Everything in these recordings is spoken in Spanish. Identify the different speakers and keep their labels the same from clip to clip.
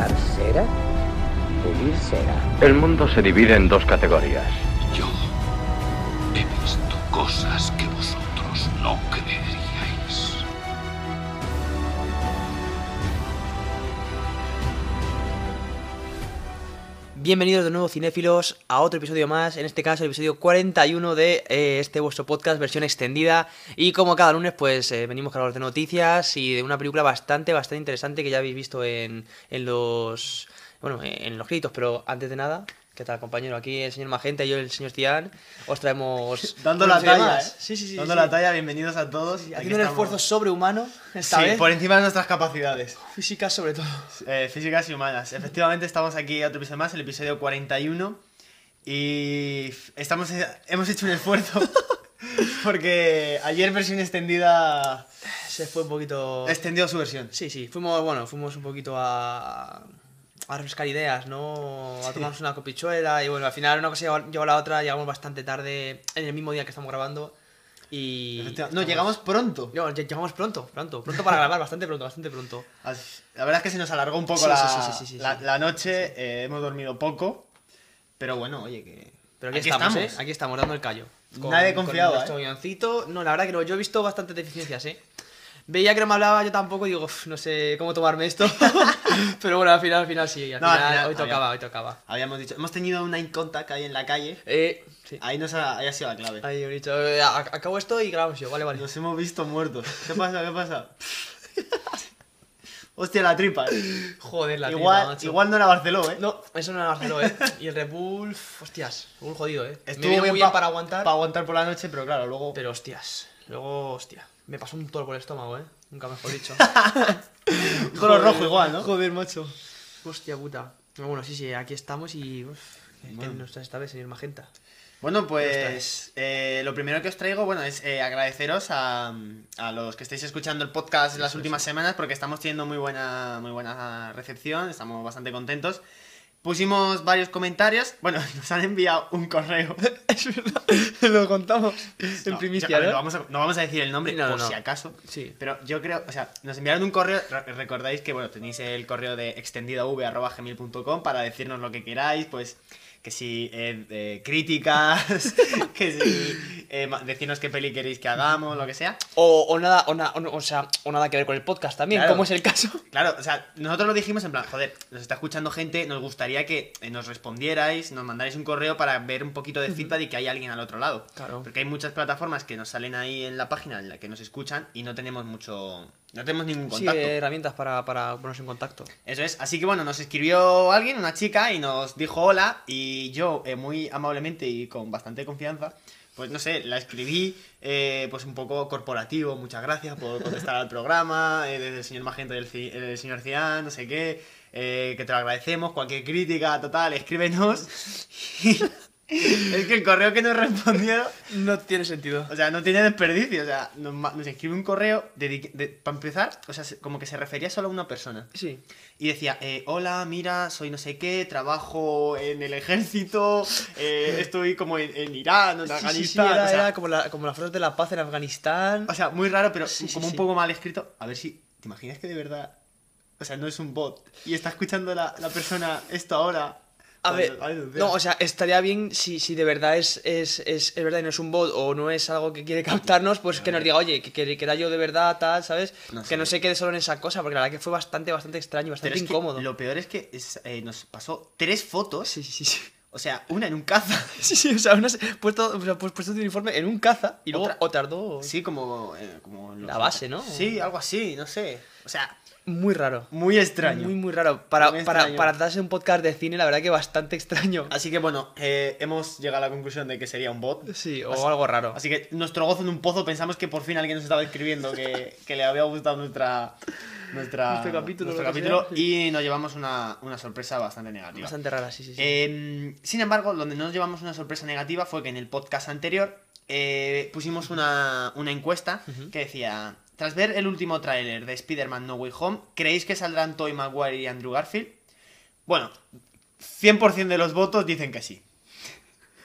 Speaker 1: mundo!
Speaker 2: Dar cera, pulir cera.
Speaker 3: El mundo se divide en dos categorías.
Speaker 4: Yo he visto cosas que
Speaker 5: Bienvenidos de nuevo, cinéfilos, a otro episodio más. En este caso, el episodio 41 de eh, este vuestro podcast, versión extendida. Y como cada lunes, pues eh, venimos cargados de noticias y de una película bastante, bastante interesante que ya habéis visto en, en los. Bueno, en los créditos, pero antes de nada. ¿Qué tal, compañero? Aquí el señor Magenta y yo, el señor Cian, os traemos.
Speaker 6: Dando la talla. ¿eh?
Speaker 5: Sí, sí, sí.
Speaker 6: Dando
Speaker 5: sí.
Speaker 6: la talla, bienvenidos a todos. Aquí
Speaker 5: Haciendo un esfuerzo sobrehumano esta
Speaker 6: Sí,
Speaker 5: vez.
Speaker 6: por encima de nuestras capacidades
Speaker 5: Físicas, sobre todo.
Speaker 6: eh, físicas y humanas. Efectivamente, estamos aquí otro episodio más, el episodio 41. Y estamos, hemos hecho un esfuerzo porque ayer versión extendida
Speaker 5: Se fue un poquito.
Speaker 6: extendió su versión.
Speaker 5: Sí, sí, fuimos, bueno, fuimos un poquito a, a refrescar ideas, ¿no? A tomarnos una copichuela y bueno, al final una cosa llevó, a la otra, llegamos bastante tarde, en el mismo día que estamos grabando y...
Speaker 6: Efectivamente. No,
Speaker 5: estamos-
Speaker 6: llegamos pronto.
Speaker 5: Llegamos- lle- Llegamos pronto, pronto, pronto para grabar, bastante pronto, bastante pronto.
Speaker 6: La verdad es que se nos alargó un poco
Speaker 5: Sí,
Speaker 6: la,
Speaker 5: sí, sí, sí, sí,
Speaker 6: la-
Speaker 5: sí.
Speaker 6: la noche, eh, hemos dormido poco, pero bueno, oye, que...
Speaker 5: Pero aquí, estamos, ¿eh? Aquí estamos, dando el callo.
Speaker 6: Nadie confiaba,
Speaker 5: nuestro
Speaker 6: ¿eh?
Speaker 5: guioncito. No, la verdad que no, yo he visto bastantes deficiencias, ¿eh? Veía que no me hablaba yo tampoco y digo, "Uf, no sé cómo tomarme esto. Pero bueno, al final, al final sí, al
Speaker 6: No, al
Speaker 5: final,
Speaker 6: final
Speaker 5: hoy tocaba,
Speaker 6: había-
Speaker 5: hoy tocaba.
Speaker 6: Habíamos dicho, hemos tenido una incontact ahí en la calle,
Speaker 5: Eh, sí.
Speaker 6: ahí, nos ha, ahí ha sido la clave.
Speaker 5: Ahí he dicho, eh, acabo esto y grabamos yo, vale, vale.
Speaker 6: Nos hemos visto muertos. ¿Qué pasa? ¿Qué pasa? Hostia, la tripa. eh.
Speaker 5: Joder, la tripa,
Speaker 6: Igual,
Speaker 5: macho.
Speaker 6: igual no era Barceló, ¿eh?
Speaker 5: No, eso no era Barceló, eh. Y el Red Bull, hostias, un jodido, eh.
Speaker 6: Estuvo
Speaker 5: me muy bien para aguantar,
Speaker 6: Para aguantar por la noche, pero claro, luego.
Speaker 5: pero hostias. Luego, hostia, me pasó un toro por el estómago, eh. Nunca mejor dicho.
Speaker 6: Color rojo igual, ¿no?
Speaker 5: Joder, macho. Hostia puta. Pero bueno, sí, sí, aquí estamos y. Uf, ¿qué- ¿Qué
Speaker 6: Bueno.
Speaker 5: nos trae esta vez, señor Magenta?
Speaker 6: Bueno, pues eh, lo primero que os traigo, bueno, es eh, agradeceros a, a los que estáis escuchando el podcast en las últimas semanas porque estamos teniendo muy buena, muy buena recepción, estamos bastante contentos. Pusimos varios comentarios, bueno, nos han enviado un correo.
Speaker 5: es verdad, lo contamos en
Speaker 6: No,
Speaker 5: primicia,
Speaker 6: ver,
Speaker 5: ¿no?
Speaker 6: vamos a, no vamos a decir el nombre
Speaker 5: No,
Speaker 6: por
Speaker 5: no.
Speaker 6: si acaso.
Speaker 5: Sí.
Speaker 6: Pero yo creo, o sea, nos enviaron un correo, re- recordáis que, bueno, tenéis el correo de extendidav.gmail.com para decirnos lo que queráis, pues, que si eh, eh, críticas, que si eh, ma- decirnos qué peli queréis que hagamos, lo que sea.
Speaker 5: O, o nada, o, na- o o sea, o nada que ver con el podcast también,
Speaker 6: Claro.
Speaker 5: como es el caso.
Speaker 6: Claro, o sea, nosotros lo dijimos en plan, joder, nos está escuchando gente, nos gustaría que eh, nos respondierais, nos mandarais un correo para ver un poquito de feedback y que hay alguien al otro lado.
Speaker 5: Claro.
Speaker 6: Porque hay muchas plataformas que nos salen ahí en la página en la que nos escuchan y no tenemos mucho... No tenemos ningún
Speaker 5: Sí,
Speaker 6: contacto.
Speaker 5: eh, herramientas para, para ponernos en contacto.
Speaker 6: Eso es, así que bueno, nos escribió alguien, una chica, y nos dijo hola, y yo, eh, muy amablemente y con bastante confianza, pues no sé, la escribí, eh, pues un poco corporativo, muchas gracias por contestar al programa, eh, desde el señor Magento y el, ci- el señor Cian, no sé qué, eh, que te lo agradecemos, cualquier crítica, total, escríbenos. es que el correo que nos respondieron
Speaker 5: No tiene sentido.
Speaker 6: o sea, no tiene desperdicio. O sea, nos, nos escribe un correo para empezar, o sea, se- como que se refería solo a una persona.
Speaker 5: Sí.
Speaker 6: Y decía, eh, hola, mira, soy no sé qué, trabajo en el ejército, eh, estoy como en, en Irán, en
Speaker 5: Sí, sí, sí,
Speaker 6: Afganistán.
Speaker 5: era,
Speaker 6: o, sea,
Speaker 5: era como, la, como las fuerzas de la paz en Afganistán.
Speaker 6: o sea, muy raro, pero
Speaker 5: Sí, sí,
Speaker 6: como un
Speaker 5: sí.
Speaker 6: poco mal escrito. A ver si, ¿te imaginas que de verdad, o sea, no es un bot y está escuchando la, la persona esto ahora?
Speaker 5: A ver, no, o sea, estaría bien si, si de verdad es, es, es, es verdad y no es un bot o no es algo que quiere captarnos, pues que nos diga, oye, que, que, que era yo de verdad, tal, ¿sabes?
Speaker 6: No
Speaker 5: que
Speaker 6: sé.
Speaker 5: no se quede solo en esa cosa, porque la verdad que fue bastante, bastante extraño,
Speaker 6: Pero
Speaker 5: bastante
Speaker 6: que
Speaker 5: incómodo.
Speaker 6: lo peor es que eh, nos pasó tres fotos
Speaker 5: Sí, sí, sí, sí.
Speaker 6: O sea, una en un caza.
Speaker 5: Sí, sí, o sea, unas, puesto, o sea, pues puesto de uniforme en un caza y luego
Speaker 6: Otra-
Speaker 5: otras dos.
Speaker 6: Sí, como. eh, como los-
Speaker 5: La base, ¿no?
Speaker 6: Sí, algo así, no sé. O sea,
Speaker 5: Muy raro.
Speaker 6: muy extraño.
Speaker 5: Muy, muy raro. Para,
Speaker 6: Muy
Speaker 5: para, para tratarse un podcast de cine, la verdad que bastante extraño.
Speaker 6: Así que bueno, eh, hemos llegado a la conclusión de que sería un bot.
Speaker 5: Sí, o
Speaker 6: Así-
Speaker 5: algo raro.
Speaker 6: Así que nuestro gozo en un pozo pensamos que por fin alguien nos estaba escribiendo que, que le había gustado nuestra, nuestra,
Speaker 5: Nuestro capítulo,
Speaker 6: nuestro capítulo
Speaker 5: sea,
Speaker 6: y nos llevamos una, una sorpresa bastante negativa.
Speaker 5: Bastante rara, sí, sí, sí.
Speaker 6: Eh, sin embargo, donde no nos llevamos una sorpresa negativa fue que en el podcast anterior eh, pusimos una, una encuesta que decía, tras ver el último tráiler de Spider-Man No Way Home, ¿creéis que saldrán Tobey Maguire y Andrew Garfield? Bueno, 100% de los votos dicen que sí.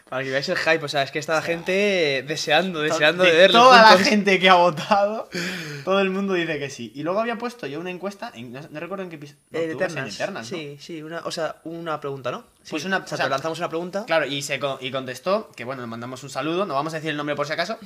Speaker 5: Para que veáis el hype, o sea, es que está la gente deseando, deseando de,
Speaker 6: de
Speaker 5: verlo.
Speaker 6: Toda la gente que ha votado, todo el mundo dice que sí. Y luego había puesto yo una encuesta, en- no, no recuerdo en qué episodio. Vas en ¿no?
Speaker 5: Sí, sí, una, o sea, una pregunta, ¿no? Sí,
Speaker 6: Pues una-
Speaker 5: o sea,
Speaker 6: o sea,
Speaker 5: te lanzamos una pregunta.
Speaker 6: Claro, y, se y contestó, que bueno, le mandamos un saludo, no vamos a decir el nombre por si acaso,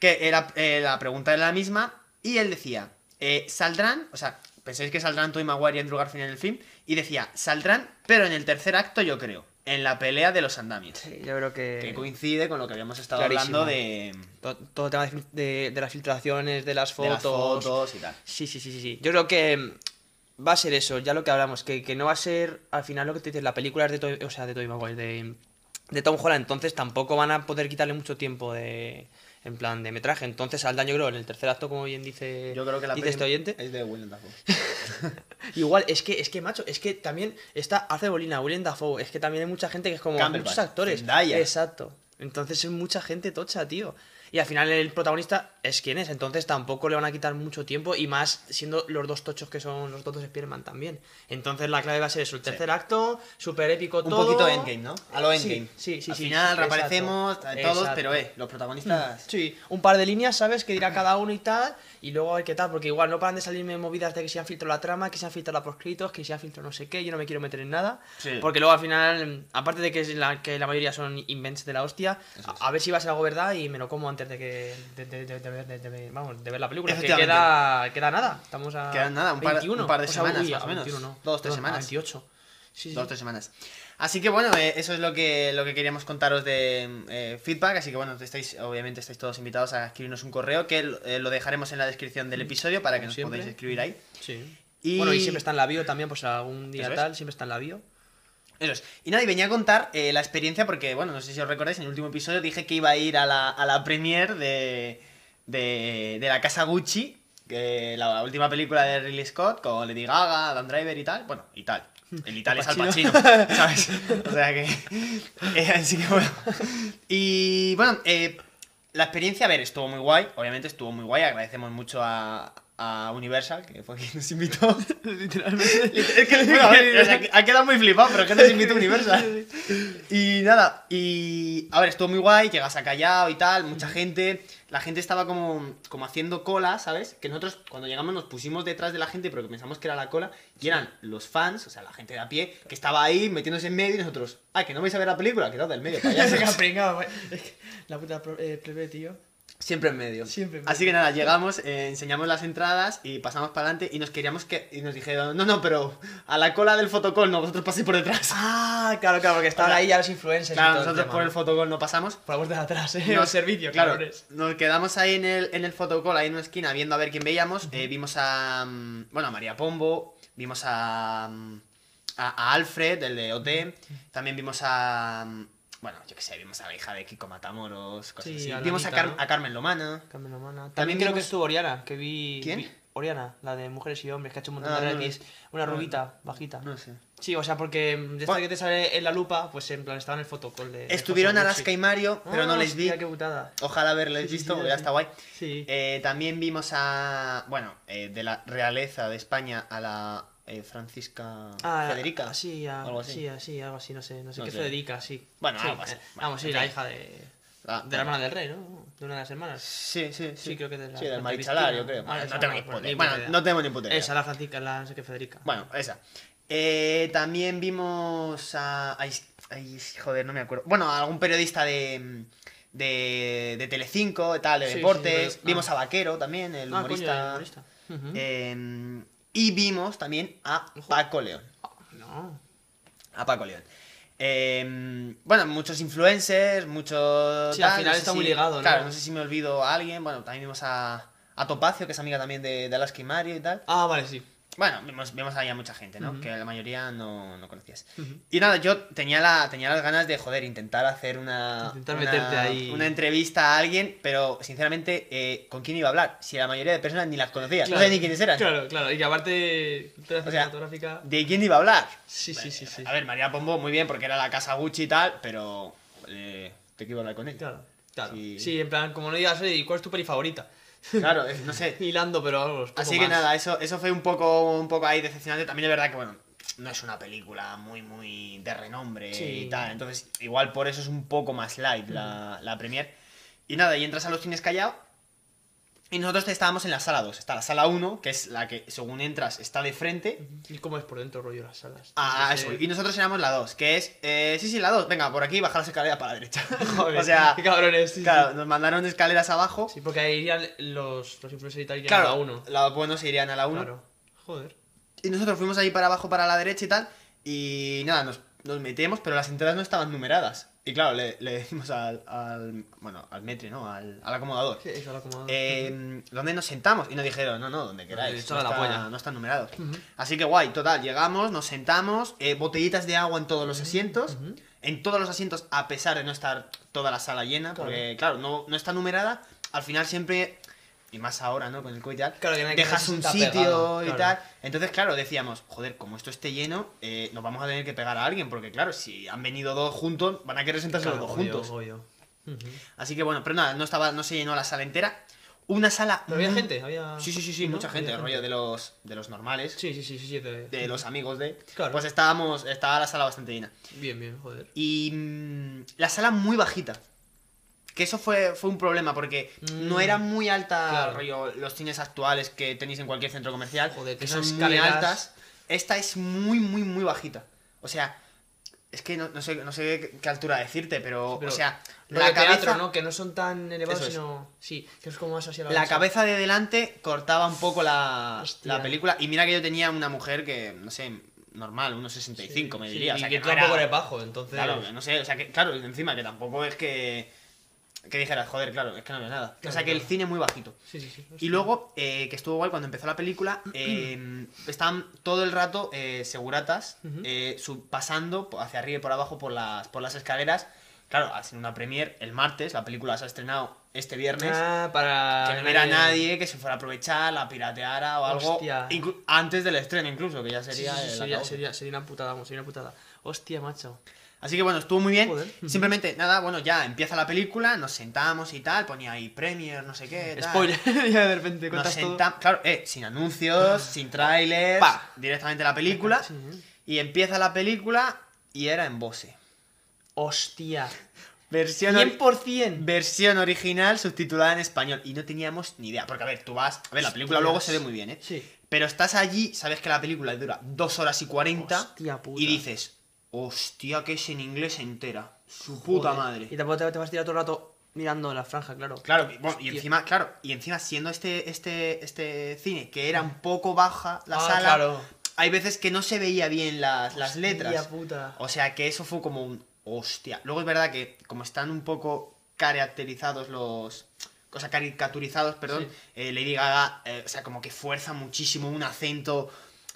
Speaker 6: que era, eh, la pregunta era la misma, y él decía, eh, saldrán, o sea, pensáis que saldrán Tobey Maguire y Andrew Garfield en el film, y decía, saldrán, pero en el tercer acto yo creo, en la pelea de los andamios.
Speaker 5: Sí, yo creo que.
Speaker 6: Que coincide con lo que habíamos estado
Speaker 5: Clarísimo.
Speaker 6: hablando de,
Speaker 5: to- todo el tema de, de- de las filtraciones, de las
Speaker 6: de
Speaker 5: fotos.
Speaker 6: las fotos y tal.
Speaker 5: Sí, sí, sí, sí, sí. Yo creo que mm, va a ser eso, ya lo que hablamos, que, que no va a ser, al final lo que te dices, la película es de Toy, o sea, de Tobey Maguire, de, de Tom Holland, entonces tampoco van a poder quitarle mucho tiempo de, en plan, de metraje, entonces saldrán yo creo en el tercer acto, como bien dice,
Speaker 6: Yo creo que la
Speaker 5: dice este oyente.
Speaker 6: es de Willem Dafoe.
Speaker 5: Igual, es que, es que, macho, es que también está, hace bolina, William Dafoe, es que también hay mucha gente que es como muchos actores.
Speaker 6: Zendaya.
Speaker 5: Exacto. Entonces es mucha gente tocha, tío. Y al final el protagonista es quien es, entonces tampoco le van a quitar mucho tiempo y más siendo los dos tochos que son los dos de Spider-Man también. Entonces la clave va a ser eso, el tercer acto, súper épico
Speaker 6: Un
Speaker 5: todo.
Speaker 6: poquito endgame, ¿no? A lo endgame.
Speaker 5: Sí, sí,
Speaker 6: Al
Speaker 5: sí.
Speaker 6: final
Speaker 5: sí,
Speaker 6: reaparecemos
Speaker 5: exacto,
Speaker 6: eh, todos,
Speaker 5: exacto.
Speaker 6: pero eh, los protagonistas...
Speaker 5: Sí, un par de líneas, ¿sabes? Que dirá cada uno y tal. Y luego a ver qué tal, porque igual no paran de salirme movidas de que se han filtrado la trama, que se han filtrado los proscritos, que se han filtrado no sé qué. Yo no me quiero meter en nada.
Speaker 6: Sí.
Speaker 5: Porque luego al final, aparte de que, es la, que la mayoría son invents de la hostia, a, a ver si va a ser algo verdad y me lo como antes de que. de, de- de- ver- vamos, de la película. Que queda, queda nada. Estamos a.
Speaker 6: Queda nada, un par-
Speaker 5: 21.
Speaker 6: un par de
Speaker 5: O sea,
Speaker 6: semanas,
Speaker 5: uy,
Speaker 6: más o menos.
Speaker 5: 21 no.
Speaker 6: Dos, tres
Speaker 5: Perdón,
Speaker 6: semanas.
Speaker 5: 28. Sí.
Speaker 6: Dos o tres semanas. Así que bueno, eh, eso es lo que, lo que queríamos contaros de eh, feedback. Así que bueno, estáis, obviamente estáis todos invitados a escribirnos un correo que eh, lo dejaremos en la descripción del episodio para que nos
Speaker 5: siempre.
Speaker 6: podáis escribir ahí.
Speaker 5: Sí.
Speaker 6: Y-
Speaker 5: Bueno, y siempre está en la bio también, pues algún día
Speaker 6: Eso es.
Speaker 5: tal, siempre está en la bio.
Speaker 6: Eso es. Y nada, y venía a contar eh, la experiencia porque, bueno, no sé si os recordáis, en el último episodio dije que iba a ir a la, a la premiere de, de, de la casa Gucci, que la última película de Ridley Scott, con Lady Gaga, Dan Driver y tal. Bueno, y tal. El y tal es Al.
Speaker 5: Pacino,
Speaker 6: ¿sabes? O sea que... eh, así que bueno. Y bueno, eh, la experiencia, a ver, estuvo muy guay. Obviamente estuvo muy guay. Agradecemos mucho a, a Universal, que fue quien nos invitó.
Speaker 5: Literalmente.
Speaker 6: Es que, bueno, a ver, o sea, que ha quedado muy flipado, pero que nos invitó Universal. Y nada, y a ver, estuvo muy guay, llegas a Callao y tal, mucha gente. La gente estaba como, como haciendo cola, ¿sabes? Que nosotros cuando llegamos nos pusimos detrás de la gente, pero que pensamos que era la cola, y eran los fans, o sea, la gente de a pie, que estaba ahí metiéndose en medio y nosotros, ah, que no vais a ver la película, quedad del medio,
Speaker 5: Ya se
Speaker 6: payasos.
Speaker 5: Es La puta eh, plebe, tío.
Speaker 6: Siempre en medio.
Speaker 5: Siempre en
Speaker 6: Así que nada, llegamos, eh, enseñamos las entradas y pasamos para adelante y nos queríamos que. Y nos dijeron, no, no, pero a la cola del fotocall no, vosotros paséis por detrás.
Speaker 5: Ah, claro, claro, porque estaban ahí ya los influencers. y
Speaker 6: Claro,
Speaker 5: todo
Speaker 6: nosotros por el
Speaker 5: ¿no?
Speaker 6: fotocall no pasamos.
Speaker 5: Por la puerta de atrás, eh. Los servicios,
Speaker 6: claro,
Speaker 5: cabrones.
Speaker 6: nos quedamos ahí en el, en el fotocall, ahí en una esquina, viendo a ver quién veíamos. Eh, vimos a. mm, Bueno, a María Pombo, vimos a. mm, A, a Alfred, el de OT. También vimos a. Bueno, yo qué sé, vimos a la hija de Kiko Matamoros, cosas
Speaker 5: Sí,
Speaker 6: así.
Speaker 5: a
Speaker 6: Vimos a,
Speaker 5: Lanita,
Speaker 6: Car-
Speaker 5: ¿no?
Speaker 6: a Carmen Lomana.
Speaker 5: Carmen Lomana. También,
Speaker 6: También
Speaker 5: creo
Speaker 6: vimos-
Speaker 5: que estuvo Oriana, que vi.
Speaker 6: ¿Quién?
Speaker 5: vi- Oriana, la de mujeres y hombres, que ha hecho un montón
Speaker 6: Ah,
Speaker 5: de
Speaker 6: no, no.
Speaker 5: realities. Una rubita, bajita.
Speaker 6: No sé.
Speaker 5: Sí, o sea, porque de esta
Speaker 6: Bueno.
Speaker 5: que te sale en la lupa, pues en plan estaba en el fotocall de. de
Speaker 6: Estuvieron
Speaker 5: José
Speaker 6: Alaska y Mario, pero no
Speaker 5: Ah,
Speaker 6: les vi.
Speaker 5: qué.
Speaker 6: Ojalá haberles
Speaker 5: Sí,
Speaker 6: visto,
Speaker 5: sí,
Speaker 6: ya está guay.
Speaker 5: Sí.
Speaker 6: Eh, también vimos a. Bueno, eh, de la realeza de España a la eh, Francisca
Speaker 5: Ah,
Speaker 6: Federica.
Speaker 5: ah, sí, ah,
Speaker 6: algo así.
Speaker 5: sí, ah, sí, algo así, no sé, no sé
Speaker 6: No
Speaker 5: qué
Speaker 6: sé.
Speaker 5: Federica, sí.
Speaker 6: Bueno,
Speaker 5: Sí,
Speaker 6: algo así.
Speaker 5: eh, vamos, sí,
Speaker 6: en
Speaker 5: la hija de.
Speaker 6: Ah,
Speaker 5: De la hermana del rey, ¿no? De una de las hermanas.
Speaker 6: Sí, sí, sí.
Speaker 5: Sí, creo que de la-
Speaker 6: Sí,
Speaker 5: de
Speaker 6: del
Speaker 5: la
Speaker 6: Marichalario,
Speaker 5: Cristina.
Speaker 6: creo. No tengo ni puta Bueno, no tenemos ni puta idea.
Speaker 5: Esa, la Francisca, la no sé qué Federica.
Speaker 6: Bueno, esa. Eh, también vimos a. Ay, ay, joder, no me acuerdo. Bueno, a algún periodista de. De, de Telecinco, tal, de
Speaker 5: Sí, sí,
Speaker 6: deportes. vimos
Speaker 5: ah.
Speaker 6: a Vaquero también, el
Speaker 5: Ah, coño,
Speaker 6: humorista.
Speaker 5: el humorista. Ujú.
Speaker 6: Eh, y vimos también a Paco León.
Speaker 5: No.
Speaker 6: A Paco León. Eh, bueno, muchos influencers, muchos.
Speaker 5: Sí, al final
Speaker 6: no sé
Speaker 5: está
Speaker 6: si-
Speaker 5: muy ligado, ¿no?
Speaker 6: Claro, no sé si me olvido a alguien. Bueno, también vimos a, a Topacio, que es amiga también de, de Alaska y Mario y tal.
Speaker 5: Ah, vale, sí.
Speaker 6: Bueno, vemos, vemos ahí a mucha gente, ¿no?
Speaker 5: Ujú.
Speaker 6: Que la mayoría no, no conocías.
Speaker 5: Ujú.
Speaker 6: Y nada, yo tenía, la, tenía las ganas de, joder, intentar hacer una...
Speaker 5: Intentar
Speaker 6: una-
Speaker 5: meterte ahí.
Speaker 6: Una entrevista a alguien, pero sinceramente, eh, ¿con quién iba a hablar? Si la mayoría de personas ni las conocía, no
Speaker 5: Claro.
Speaker 6: sabía ni quiénes eran.
Speaker 5: Claro, claro. Y que aparte,
Speaker 6: O sea,
Speaker 5: cinematográfica.
Speaker 6: ¿De quién iba a hablar?
Speaker 5: Sí, sí, sí, sí.
Speaker 6: A ver, María Pombo, muy bien, porque era la casa Gucci y tal, pero... Eh, ¿De qué iba a hablar con ella?
Speaker 5: Claro, claro.
Speaker 6: Sí.
Speaker 5: Sí, en plan, como no digas, ¿y cuál es tu peli favorita?
Speaker 6: Claro, es- no sé.
Speaker 5: Hilando, pero
Speaker 6: Así que
Speaker 5: más.
Speaker 6: nada, eso, eso fue un poco, un poco ahí decepcionante. También es verdad que, bueno, no es una película muy, muy de renombre
Speaker 5: Sí.
Speaker 6: y tal. Entonces, igual por eso es un poco más light la, la premier. Y nada, y entras a los cines callao. Y nosotros estábamos en la sala 2. Está la sala 1, que es la que, según entras, está de frente.
Speaker 5: ¿Y cómo es por dentro, rollo, las salas?
Speaker 6: Ah, eso. Y nosotros éramos la 2, que es. eh, sí, sí, la 2. Venga, por aquí, bajar las escaleras para la derecha.
Speaker 5: Joder,
Speaker 6: o sea,
Speaker 5: qué cabrones, sí,
Speaker 6: claro,
Speaker 5: sí.
Speaker 6: nos mandaron escaleras abajo.
Speaker 5: Sí, porque ahí irían los, los influencers y tal, irían
Speaker 6: claro,
Speaker 5: a uno.
Speaker 6: los buenos se irían a la 1.
Speaker 5: Claro. Joder.
Speaker 6: Y nosotros fuimos ahí para abajo, para la derecha y tal. Y nada, nos, nos metemos, pero las entradas no estaban numeradas. Y claro, le, le decimos al, al- Bueno, al metre, ¿no? Al, al acomodador.
Speaker 5: Sí, eso lo acomodado.
Speaker 6: Eh, ¿Dónde nos sentamos? Y nos dijeron, no, no, donde queráis. No,
Speaker 5: la
Speaker 6: está- no están numerados. Así que guay, total, llegamos, nos sentamos, eh, botellitas de agua en todos los asientos. En todos los asientos, a pesar de no estar toda la sala llena, porque claro, no, no está numerada, al final siempre, y más ahora, ¿no? Con el COVID y tal,
Speaker 5: Claro, que
Speaker 6: dejas un sitio
Speaker 5: pegado,
Speaker 6: y
Speaker 5: claro.
Speaker 6: tal. Entonces, claro, decíamos, joder, como esto esté lleno, eh, nos vamos a tener que pegar a alguien, porque claro, si han venido dos juntos, van a querer sentarse
Speaker 5: Claro,
Speaker 6: los dos
Speaker 5: obvio,
Speaker 6: juntos.
Speaker 5: obvio.
Speaker 6: Así que bueno, pero nada, no estaba, no se llenó la sala entera. Una sala.
Speaker 5: Pero había gente, había...
Speaker 6: Sí, sí, sí, sí,
Speaker 5: ¿no?
Speaker 6: mucha gente, el rollo de los, de los normales,
Speaker 5: Sí, sí, sí, sí, sí. De,
Speaker 6: de los amigos de.
Speaker 5: Claro.
Speaker 6: Pues estábamos, estaba la sala bastante llena.
Speaker 5: Bien, bien, joder.
Speaker 6: Y mm, la sala muy bajita. Que eso fue, fue un problema, porque
Speaker 5: Mm.
Speaker 6: no era muy alta,
Speaker 5: Claro.
Speaker 6: rollo, los cines actuales que tenéis en cualquier centro comercial,
Speaker 5: Joder,
Speaker 6: que
Speaker 5: que
Speaker 6: son muy altas. Esta es muy, muy, muy bajita. O sea, es que no, no sé, no sé qué, altura decirte, pero,
Speaker 5: Pero
Speaker 6: o sea,
Speaker 5: La
Speaker 6: cabeza,
Speaker 5: teatro, ¿no? Que no son tan elevados,
Speaker 6: es.
Speaker 5: sino... Sí, que es como más así a la
Speaker 6: la cabeza de delante cortaba un poco la, la película. Y mira que yo tenía una mujer que, no sé, normal, unos 65 me
Speaker 5: Sí,
Speaker 6: diría. o sea,
Speaker 5: y que
Speaker 6: no
Speaker 5: tú tampoco
Speaker 6: era-
Speaker 5: eres bajo, entonces...
Speaker 6: Claro, que no sé, o sea, que, claro, encima que tampoco es que. Que dijeras, joder, claro, es que no veo nada. o sea, que el cine muy bajito.
Speaker 5: Sí, sí, sí.
Speaker 6: Y luego, eh, que estuvo guay cuando empezó la película, eh, estaban todo el rato eh, seguratas eh, sub- pasando hacia arriba y por abajo por las, por las escaleras. Claro, hacen una premier el martes, la película se ha estrenado este viernes.
Speaker 5: Ah, para...
Speaker 6: que no hubiera nadie que se fuera a aprovechar, la pirateara o algo. Antes del estreno, incluso, que ya sería.
Speaker 5: sería, sería, sería una putada, vamos, sería una putada. Hostia, macho.
Speaker 6: Así que bueno, estuvo muy bien.
Speaker 5: Joder.
Speaker 6: Simplemente, nada, bueno, ya empieza la película, nos sentamos y tal, ponía ahí Premier, no sé qué. tal.
Speaker 5: Spoiler, ya de repente
Speaker 6: Nos
Speaker 5: todo.
Speaker 6: sentamos, claro, eh, sin anuncios, sin trailers,
Speaker 5: Pa.
Speaker 6: directamente la película.
Speaker 5: Sí.
Speaker 6: Y empieza la película y era en Bose.
Speaker 5: Hostia.
Speaker 6: Versión, ori-
Speaker 5: 100%.
Speaker 6: versión original subtitulada en español. Y no teníamos ni idea. Porque, a ver, tú vas. A ver, la película
Speaker 5: Hostias.
Speaker 6: luego se ve muy bien, ¿eh?
Speaker 5: Sí.
Speaker 6: Pero estás allí, sabes que la película dura 2 horas y 40.
Speaker 5: Hostia puta.
Speaker 6: Y dices, hostia, que es en inglés entera. Su puta madre.
Speaker 5: Y tampoco te, te vas a tirar todo el rato mirando la franja, claro.
Speaker 6: Claro, y, bueno, y encima, claro, y encima siendo este, este, este cine que era un poco baja la
Speaker 5: Ah,
Speaker 6: sala,
Speaker 5: claro.
Speaker 6: hay veces que no se veía bien las, las
Speaker 5: Hostia
Speaker 6: letras.
Speaker 5: puta.
Speaker 6: O sea que eso fue como un hostia. Luego es verdad que como están un poco caracterizados los... O sea, caricaturizados, perdón, eh, Lady Gaga, eh, o sea, como que fuerza muchísimo un acento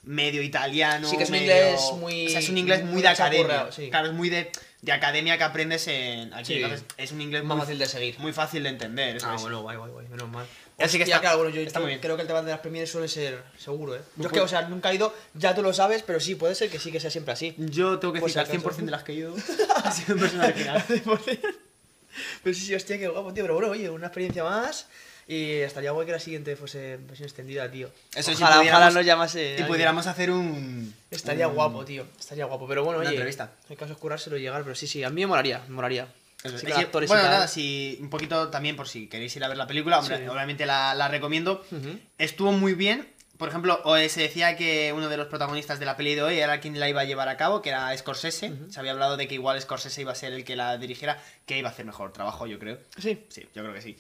Speaker 6: medio italiano.
Speaker 5: Sí, que es un
Speaker 6: medio-
Speaker 5: inglés muy-
Speaker 6: O sea, es un inglés muy,
Speaker 5: muy
Speaker 6: de academia.
Speaker 5: chapurreado, sí.
Speaker 6: Claro, es muy de, de academia que aprendes en aquí.
Speaker 5: Sí.
Speaker 6: Entonces, es un inglés
Speaker 5: Más
Speaker 6: muy
Speaker 5: fácil de seguir.
Speaker 6: muy fácil de entender. eso
Speaker 5: Ah,
Speaker 6: es.
Speaker 5: bueno, guay, guay, guay, menos mal.
Speaker 6: Así que
Speaker 5: Hostia,
Speaker 6: está-
Speaker 5: claro, bueno, yo
Speaker 6: está muy bien.
Speaker 5: creo que el tema de las premieres suele ser seguro, ¿eh? Yo
Speaker 6: Muy
Speaker 5: es que, o sea, nunca he ido, ya tú lo sabes, pero sí, puede ser que sí que sea siempre así.
Speaker 6: Yo tengo que decir que al
Speaker 5: acaso.
Speaker 6: 100% de las que he ido ha sido en versión original.
Speaker 5: Pero sí, sí, hostia, qué guapo, tío. Pero bueno, oye, una experiencia más. Y estaría guay que la siguiente fuese versión extendida, tío.
Speaker 6: Eso sí,
Speaker 5: ojalá,
Speaker 6: pudiéramos-
Speaker 5: ojalá nos llamase.
Speaker 6: Y pudiéramos hacer un.
Speaker 5: Estaría
Speaker 6: un-
Speaker 5: guapo, tío. Estaría guapo. Pero bueno,
Speaker 6: Una
Speaker 5: oye.
Speaker 6: entrevista.
Speaker 5: Hay caso es curárselo y llegar, pero sí, sí, a mí me molaría, me molaría. Sí, actores y
Speaker 6: bueno, nada, si un poquito también por si queréis ir a ver la película, hombre,
Speaker 5: Sí.
Speaker 6: obviamente la, la recomiendo.
Speaker 5: Ujú.
Speaker 6: Estuvo muy bien. Por ejemplo, eh, se decía que uno de los protagonistas de la peli de hoy era quien la iba a llevar a cabo, que era Scorsese. Se había hablado de que igual Scorsese iba a ser el que la dirigiera, que iba a hacer mejor trabajo, yo creo.
Speaker 5: Sí.
Speaker 6: Sí, yo creo que sí.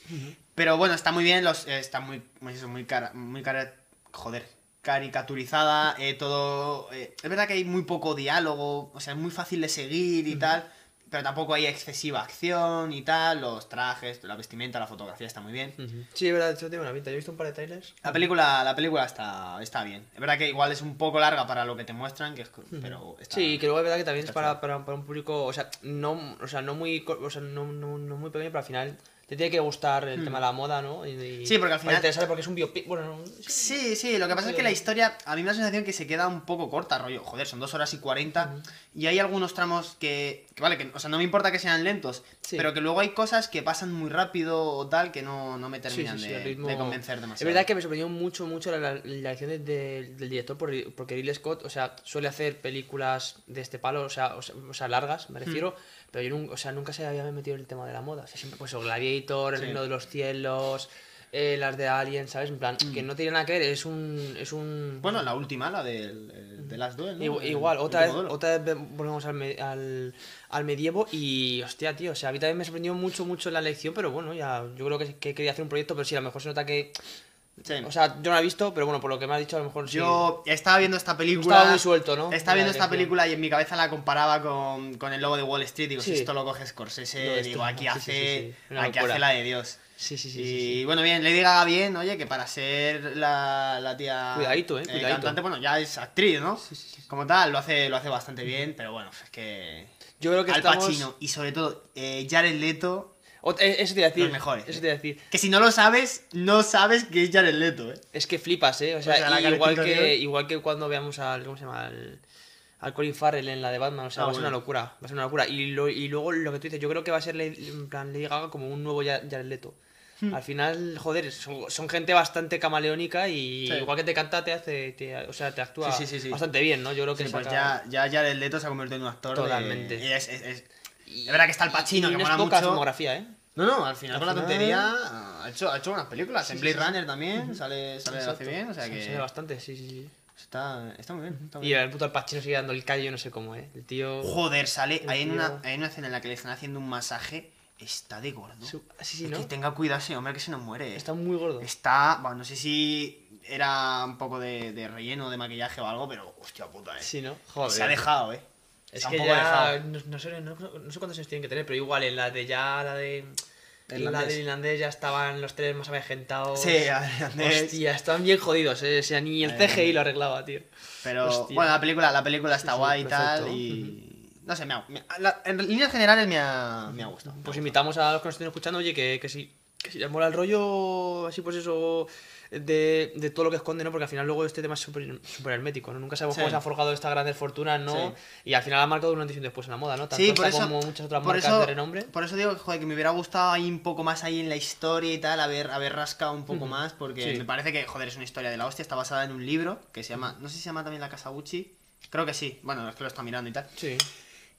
Speaker 6: Pero bueno, está muy bien, los, eh, está muy, muy, eso, muy cara, muy cara, joder. caricaturizada, eh, todo... eh, es verdad que hay muy poco diálogo, o sea, es muy fácil de seguir y tal, pero tampoco hay excesiva acción y tal, los trajes, la vestimenta, la fotografía está muy bien.
Speaker 5: Sí, es verdad, eso tiene una pinta. Yo he visto un par de trailers.
Speaker 6: La película, la película está, está bien. Es verdad que igual es un poco larga para lo que te muestran, que es, pero está,
Speaker 5: Sí, que luego es verdad que también es para, para, para un público, o sea, no, o sea, no muy, o sea, no, no, no muy pequeño, pero al final te tiene que gustar el tema de la moda, ¿no? Y, y-
Speaker 6: Hmm. Sí, porque al final-
Speaker 5: interesarte porque es un biopic, bueno, no,
Speaker 6: Sí, sí, lo que pasa es que la historia, a mí me da la sensación que se queda un poco corta, rollo. Joder, son dos horas y cuarenta. Y hay algunos tramos que, que vale, que, o sea, no me importa que sean lentos,
Speaker 5: Sí.
Speaker 6: pero que luego hay cosas que pasan muy rápido o tal que no, no me terminan
Speaker 5: sí, sí,
Speaker 6: de,
Speaker 5: ritmo-
Speaker 6: de convencer
Speaker 5: Es
Speaker 6: demasiado.
Speaker 5: verdad que me sorprendió mucho, mucho la, la, la elección de- de- del director por- porque Ridley Scott, o sea, suele hacer películas de este palo, o sea, o sea, o sea, largas, me refiero,
Speaker 6: Hmm.
Speaker 5: Pero yo nun- o sea, nunca se había metido en el tema de la moda. O sea, siempre, pues, o Gladiator, El
Speaker 6: Sí.
Speaker 5: Reino de los Cielos, eh, las de Alien, ¿sabes? En plan, que no tiene nada que ver, es un... Es un.
Speaker 6: Bueno, la última, la del, el- de las duel, ¿no?
Speaker 5: Igual, otra vez, otra vez ve- volvemos al, me- al, al medievo y, hostia, tío, o sea, a mí también me sorprendió mucho, mucho la elección, pero bueno, ya, yo creo que, que quería hacer un proyecto, pero sí, a lo mejor se nota que,
Speaker 6: Sí.
Speaker 5: o sea, yo no la he visto, pero bueno, por lo que me ha dicho, a lo mejor sí.
Speaker 6: Yo estaba viendo esta película.
Speaker 5: Estaba muy suelto, ¿no?
Speaker 6: Estaba viendo esta película y en mi cabeza la comparaba con, con el logo de Wall Street. Digo, si
Speaker 5: Sí.
Speaker 6: esto lo coge Scorsese,
Speaker 5: No, esto-
Speaker 6: digo, aquí
Speaker 5: sí, sí,
Speaker 6: hace,
Speaker 5: sí, sí.
Speaker 6: Aquí hace la de Dios.
Speaker 5: Sí, sí, sí.
Speaker 6: y
Speaker 5: sí, sí.
Speaker 6: bueno, bien, Lady Gaga bien, oye, que para ser la, la tía.
Speaker 5: Cuidadito, eh, cuidadito.
Speaker 6: cantante, bueno, ya es actriz, ¿no? Como tal, lo hace, lo hace bastante bien, pero bueno, es que.
Speaker 5: Yo creo que
Speaker 6: Al
Speaker 5: estamos...
Speaker 6: Pacino y sobre todo eh, Jared Leto,
Speaker 5: Eso te iba a decir.
Speaker 6: Los mejores,
Speaker 5: Eso te iba a decir.
Speaker 6: que si no lo sabes, no sabes que es Jared Leto, ¿eh?
Speaker 5: Es que flipas, ¿eh? O sea,
Speaker 6: sea, la
Speaker 5: y igual, que, igual que cuando veamos al. ¿Cómo se llama? Al, al Colin Farrell en la de Batman. O sea,
Speaker 6: Ah,
Speaker 5: va a ser
Speaker 6: bueno.
Speaker 5: una locura. Va a ser una locura. Y, lo, y luego lo que tú dices, yo creo que va a ser Lady- en plan Lady Gaga como un nuevo Ya- Jared Leto.
Speaker 6: Hmm.
Speaker 5: Al final, joder, son, son gente bastante camaleónica y
Speaker 6: Sí.
Speaker 5: igual que te canta, te hace. te- o sea, te actúa
Speaker 6: Sí, sí, sí, sí.
Speaker 5: bastante bien, ¿no? Yo creo que
Speaker 6: Sí, pues
Speaker 5: saca-
Speaker 6: ya, ya Jared Leto se ha convertido en un actor. de-
Speaker 5: Totalmente.
Speaker 6: y es, es, es- Es verdad que está el Pacino,
Speaker 5: y
Speaker 6: que mola mucho.
Speaker 5: filmografía, ¿eh?
Speaker 6: No, no, al final
Speaker 5: Al
Speaker 6: con la tontería ha hecho, ha hecho buenas películas. en Blade Runner también sale, sale hace bien, o sea que
Speaker 5: ve bastante, sí, sí, sí.
Speaker 6: está, está muy bien. está muy
Speaker 5: Y el puto Al Pacino sigue dando el callo, yo no sé cómo, ¿eh? El tío.
Speaker 6: Joder, sale, hay
Speaker 5: tío-
Speaker 6: una, hay una escena en la que le están haciendo un masaje, está de gordo.
Speaker 5: Su- Sí, sí, ¿no?
Speaker 6: Que tenga cuidado ese hombre que se nos muere. eh.
Speaker 5: Está muy gordo.
Speaker 6: Está, bueno, no sé si era un poco de, de relleno, de maquillaje o algo, pero hostia puta, eh.
Speaker 5: Sí, ¿no? Joder.
Speaker 6: Se ha dejado, eh.
Speaker 5: Es que ya. No, no sé, no, no sé cuántos años tienen que tener, pero igual en la de ya, la de.
Speaker 6: El
Speaker 5: La
Speaker 6: irlandés.
Speaker 5: del irlandés ya estaban los tres más avejentados.
Speaker 6: Sí, Andrés.
Speaker 5: Hostia, estaban bien jodidos, eh. O sea, ni el
Speaker 6: Eh.
Speaker 5: CGI lo arreglaba, tío.
Speaker 6: Pero
Speaker 5: Hostia.
Speaker 6: bueno, la película, la película está
Speaker 5: Sí, sí,
Speaker 6: guay y tal. Y. No sé, me ha, me la- en líneas generales me ha, me ha gustado.
Speaker 5: Pues invitamos a los que nos estén escuchando, oye, que, que si, que si les mola el rollo, así pues eso, de, de todo lo que esconde, ¿no? Porque al final luego este tema es súper hermético, ¿no? Nunca sabemos
Speaker 6: Sí.
Speaker 5: cómo se han forjado estas grandes fortunas, ¿no?
Speaker 6: Sí.
Speaker 5: Y al final ha marcado un antes y un después en la moda, ¿no? Tanto
Speaker 6: Sí, por
Speaker 5: esta
Speaker 6: eso,
Speaker 5: como muchas otras marcas
Speaker 6: eso-
Speaker 5: de renombre.
Speaker 6: Por eso digo que, joder, que me hubiera gustado ahí un poco más ahí en la historia y tal, haber, haber rascado un poco más, porque
Speaker 5: Sí.
Speaker 6: me parece que, joder, es una historia de la hostia, está basada en un libro que se llama, no sé si se llama también La Casa Gucci, creo que sí, bueno, es que lo está mirando y tal.
Speaker 5: Sí.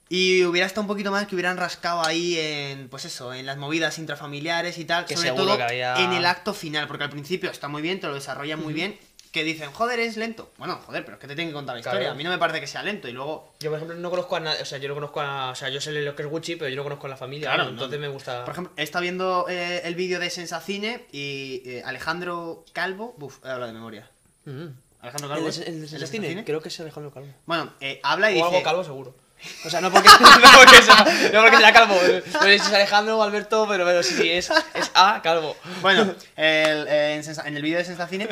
Speaker 6: Y hubiera estado un poquito más que hubieran rascado ahí en, pues eso, en las movidas intrafamiliares y tal,
Speaker 5: Que
Speaker 6: sobre todo
Speaker 5: que había-
Speaker 6: en el acto final, porque al principio está muy bien, te lo desarrollan muy bien, que dicen, joder, es lento. Bueno, joder, pero es que te tienen que contar la
Speaker 5: Claro.
Speaker 6: historia. A mí no me parece que sea lento y luego
Speaker 5: Yo, por ejemplo, no conozco a nadie, o sea, yo no conozco a, o sea, yo sé lo que es Gucci, pero yo no conozco a la familia,
Speaker 6: Claro,
Speaker 5: ¿no? entonces
Speaker 6: no.
Speaker 5: me gusta...
Speaker 6: Por ejemplo, he estado viendo eh, el vídeo de Sensacine y eh, Alejandro Calvo. Buf, he hablado de memoria.
Speaker 5: Mm.
Speaker 6: Alejandro
Speaker 5: ¿El
Speaker 6: Calvo.
Speaker 5: el. Sensacine? Creo que es Alejandro Calvo.
Speaker 6: Bueno, eh, habla y
Speaker 5: O
Speaker 6: dice.
Speaker 5: algo calvo seguro. O sea, no porque, no porque, sea, porque sea calvo. No sé si es Alejandro o Alberto, pero, pero sí, es, es A calvo.
Speaker 6: Bueno, el- eh, en el vídeo de Sensacine.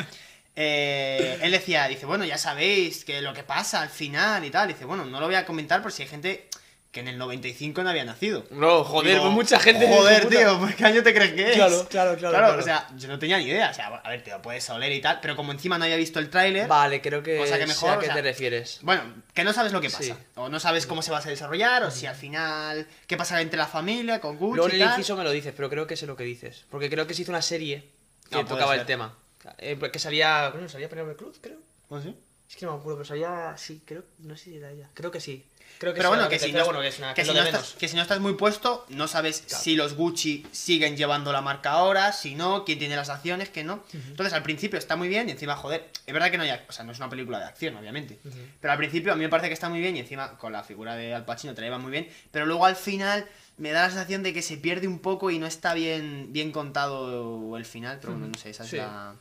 Speaker 6: eh, él decía, dice, bueno, ya sabéis que lo que pasa al final y tal. Dice, bueno, no lo voy a comentar por si hay gente que en el 95 no había nacido.
Speaker 5: No, joder,
Speaker 6: Digo,
Speaker 5: pues mucha gente.
Speaker 6: Joder, tío, pues ¿qué año te crees que es?
Speaker 5: Claro, claro, claro, claro.
Speaker 6: o sea, yo no tenía ni idea. O sea, a ver, te lo puedes oler y tal, pero como encima no había visto el tráiler.
Speaker 5: Vale, creo que,
Speaker 6: Cosa que mejor,
Speaker 5: a
Speaker 6: o
Speaker 5: qué
Speaker 6: sea,
Speaker 5: te refieres.
Speaker 6: Bueno, que no sabes lo que pasa.
Speaker 5: Sí.
Speaker 6: O no sabes cómo se va a desarrollar, o si al final. ¿Qué pasará entre la familia, con Gucci
Speaker 5: Luego en el inciso me lo dices, pero creo que sé lo que dices. Porque creo que se hizo una serie que
Speaker 6: Ah, puede
Speaker 5: tocaba el tema. Eh, que salía. Bueno, salía Penélope Cruz, creo.
Speaker 6: ¿Oh, sí?
Speaker 5: Es que no me acuerdo, pero salía. Sí, creo. No sé si era ella. Creo que sí. Creo que
Speaker 6: Pero bueno, que
Speaker 5: te-
Speaker 6: si, no,
Speaker 5: bueno, que es una.
Speaker 6: que
Speaker 5: que
Speaker 6: si no estás, que si no estás muy puesto, no sabes si los Gucci siguen llevando la marca ahora, si no, quién tiene las acciones, que no. Entonces, al principio está muy bien y encima, joder, es verdad que no hay, o sea, no es una película de acción, obviamente. Pero al principio a mí me parece que está muy bien y encima con la figura de Al Pacino te la lleva muy bien. Pero luego al final me da la sensación de que se pierde un poco y no está bien, bien contado el final. Pero bueno, no sé, esa es la.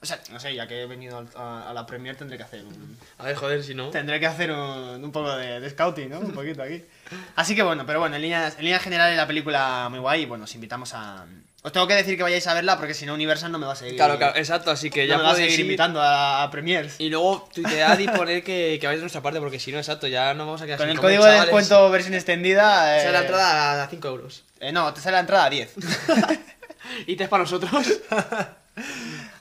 Speaker 6: O sea, no sé, ya que he venido a, la premier tendré que hacer un...
Speaker 5: A ver, joder, si no.
Speaker 6: Tendré que hacer un, un poco de, de scouting, ¿no? Un poquito aquí. Así que bueno, pero bueno, en líneas, en líneas generales la película muy guay y bueno, os invitamos a... Os tengo que decir que vayáis a verla porque si no Universal no me va a seguir...
Speaker 5: Claro, claro, exacto, así que
Speaker 6: no
Speaker 5: ya
Speaker 6: me
Speaker 5: podéis
Speaker 6: seguir
Speaker 5: ir.
Speaker 6: invitando a, a premiers.
Speaker 5: Y luego tuitead y poner que, que vais de nuestra parte, porque si no, exacto, ya no vamos a quedar
Speaker 6: Con
Speaker 5: sin
Speaker 6: el código de
Speaker 5: chavales.
Speaker 6: descuento versión extendida...
Speaker 5: O sea, la
Speaker 6: eh,
Speaker 5: entrada a 5 euros.
Speaker 6: eh, no, te sale la entrada a 10.
Speaker 5: Y tres para nosotros.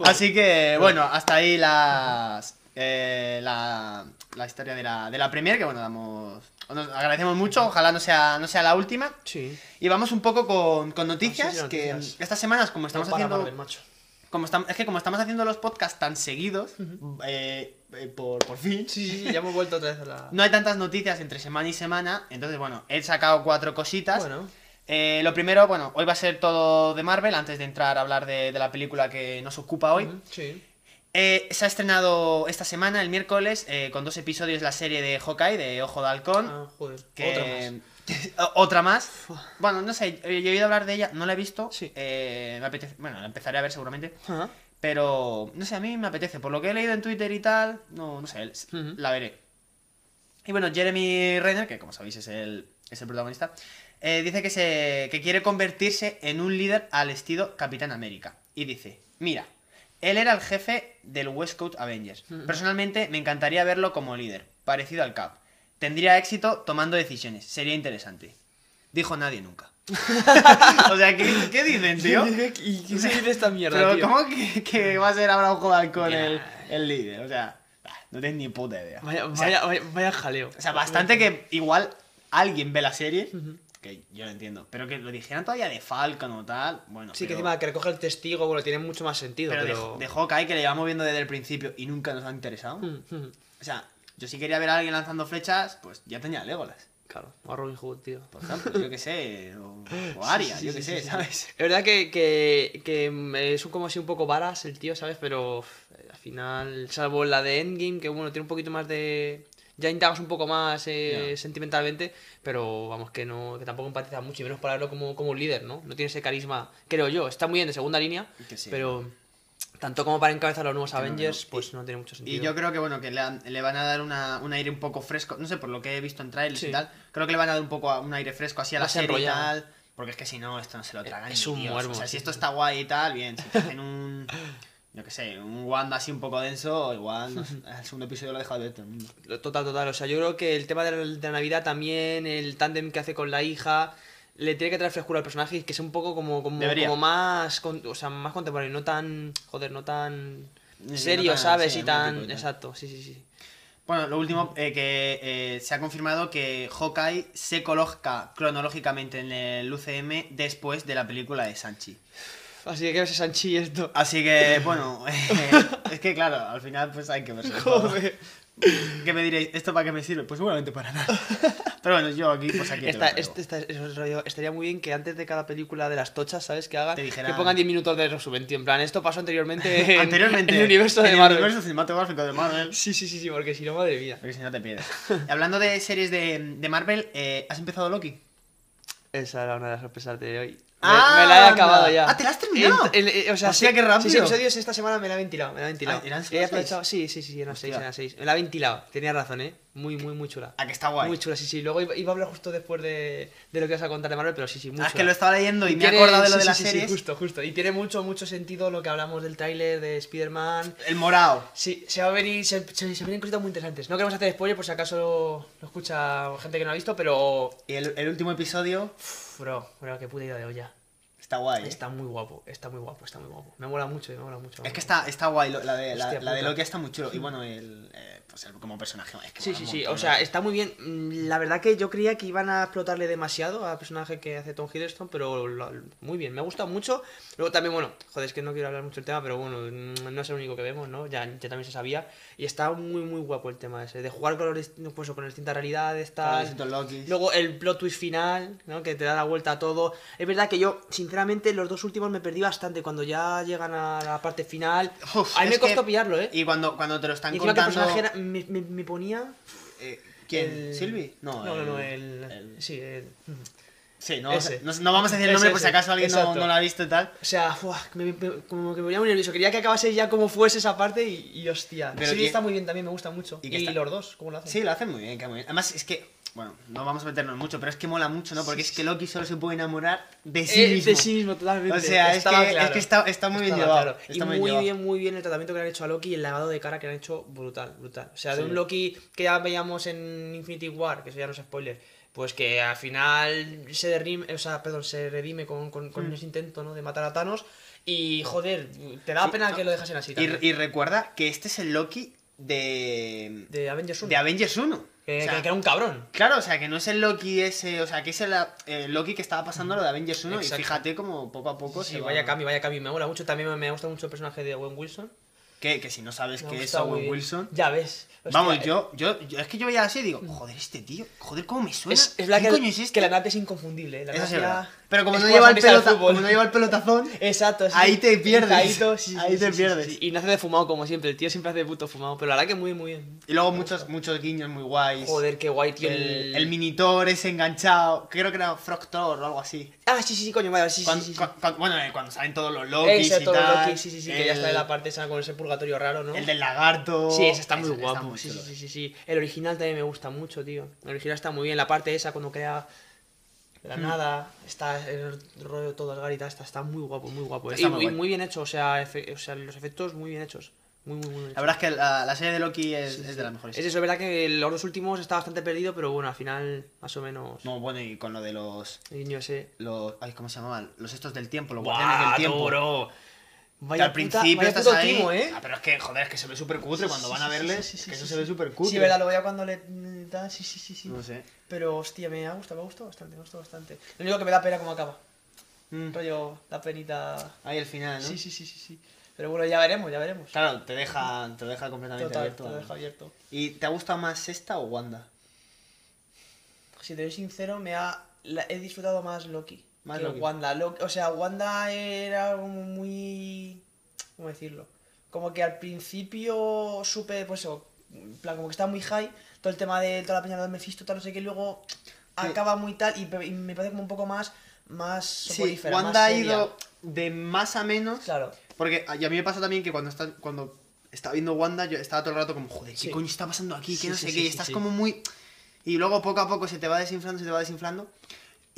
Speaker 6: Así que, bueno, hasta ahí las, eh, la, la historia de la, de la Premier, que bueno, damos, nos agradecemos mucho, ojalá no sea, no sea la última.
Speaker 5: Sí.
Speaker 6: Y vamos un poco con, con noticias,
Speaker 5: Ah, sí,
Speaker 6: que
Speaker 5: noticias.
Speaker 6: estas semanas, como estamos
Speaker 5: No para
Speaker 6: haciendo...
Speaker 5: Marvel, macho.
Speaker 6: Como estamos, es que como estamos haciendo los podcasts tan seguidos, eh, eh, por, por fin,
Speaker 5: sí, sí, ya hemos vuelto otra vez a la.
Speaker 6: no hay tantas noticias entre semana y semana, entonces bueno, he sacado cuatro cositas.
Speaker 5: Bueno,
Speaker 6: Eh, lo primero, bueno, hoy va a ser todo de Marvel, antes de entrar a hablar de, de la película que nos ocupa hoy.
Speaker 5: sí.
Speaker 6: Eh, se ha estrenado esta semana, el miércoles, eh, con dos episodios la serie de Hawkeye, de Ojo de Halcón.
Speaker 5: Ah, joder.
Speaker 6: que-
Speaker 5: Otra más.
Speaker 6: Otra más. Bueno, no sé, yo he oído hablar de ella, no la he visto.
Speaker 5: Sí.
Speaker 6: me apetece, bueno, la empezaré a ver seguramente. Pero, no sé, a mí me apetece. Por lo que he leído en Twitter y tal, no, no sé, la veré. Y bueno, Jeremy Renner, que como sabéis es el, es el protagonista, eh, dice que, se, que quiere convertirse en un líder al estilo Capitán América. Y dice, mira, él era el jefe del West Coast Avengers. Personalmente me encantaría verlo como líder, parecido al Cap. Tendría éxito tomando decisiones, sería interesante. Dijo nadie nunca. o sea, ¿qué, qué dicen, tío?
Speaker 5: ¿Y qué se dice esta mierda,
Speaker 6: Pero
Speaker 5: tío?
Speaker 6: ¿cómo que, que va a ser ahora Halcón
Speaker 5: Mira.
Speaker 6: el, el líder? O sea, no tienes ni puta idea.
Speaker 5: Vaya,
Speaker 6: O sea,
Speaker 5: vaya, vaya, vaya jaleo.
Speaker 6: o sea, bastante que igual alguien ve la serie, que yo lo entiendo, pero que lo dijeran todavía de Falcon o tal, bueno,
Speaker 5: Sí, que encima que recoge el testigo, bueno, tiene mucho más sentido,
Speaker 6: pero de-
Speaker 5: pero.
Speaker 6: de, Hawkeye que le llevamos viendo desde el principio y nunca nos ha interesado.
Speaker 5: Mm, mm.
Speaker 6: O sea, yo si quería ver a alguien lanzando flechas, pues ya tenía Legolas.
Speaker 5: Claro, o a Robin Hood, tío.
Speaker 6: Por ejemplo, yo que sé, o, o
Speaker 5: Sí, sí,
Speaker 6: yo
Speaker 5: sí,
Speaker 6: sé. ¿sabes?
Speaker 5: Es verdad que, que, que es un, como así un poco varas el tío, ¿sabes? Pero al final, salvo la de Endgame, que bueno, tiene un poquito más de... Ya indagas un poco más eh, sentimentalmente, pero vamos, que no que tampoco empatiza mucho, y menos para verlo como, como un líder, ¿no? No tiene ese carisma, creo yo. Está muy bien de segunda línea,
Speaker 6: sí.
Speaker 5: pero tanto como para encabezar los nuevos
Speaker 6: no,
Speaker 5: Avengers,
Speaker 6: no.
Speaker 5: pues no tiene mucho sentido.
Speaker 6: Y yo creo que bueno, que le, van a dar una, un aire un poco fresco, no sé, por lo que he visto en trailers
Speaker 5: Sí.
Speaker 6: y tal, creo que le van a dar un poco a- un aire fresco así a la serie y tal, porque es que si no, esto no se lo tragan
Speaker 5: Es un
Speaker 6: Dios.
Speaker 5: muermo,
Speaker 6: O sea, si esto está guay y tal, bien, si te hacen un, yo que sé, un Wanda así un poco denso, igual no el segundo episodio lo deja de ver todo el mundo.
Speaker 5: Lo- Total, total. O sea, yo creo que el tema de la, de la Navidad también, el tándem que hace con la hija, le tiene que traer frescura al personaje y que sea un poco como, como, más, con- o sea, más contemporáneo, no tan, joder, no tan
Speaker 6: Sí,
Speaker 5: serio,
Speaker 6: no tan-
Speaker 5: ¿sabes?
Speaker 6: sí,
Speaker 5: y tan, exacto, sí, sí, sí.
Speaker 6: Bueno, lo último, eh, que eh, se ha confirmado que Hawkeye se coloca cronológicamente en el UCM después de la película de Sanchi.
Speaker 5: Así que ves Sanchi y esto.
Speaker 6: Así que, bueno, es que claro, al final pues hay que verse.
Speaker 5: Joder.
Speaker 6: ¿Qué me diréis? ¿Esto para qué me sirve? Pues seguramente para nada. Pero bueno, yo aquí, pues aquí
Speaker 5: Esta- este- esta- es rollo- estaría muy bien que antes de cada película de las tochas, ¿sabes? Que hagan,
Speaker 6: dijeran-
Speaker 5: que pongan 10 minutos de resumen, tío. En plan, esto pasó anteriormente en,
Speaker 6: Anteriormente,
Speaker 5: en el universo de
Speaker 6: en
Speaker 5: Marvel.
Speaker 6: el universo cinematográfico de Marvel.
Speaker 5: Sí, sí, sí, sí, porque si no, madre mía.
Speaker 6: Porque si no te pierdes. Hablando de series de, de Marvel, eh, ¿has empezado Loki?
Speaker 5: Esa era una de las sorpresas de hoy. Me-
Speaker 6: Ah,
Speaker 5: me, la he
Speaker 6: anda.
Speaker 5: acabado ya.
Speaker 6: Ah, ¿te la has terminado?
Speaker 5: El- el- o sea,
Speaker 6: Hostia,
Speaker 5: sí-
Speaker 6: qué rápido.
Speaker 5: Seis episodios esta semana me la he ventilado, me la he ventilado.
Speaker 6: Ah, ¿eran solo
Speaker 5: He
Speaker 6: seis?
Speaker 5: Sí, sí, sí, sí, eran seis,
Speaker 6: Hostia.
Speaker 5: eran seis. Me la he ventilado, tenías razón, ¿eh? Muy, muy, muy chula.
Speaker 6: Ah, que está guay.
Speaker 5: Muy chula, sí, sí. Luego iba, a hablar justo después de, de lo que vas a contar de Marvel, pero sí, sí, muy
Speaker 6: Ah, es que lo estaba leyendo y, me he acordado de lo
Speaker 5: sí,
Speaker 6: de
Speaker 5: sí,
Speaker 6: las
Speaker 5: sí, sí, justo, justo. Y tiene mucho, mucho sentido lo que hablamos del tráiler de Spider-Man.
Speaker 6: El morado.
Speaker 5: Sí, se va a venir, se, se- se vienen cositas muy interesantes. No queremos hacer spoiler por si acaso lo, lo escucha gente que no ha visto, pero...
Speaker 6: Y el, el último episodio
Speaker 5: bro, bro, qué puta idea de olla.
Speaker 6: Está guay. ¿eh?
Speaker 5: Está muy guapo, está muy guapo, está muy guapo. Me mola mucho, me mola mucho. me
Speaker 6: Es que está, está guay, la de, la, la de. Loki está muy chulo. Y bueno, el, eh, pues el- como personaje. Es que
Speaker 5: Sí, sí, sí. O sea, está muy bien. Mm, La verdad que yo creía que iban a explotarle demasiado al personaje que hace Tom Hiddleston, pero lo- muy bien. Me ha gustado mucho. Luego también, bueno, joder, es que no quiero hablar mucho del tema, pero bueno, mm, no es el único que vemos, ¿no? Ya, ya también se sabía. Y está muy, muy guapo el tema ese. De jugar con, los, pues, con distintas realidades, tal. Luego el plot twist final, ¿no? Que te da la vuelta a todo. Es verdad que yo, sinceramente, los dos últimos me perdí bastante. Cuando ya llegan a la parte final.
Speaker 6: Uf,
Speaker 5: a mí me costó
Speaker 6: que-
Speaker 5: pillarlo, ¿eh?
Speaker 6: Y cuando, cuando te lo están
Speaker 5: Y encima que el
Speaker 6: contando.
Speaker 5: personaje era- me, me- me ponía
Speaker 6: eh, ¿Quién?
Speaker 5: el-
Speaker 6: ¿Silvi? No,
Speaker 5: No, no, no,
Speaker 6: el-
Speaker 5: el.
Speaker 6: el-
Speaker 5: Sí, el.
Speaker 6: Sí, no,
Speaker 5: Ese.
Speaker 6: no, no vamos a decir el
Speaker 5: Ese,
Speaker 6: nombre por si
Speaker 5: ese.
Speaker 6: acaso alguien no, no lo ha visto y tal.
Speaker 5: O sea, me- me- como que me ponía muy nervioso. Quería que acabase ya como fuese esa parte y, y hostia.
Speaker 6: Pero
Speaker 5: sí, está muy bien también, me gusta mucho.
Speaker 6: y
Speaker 5: Y,
Speaker 6: está-
Speaker 5: los dos, ¿cómo lo hacen?
Speaker 6: Sí, lo hacen muy bien, muy bien. Además, es que, bueno, no vamos a meternos mucho, pero es que mola mucho, ¿no? Porque es que Loki solo se puede enamorar de sí
Speaker 5: Eh,
Speaker 6: mismo.
Speaker 5: De sí mismo, totalmente.
Speaker 6: O sea, es que,
Speaker 5: claro.
Speaker 6: es que está, está muy bien llevado.
Speaker 5: claro.
Speaker 6: está
Speaker 5: y
Speaker 6: muy
Speaker 5: muy
Speaker 6: llevado.
Speaker 5: bien, muy bien el tratamiento que le han hecho a Loki y el lavado de cara que le han hecho brutal, brutal. O sea, de
Speaker 6: Sí.
Speaker 5: un Loki que ya veíamos en Infinity War, que eso ya no es spoiler, pues que al final se redime, o sea, perdón, se redime con, con,
Speaker 6: Mm.
Speaker 5: con ese intento, ¿no? De matar a Thanos. Y joder, te da pena que lo dejasen así.
Speaker 6: Y, y recuerda que este es el Loki de.
Speaker 5: de Avengers 1.
Speaker 6: de Avengers 1.
Speaker 5: Que,
Speaker 6: O sea,
Speaker 5: que- que era un cabrón.
Speaker 6: Claro, o sea, que no es el Loki ese, o sea, que es el, el Loki que estaba pasando lo de Avengers 1
Speaker 5: Exacto.
Speaker 6: y fíjate como poco a poco
Speaker 5: Sí,
Speaker 6: se va-
Speaker 5: vaya cambio, vaya cambio. Me mola mucho. También me, gusta mucho el personaje de Owen Wilson.
Speaker 6: Que, que si no sabes qué es Owen
Speaker 5: bien.
Speaker 6: Wilson.
Speaker 5: Ya ves. Hostia,
Speaker 6: Vamos,
Speaker 5: eh,
Speaker 6: yo, yo, yo, es que yo veía así y digo, joder, este tío, joder, cómo me suena.
Speaker 5: Es, es verdad
Speaker 6: ¿Qué
Speaker 5: que,
Speaker 6: coño es este?
Speaker 5: que la nave es inconfundible. La
Speaker 6: Eso sí
Speaker 5: nave
Speaker 6: es. Pero como no, lleva el pelota, como no lleva el pelotazón,
Speaker 5: Exacto, sí.
Speaker 6: Ahí te pierdes.
Speaker 5: Sí,
Speaker 6: Ahí te pierdes.
Speaker 5: Y no hace de fumado como siempre, el tío siempre hace de puto fumado. Pero la verdad que muy, muy bien.
Speaker 6: y luego muchos, muchos guiños muy guays.
Speaker 5: Joder, qué guay, tío.
Speaker 6: el, el Minitor ese enganchado, creo que era Frogtor o algo así.
Speaker 5: Ah, sí, sí, sí, coño, vale, sí,
Speaker 6: Cuando,
Speaker 5: sí,
Speaker 6: bueno, eh, cuando salen todos los Lokis y.
Speaker 5: Loki, sí, sí, sí, que ya está en la parte esa con ese purgatorio raro, ¿no?
Speaker 6: El del lagarto.
Speaker 5: Sí, ese está muy
Speaker 6: Ese
Speaker 5: guapo.
Speaker 6: muy chulo.
Speaker 5: sí, sí, sí, sí. El original también me gusta mucho, tío. El original está muy bien. La parte esa cuando crea
Speaker 6: Hmm.
Speaker 5: nada, está el rollo todo Asgarita, está, está muy guapo, muy guapo.
Speaker 6: Está
Speaker 5: y
Speaker 6: muy
Speaker 5: y muy bien hecho, o sea, efe- o sea, los efectos muy bien hechos. Muy, muy, muy bien
Speaker 6: La verdad es que la, la serie de Loki es,
Speaker 5: Sí,
Speaker 6: es
Speaker 5: sí.
Speaker 6: de las mejores.
Speaker 5: Es eso, es verdad que los dos últimos está bastante perdido, pero bueno, al final, más o menos.
Speaker 6: No, bueno, y con lo de los.
Speaker 5: niño ese.
Speaker 6: los ay, ¿Cómo se llamaban? Los estos del tiempo, los
Speaker 5: ¡Buah,
Speaker 6: guardianes del tiempo. Que
Speaker 5: Vaya
Speaker 6: al
Speaker 5: puta-
Speaker 6: principio estás ahí.
Speaker 5: timo, ¿eh?
Speaker 6: Ah, pero es que, joder, es que se ve súper cutre cuando van a verles.
Speaker 5: sí,
Speaker 6: que eso se ve súper cutre.
Speaker 5: Sí, verdad, lo veía cuando le. Sí, sí, sí, sí.
Speaker 6: No sé.
Speaker 5: Pero hostia, me ha gustado, me ha gustado bastante, me ha gustado bastante. Lo único que me da pena cómo acaba.
Speaker 6: Mm.
Speaker 5: Rollo, da penita.
Speaker 6: Ahí al final, ¿no?
Speaker 5: Sí, sí, sí, sí, sí. Pero bueno, ya veremos, ya veremos.
Speaker 6: Claro, te deja, te deja completamente
Speaker 5: Total,
Speaker 6: abierto.
Speaker 5: te lo
Speaker 6: a-
Speaker 5: dejo abierto.
Speaker 6: ¿Y te ha gustado más esta o Wanda?
Speaker 5: Si te soy sincero, me ha. la- he disfrutado más Loki.
Speaker 6: Más
Speaker 5: que
Speaker 6: Loki.
Speaker 5: Wanda. Lo- o sea, Wanda era como muy. ¿Cómo decirlo? Como que al principio supe, pues eso, en plan, como que estaba muy high, todo el tema de toda la peña de Mephisto, tal, no sé qué, y luego acaba muy tal, y, me parece como un poco más. Más
Speaker 6: Sí, Wanda ha ido de más a menos.
Speaker 5: Claro.
Speaker 6: Porque a y a mí me pasa también que cuando, está, cuando estaba viendo Wanda, yo estaba todo el rato como, joder, ¿qué
Speaker 5: Sí.
Speaker 6: coño está pasando aquí?
Speaker 5: Sí,
Speaker 6: Que no sé qué. y estás como muy. Y luego poco a poco se te va desinflando, se te va desinflando.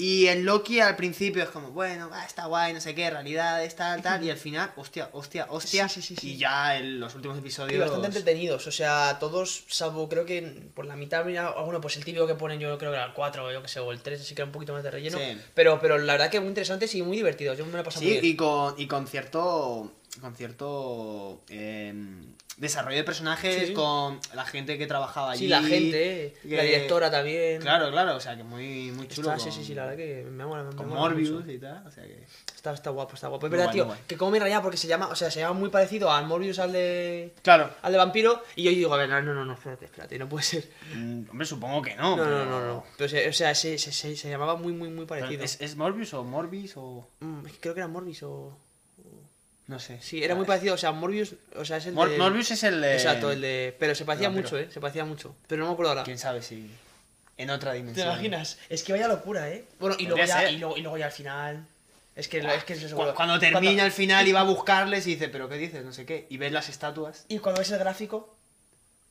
Speaker 6: Y en Loki al principio es como, bueno, ah, está guay, no sé qué, realidades, tal, tal. Y al final, hostia, hostia, hostia.
Speaker 5: Sí, sí, sí.
Speaker 6: Y ya en los últimos
Speaker 5: Y
Speaker 6: episodios.
Speaker 5: bastante entretenidos, o sea, todos, salvo creo que por la mitad, mira, alguno, pues el típico que ponen yo creo que era el 4 o yo que sé, o el 3, así que era un poquito más de relleno. Pero, pero la verdad que muy interesantes y muy divertidos, yo me lo he pasado muy bien.
Speaker 6: y con, y con cierto. Con cierto. em, desarrollo de personajes,
Speaker 5: Sí.
Speaker 6: con la gente que trabajaba allí.
Speaker 5: Sí, la gente, la directora también.
Speaker 6: Claro, claro, o sea que muy, muy chulo.
Speaker 5: Está,
Speaker 6: con-
Speaker 5: sí, sí, la verdad que me mola, me
Speaker 6: Con
Speaker 5: mola
Speaker 6: Morbius
Speaker 5: mucho.
Speaker 6: y tal, o sea que.
Speaker 5: Está, está guapo, está guapo. Es verdad,
Speaker 6: guay,
Speaker 5: tío, que como me rayaba porque se llama, o sea, se llama muy parecido al Morbius al de.
Speaker 6: Claro.
Speaker 5: al de vampiro, y yo digo, a ver, no, no, no, espérate, espérate, no puede ser.
Speaker 6: Mm, hombre, supongo que no.
Speaker 5: No,
Speaker 6: pero...
Speaker 5: no, no, no. Pero, o sea, se, se, se, se llamaba muy, muy, muy parecido.
Speaker 6: ¿Es, ¿Es Morbius o Morbis o.?
Speaker 5: Mm, creo que era Morbius o.
Speaker 6: No sé.
Speaker 5: Sí, era muy parecido, o sea, Morbius, o sea, es el
Speaker 6: Mor-
Speaker 5: de...
Speaker 6: Morbius es el de.
Speaker 5: Exacto, el de... Pero se parecía
Speaker 6: No, pero-
Speaker 5: mucho, ¿eh? Se parecía mucho. Pero no me acuerdo ahora.
Speaker 6: Quién sabe si. En otra
Speaker 5: ¿Te
Speaker 6: dimensión.
Speaker 5: imaginas? Es que vaya locura, ¿eh? Bueno, y luego, ya, y, luego, y luego ya al final... Es que, es que es eso,
Speaker 6: Cu- Cuando termina al final y va a buscarles y dice, ¿pero qué dices? No sé qué. Y ves las estatuas.
Speaker 5: Y cuando ves el gráfico...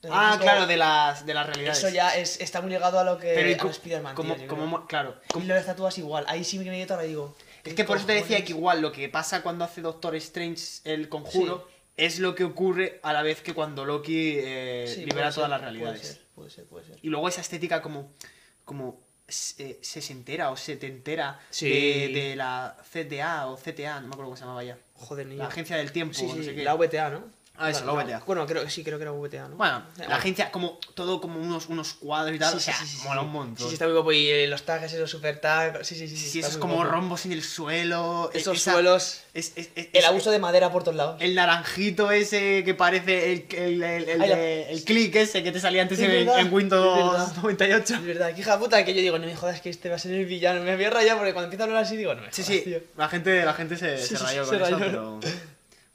Speaker 5: el
Speaker 6: Ah,
Speaker 5: gráfico,
Speaker 6: claro, de las, de las realidades.
Speaker 5: Eso ya es, está muy ligado a lo que...
Speaker 6: Pero ¿y
Speaker 5: a Spider-Man,
Speaker 6: cómo-
Speaker 5: tío, yo
Speaker 6: cómo
Speaker 5: creo.
Speaker 6: mo- claro.
Speaker 5: Y las estatuas igual. Ahí sí me quedo ahora digo...
Speaker 6: Es
Speaker 5: ¿qué
Speaker 6: que por eso te decía que igual lo que pasa cuando hace Doctor Strange el conjuro es lo que ocurre a la vez que cuando Loki eh,
Speaker 5: Sí,
Speaker 6: libera todas
Speaker 5: ser,
Speaker 6: las realidades.
Speaker 5: Puede ser, puede ser, puede ser.
Speaker 6: Y luego esa estética como, como se, se entera o se te entera
Speaker 5: Sí.
Speaker 6: de, de la CDA o CTA, no me acuerdo cómo se llamaba ya.
Speaker 5: Joder, niño.
Speaker 6: La Agencia del Tiempo, no sé qué.
Speaker 5: la VTA, ¿no?
Speaker 6: Ah, eso, la
Speaker 5: No,
Speaker 6: VTA.
Speaker 5: Bueno, creo que sí, creo que era VTA, ¿no?
Speaker 6: Bueno,
Speaker 5: Eh,
Speaker 6: la agencia, como todo como unos, unos cuadros y tal, o sea, mola un montón.
Speaker 5: Sí, sí, está muy guapo. Y eh, los tags, esos super tags. Sí, sí, sí.
Speaker 6: Sí,
Speaker 5: sí,
Speaker 6: sí, esos como
Speaker 5: guapo.
Speaker 6: rombos en el suelo.
Speaker 5: Esos
Speaker 6: esa-
Speaker 5: suelos.
Speaker 6: es- es- es-
Speaker 5: El abuso de madera por todos lados.
Speaker 6: El naranjito ese que parece el, el, el, el,
Speaker 5: Ay, la-
Speaker 6: el click ese que te salía antes
Speaker 5: Sí,
Speaker 6: en,
Speaker 5: verdad,
Speaker 6: en Windows
Speaker 5: verdad.
Speaker 6: 98.
Speaker 5: Es verdad, que hija puta, que yo digo, no me jodas que este va a ser el villano. Me voy a rayar porque cuando empieza a hablar así digo, no me
Speaker 6: Sí,
Speaker 5: jodas,
Speaker 6: sí,
Speaker 5: tío.
Speaker 6: la gente, la gente se,
Speaker 5: Sí,
Speaker 6: se
Speaker 5: sí,
Speaker 6: rayó con eso, pero...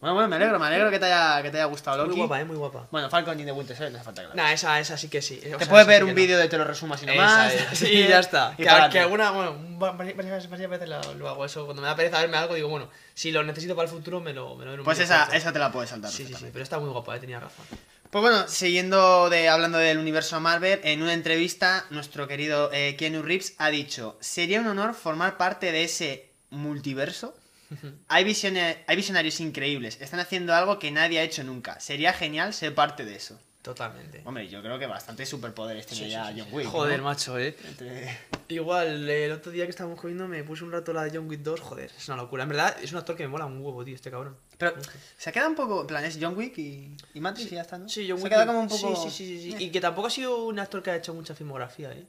Speaker 6: Bueno, bueno, me alegro, me alegro que te haya, que te haya gustado
Speaker 5: Muy
Speaker 6: Loki.
Speaker 5: guapa, eh, muy guapa.
Speaker 6: Bueno, Falcon y The Winter Soldier no hace falta que lo
Speaker 5: Nah, esa, esa sí que sí. O
Speaker 6: Te
Speaker 5: sea,
Speaker 6: puedes
Speaker 5: esa
Speaker 6: ver
Speaker 5: sí
Speaker 6: un
Speaker 5: que no.
Speaker 6: vídeo de te lo resumo así
Speaker 5: Esa
Speaker 6: nomás.
Speaker 5: es. Sí, ya está.
Speaker 6: Y
Speaker 5: Que,
Speaker 6: pa'lante.
Speaker 5: que alguna, bueno, varias, varias, varias veces lo, lo hago eso. Cuando me da pereza verme algo, digo, bueno, si lo necesito para el futuro, me lo, me lo veo en un
Speaker 6: Pues
Speaker 5: vídeo
Speaker 6: esa, esa te la puedes saltar.
Speaker 5: Sí, sí, sí,
Speaker 6: perfectamente.
Speaker 5: pero está muy guapa, eh, tenía razón.
Speaker 6: Pues bueno, siguiendo de hablando del universo Marvel, en una entrevista nuestro querido eh, Keanu Reeves ha dicho, sería un honor formar parte de ese multiverso. Hay, visione- hay visionarios increíbles, están haciendo algo que nadie ha hecho nunca. Sería genial ser parte de eso.
Speaker 5: Totalmente.
Speaker 6: Hombre, yo creo que bastantes superpoderes tiene
Speaker 5: Sí,
Speaker 6: ya
Speaker 5: sí, sí.
Speaker 6: John Wick.
Speaker 5: Joder,
Speaker 6: ¿no?
Speaker 5: macho, eh.
Speaker 6: Entre-
Speaker 5: Igual, el otro día que estábamos comiendo me puse un rato la de John Wick 2, joder, es una locura. En verdad, es un actor que me mola un huevo, tío, este cabrón.
Speaker 6: Pero se queda un poco, en plan, es John Wick y, y Matrix y ya está, ¿no?
Speaker 5: Sí, John
Speaker 6: se
Speaker 5: Wick.
Speaker 6: queda como un poco...
Speaker 5: Sí, sí, sí, sí, sí.
Speaker 6: Eh.
Speaker 5: Y que tampoco ha sido un actor que ha hecho mucha filmografía, eh.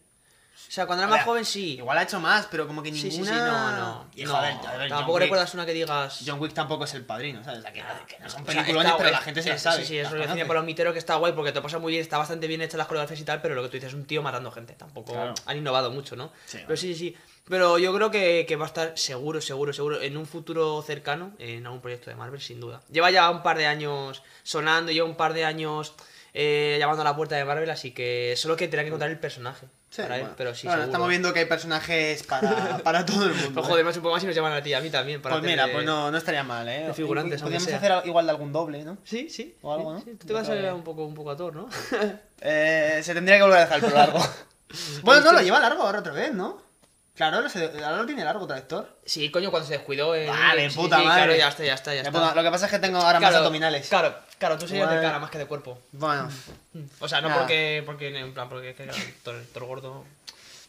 Speaker 5: O sea, cuando era más
Speaker 6: ver,
Speaker 5: joven sí.
Speaker 6: Igual ha hecho más, pero como que
Speaker 5: Sí,
Speaker 6: ninguna...
Speaker 5: sí, sí, no, no.
Speaker 6: Y
Speaker 5: no,
Speaker 6: joder, ver, John
Speaker 5: tampoco
Speaker 6: Wick-
Speaker 5: recuerdas una que digas.
Speaker 6: John Wick tampoco es el padrino, ¿sabes? O sea, que, que no son
Speaker 5: O sea,
Speaker 6: pero la gente se las
Speaker 5: Sí,
Speaker 6: sabe.
Speaker 5: Sí, sí, eso por los miteros que está guay porque te pasa muy bien, está bastante bien hechas las coreografías y tal, pero lo que tú dices es un tío matando gente. Tampoco
Speaker 6: Claro.
Speaker 5: han innovado mucho, ¿no?
Speaker 6: Sí,
Speaker 5: pero sí, sí, sí. Pero yo creo que, que va a estar seguro, seguro, seguro en un futuro cercano en algún proyecto de Marvel, sin duda. Lleva ya un par de años sonando, lleva un par de años eh, llamando a la puerta de Marvel, así que solo que tendrá que encontrar el personaje
Speaker 6: Sí,
Speaker 5: para él,
Speaker 6: bueno.
Speaker 5: pero sí,
Speaker 6: Bueno, estamos viendo que hay personajes para, para todo el mundo. ¿eh?
Speaker 5: joder, más un poco más y nos llaman a ti, a mí también. Para
Speaker 6: pues mira, pues no, no estaría mal, ¿eh?
Speaker 5: figurantes,
Speaker 6: Podríamos hacer igual de algún doble, ¿no?
Speaker 5: Sí, sí.
Speaker 6: O algo, ¿no?
Speaker 5: sí. Tú te vas a ver un poco, un poco a Thor, ¿no?
Speaker 6: Eh, se tendría que volver a dejar el pelo largo. bueno, no, lo lleva largo ahora otra vez, ¿no? Claro, ahora lo tiene largo otra vez Thor.
Speaker 5: Sí, coño, cuando se descuidó.
Speaker 6: Vale,
Speaker 5: sí,
Speaker 6: puta
Speaker 5: sí,
Speaker 6: madre.
Speaker 5: Claro, ya está, ya está, ya está.
Speaker 6: Lo que pasa es que tengo ahora más abdominales.
Speaker 5: Claro, claro, tú serías de cara más que de cuerpo.
Speaker 6: Bueno,
Speaker 5: O sea, no
Speaker 6: Nada.
Speaker 5: porque, porque, en plan, porque es que Thor, Thor gordo...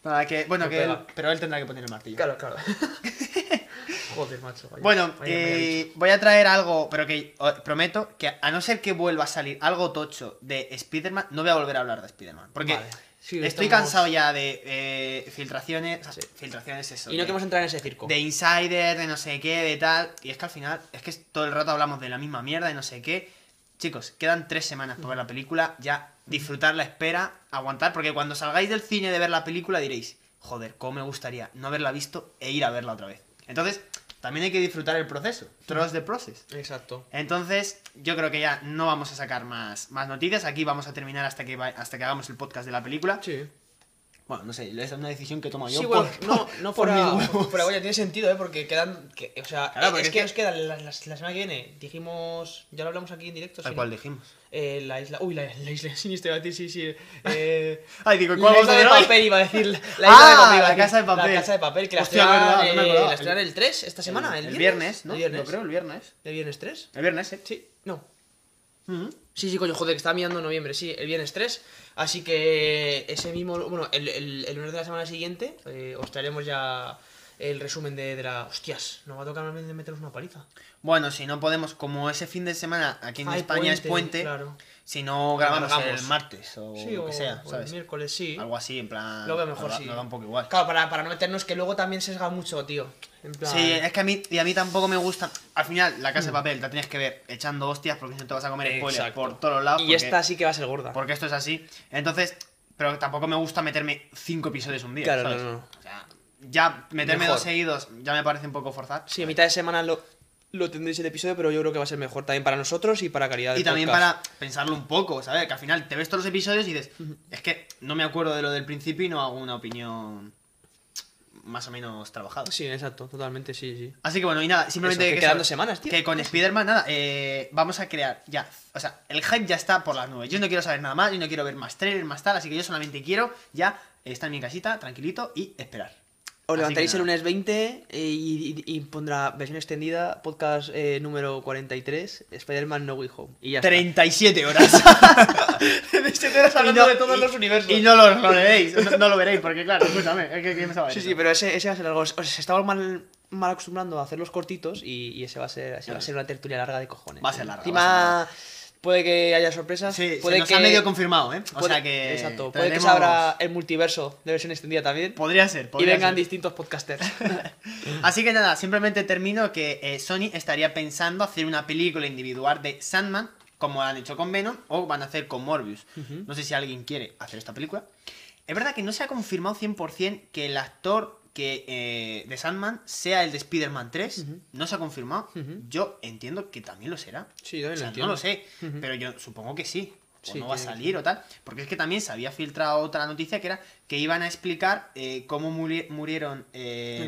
Speaker 6: nada, que, bueno,
Speaker 5: No
Speaker 6: que él- pero él tendrá que poner el martillo.
Speaker 5: Claro, claro. Joder, macho. vaya-
Speaker 6: Bueno,
Speaker 5: vaya
Speaker 6: eh, voy a traer algo, pero que prometo que a no ser que vuelva a salir algo tocho de Spider-Man, no voy a volver a hablar de Spider-Man. Porque
Speaker 5: Vale. Sí,
Speaker 6: estoy
Speaker 5: estamos-
Speaker 6: cansado ya de eh, filtraciones. o sea,
Speaker 5: Sí.
Speaker 6: Filtraciones, eso.
Speaker 5: Y no queremos entrar en ese circo.
Speaker 6: de insider, de no sé qué, de tal. Y es que al final, es que todo el rato hablamos de la misma mierda, de no sé qué. Chicos, quedan tres semanas para ver la película. Ya disfrutar la espera, aguantar, porque cuando salgáis del cine de ver la película diréis, joder, cómo me gustaría no haberla visto e ir a verla otra vez. Entonces, también hay que disfrutar el proceso. Trust the process.
Speaker 5: Exacto.
Speaker 6: Entonces, yo creo que ya no vamos a sacar más, más noticias. Aquí vamos a terminar hasta que, va- hasta que hagamos el podcast de la película.
Speaker 5: Sí.
Speaker 6: Bueno, no sé, es una decisión que tomo yo.
Speaker 5: Sí, bueno,
Speaker 6: por-
Speaker 5: no, no
Speaker 6: por
Speaker 5: fuera, fuera coña, tiene sentido, ¿eh? Porque quedan, que, o sea,
Speaker 6: Claro,
Speaker 5: eh,
Speaker 6: porque
Speaker 5: es
Speaker 6: es
Speaker 5: que
Speaker 6: que-
Speaker 5: nos quedan la, la- la semana que viene, dijimos, ya lo hablamos aquí en directo, sí,
Speaker 6: cual
Speaker 5: ¿no?
Speaker 6: dijimos.
Speaker 5: Eh, la isla, uy, la, la isla siniestra, decir, sí, sí, eh,
Speaker 6: Ay, digo,
Speaker 5: la
Speaker 6: ¿cuál vamos
Speaker 5: isla de papel iba a decir, la isla
Speaker 6: Ah,
Speaker 5: de papel,
Speaker 6: la casa de papel.
Speaker 5: la casa de papel, que la
Speaker 6: Hostia,
Speaker 5: estrenan,
Speaker 6: no
Speaker 5: eh, la estrenan el 3 esta semana, el,
Speaker 6: el viernes, ¿no?
Speaker 5: el viernes,
Speaker 6: Yo creo el viernes.
Speaker 5: ¿el viernes 3?
Speaker 6: El viernes, sí.
Speaker 5: Sí, no,
Speaker 6: Ujú.
Speaker 5: Sí, sí, coño, joder, que está mirando noviembre, sí, el viernes 3. Así que ese mismo. Bueno, el, el, el lunes de la semana siguiente eh, os traeremos ya el resumen de, de la. Hostias, nos va a tocar meternos una paliza.
Speaker 6: Bueno, si no podemos, como ese fin de semana aquí en España es puente,
Speaker 5: Claro.
Speaker 6: Si no grabamos el martes o
Speaker 5: Sí,
Speaker 6: lo que sea,
Speaker 5: o
Speaker 6: ¿sabes?
Speaker 5: el miércoles, sí.
Speaker 6: Algo así, en plan.
Speaker 5: Lo veo mejor,
Speaker 6: nos
Speaker 5: sí.
Speaker 6: Nos da un poco igual.
Speaker 5: Claro, para, para no meternos que luego también sesga mucho, tío. En plan...
Speaker 6: Sí, es que a mí, y a mí tampoco me gusta. Al final, la casa de papel la tienes que ver echando hostias porque si no te vas a comer spoilers por todos lados.
Speaker 5: Y
Speaker 6: porque,
Speaker 5: esta sí que va a ser gorda.
Speaker 6: Porque esto es así. Entonces, pero tampoco me gusta meterme cinco episodios un día.
Speaker 5: Claro,
Speaker 6: ¿sabes?
Speaker 5: no, no.
Speaker 6: O sea, ya meterme
Speaker 5: Mejor.
Speaker 6: dos seguidos ya me parece un poco forzar.
Speaker 5: Sí, a mitad de semana lo, lo tendréis el episodio, pero yo creo que va a ser mejor también para nosotros y para calidad de
Speaker 6: Y también para pensarlo un poco, ¿sabes? Que al final te ves todos los episodios y dices, es que no me acuerdo de lo del principio y no hago una opinión más o menos trabajada.
Speaker 5: Sí, exacto, totalmente, sí, sí.
Speaker 6: Así que bueno, y nada, simplemente
Speaker 5: Eso, que
Speaker 6: que,
Speaker 5: quedan
Speaker 6: eso-
Speaker 5: dos semanas, tío.
Speaker 6: Que con Spider-Man, nada, eh, vamos a crear ya. O sea, el hype ya está por las nubes. Yo no quiero saber nada más, yo no quiero ver más trailers, más tal, así que yo solamente quiero ya estar en mi casita, tranquilito y esperar.
Speaker 5: Os levantaréis el lunes 20 eh, y, y- y pondrá versión extendida, podcast eh, número 43, Spider-Man No Way Home. Y ya está.
Speaker 6: 37 horas.
Speaker 5: 37 horas hablando
Speaker 6: no-
Speaker 5: de todos
Speaker 6: y-
Speaker 5: los universos.
Speaker 6: Y no lo, lo veréis, no, no lo veréis, porque claro, escúchame, es que ¿quién me sabe
Speaker 5: Sí,
Speaker 6: eso?
Speaker 5: sí, pero ese, ese va a ser algo. Os, os estamos mal, mal acostumbrando a hacer los cortitos y, ese va a ser, ese va a ser una tertulia larga de cojones.
Speaker 6: Va a ser larga,
Speaker 5: Encima,
Speaker 6: va a
Speaker 5: puede que haya sorpresas.
Speaker 6: Sí,
Speaker 5: puede
Speaker 6: se nos
Speaker 5: que,
Speaker 6: ha medio confirmado, ¿eh? O
Speaker 5: puede-
Speaker 6: sea que.
Speaker 5: Exacto, puede que se abra el multiverso de versión extendida también.
Speaker 6: Podría ser,
Speaker 5: Y
Speaker 6: podría
Speaker 5: vengan
Speaker 6: ser.
Speaker 5: distintos podcasters.
Speaker 6: Así que nada, simplemente termino que eh, Sony estaría pensando hacer una película individual de Sandman, como han hecho con Venom, o van a hacer con Morbius. No sé si alguien quiere hacer esta película. Es verdad que no se ha confirmado 100% que el actor que eh, The Sandman sea el de Spider-Man 3. No se ha confirmado. Yo entiendo que también lo será.
Speaker 5: Sí, yo
Speaker 6: O sea,
Speaker 5: entiendo.
Speaker 6: no lo sé, pero yo supongo que sí. O
Speaker 5: Sí,
Speaker 6: no va a
Speaker 5: que
Speaker 6: salir o tal. Porque es que también se había filtrado otra noticia que era que iban a explicar eh, cómo muri- murieron eh.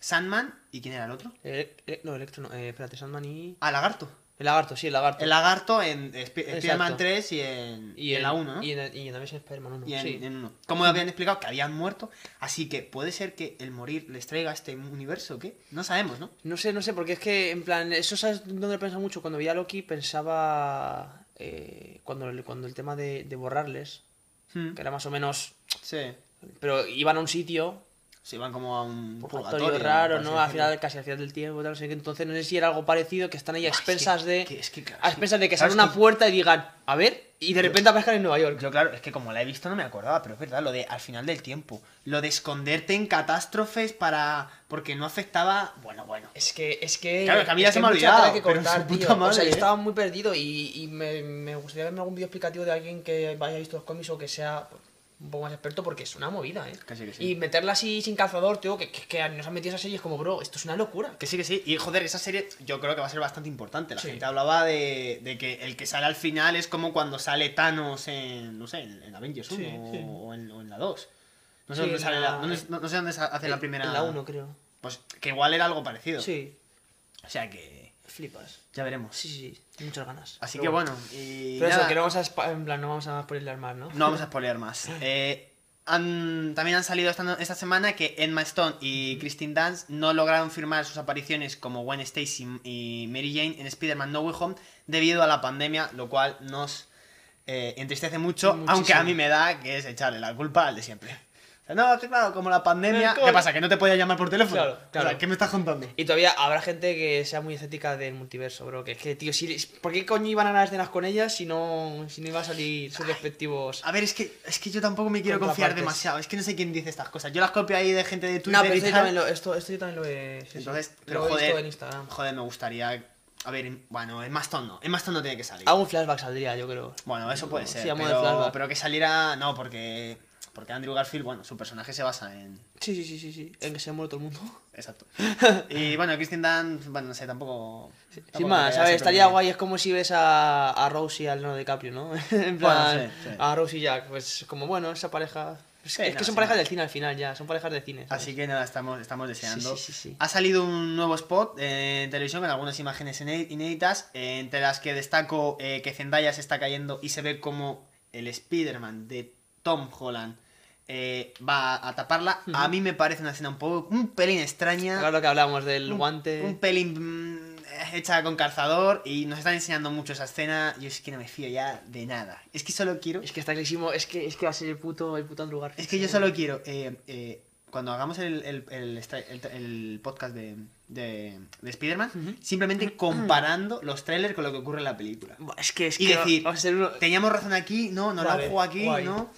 Speaker 6: Sandman y quién era el otro.
Speaker 5: Eh, eh, no, Electro no. Eh, espérate, Sandman y.
Speaker 6: Ah, Lagarto.
Speaker 5: El lagarto, sí, el lagarto.
Speaker 6: El Lagarto en Sp- Spider-Man
Speaker 5: Exacto.
Speaker 6: 3 y en,
Speaker 5: y
Speaker 6: en la 1, ¿no?
Speaker 5: Y en, y en Amazing Spider-Man 1.
Speaker 6: Y en,
Speaker 5: sí.
Speaker 6: en uno. Como habían explicado que habían muerto. Así que puede ser que el morir les traiga este universo, ¿o ¿qué? No sabemos, ¿no?
Speaker 5: No sé, no sé, porque es que, en plan, eso sabes dónde lo pensaba mucho. Cuando veía a Loki pensaba. eh, cuando, el- cuando el tema de, de borrarles,
Speaker 6: Hmm.
Speaker 5: que era más o menos.
Speaker 6: Sí.
Speaker 5: Pero iban a un sitio,
Speaker 6: Se van como a un
Speaker 5: purgatorio raro, ¿no? Al final, casi al final del tiempo, tal, no sé qué. Entonces, no sé si era algo parecido, que están ahí a expensas de. a expensas de que
Speaker 6: es
Speaker 5: una puerta y digan, a ver, y de repente aparezcan en Nueva York.
Speaker 6: Yo, claro, es que como la he visto no me acordaba, pero es verdad, lo de al final del tiempo. Lo de esconderte en catástrofes para. porque no afectaba. Bueno, bueno.
Speaker 5: Es que, es que.
Speaker 6: Claro, que a mí ya se me ha olvidado,
Speaker 5: que
Speaker 6: pero.
Speaker 5: O sea, yo
Speaker 6: ¿eh?
Speaker 5: estaba muy perdido y, y me, me gustaría verme algún vídeo explicativo de alguien que haya visto los cómics o que sea un poco más experto porque es una movida, ¿eh?
Speaker 6: Que sí, que sí.
Speaker 5: Y meterla así sin calzador, tío, que, que, que nos han metido esa serie es como, bro, esto es una locura.
Speaker 6: Que sí, que sí. Y joder, esa serie yo creo que va a ser bastante importante. La
Speaker 5: Sí.
Speaker 6: gente hablaba de, de que el que sale al final es como cuando sale Thanos en. no sé, en, en Avengers 1
Speaker 5: Sí,
Speaker 6: o, en, o en la 2. No sé dónde sale
Speaker 5: la-
Speaker 6: no, no sé dónde hace la primera.
Speaker 5: En la 1, creo.
Speaker 6: Pues que igual era algo parecido.
Speaker 5: Sí,
Speaker 6: O sea que.
Speaker 5: flipas.
Speaker 6: Ya veremos.
Speaker 5: Sí, sí, sí, muchas ganas.
Speaker 6: Así
Speaker 5: Pero
Speaker 6: que bueno. Y
Speaker 5: Pero
Speaker 6: nada,
Speaker 5: eso, que no vamos a, en plan, no vamos a spoiler más, ¿no?
Speaker 6: No vamos a spoilear más. Eh, han- también han salido esta, no- esta semana que Emma Stone y Christine Dance no lograron firmar sus apariciones como Gwen Stacy y Mary Jane en Spider-Man No Way Home debido a la pandemia, lo cual nos eh, entristece mucho,
Speaker 5: Muchísimo.
Speaker 6: aunque a mí me da que es echarle la culpa al de siempre. No, claro, como la pandemia... ¿Qué pasa? ¿Que no te podía llamar por teléfono?
Speaker 5: Claro, claro.
Speaker 6: O sea, ¿Qué me estás contando?
Speaker 5: Y todavía habrá gente que sea muy escéptica del multiverso, bro. Que es que, tío, si, ¿por qué coño iban a las escenas con ellas si no, si no iba a salir sus respectivos.
Speaker 6: A ver, es que, es que yo tampoco me quiero confiar demasiado. Es que no sé quién dice estas cosas. Yo las copio ahí de gente de Twitter
Speaker 5: No, pero
Speaker 6: y
Speaker 5: esto yo,
Speaker 6: tal.
Speaker 5: también lo, esto, esto yo también lo he. sí, sí.
Speaker 6: Entonces,
Speaker 5: Lo
Speaker 6: pero
Speaker 5: he visto
Speaker 6: joder,
Speaker 5: en Instagram.
Speaker 6: joder, me gustaría. A ver, bueno, en Maston no. En Maston no tiene que salir.
Speaker 5: Algún flashback saldría, yo creo.
Speaker 6: Bueno, eso puede ser.
Speaker 5: Sí,
Speaker 6: pero que saliera. No, porque. Porque Andrew Garfield, bueno, su personaje se basa en.
Speaker 5: Sí, sí, sí, sí, sí. En que se muere todo el mundo.
Speaker 6: Exacto. Y bueno, Kristen Dunst, bueno, no sé, tampoco. tampoco
Speaker 5: Sin más, ¿sabes? Estaría guay, es como si ves a, a Rose y al Leonardo DiCaprio, ¿no? en plan,
Speaker 6: Bueno, sí, sí.
Speaker 5: a Rose y Jack, pues como bueno, esa pareja. Es,
Speaker 6: Sí,
Speaker 5: es
Speaker 6: no,
Speaker 5: que son
Speaker 6: sí,
Speaker 5: parejas del cine al final ya, son parejas de cine. ¿sabes?
Speaker 6: Así que nada, estamos, estamos deseando.
Speaker 5: Sí, sí, sí, sí.
Speaker 6: Ha salido un nuevo spot eh, en televisión con algunas imágenes iné- inéditas, eh, entre las que destaco eh, que Zendaya se está cayendo y se ve como el Spider-Man de Tom Holland eh, va a taparla. A mí me parece una escena un poco, un pelín extraña.
Speaker 5: Claro lo que hablamos del
Speaker 6: un,
Speaker 5: guante.
Speaker 6: Un pelín mm, hecha con calzador y nos están enseñando mucho esa escena. Yo es que no me fío ya de nada. Es que solo quiero...
Speaker 5: Es que está clarísimo, es que, es que va a ser el puto, el puto Garfield.
Speaker 6: Es que yo solo quiero, eh, eh, cuando hagamos el, el, el, el- podcast de, de, de Spider-Man, simplemente comparando los trailers con lo que ocurre en la película.
Speaker 5: Es que es
Speaker 6: Y
Speaker 5: que
Speaker 6: decir,
Speaker 5: va a ser uno-
Speaker 6: teníamos razón aquí, no, no
Speaker 5: Vale,
Speaker 6: la juego aquí,
Speaker 5: guay.
Speaker 6: no.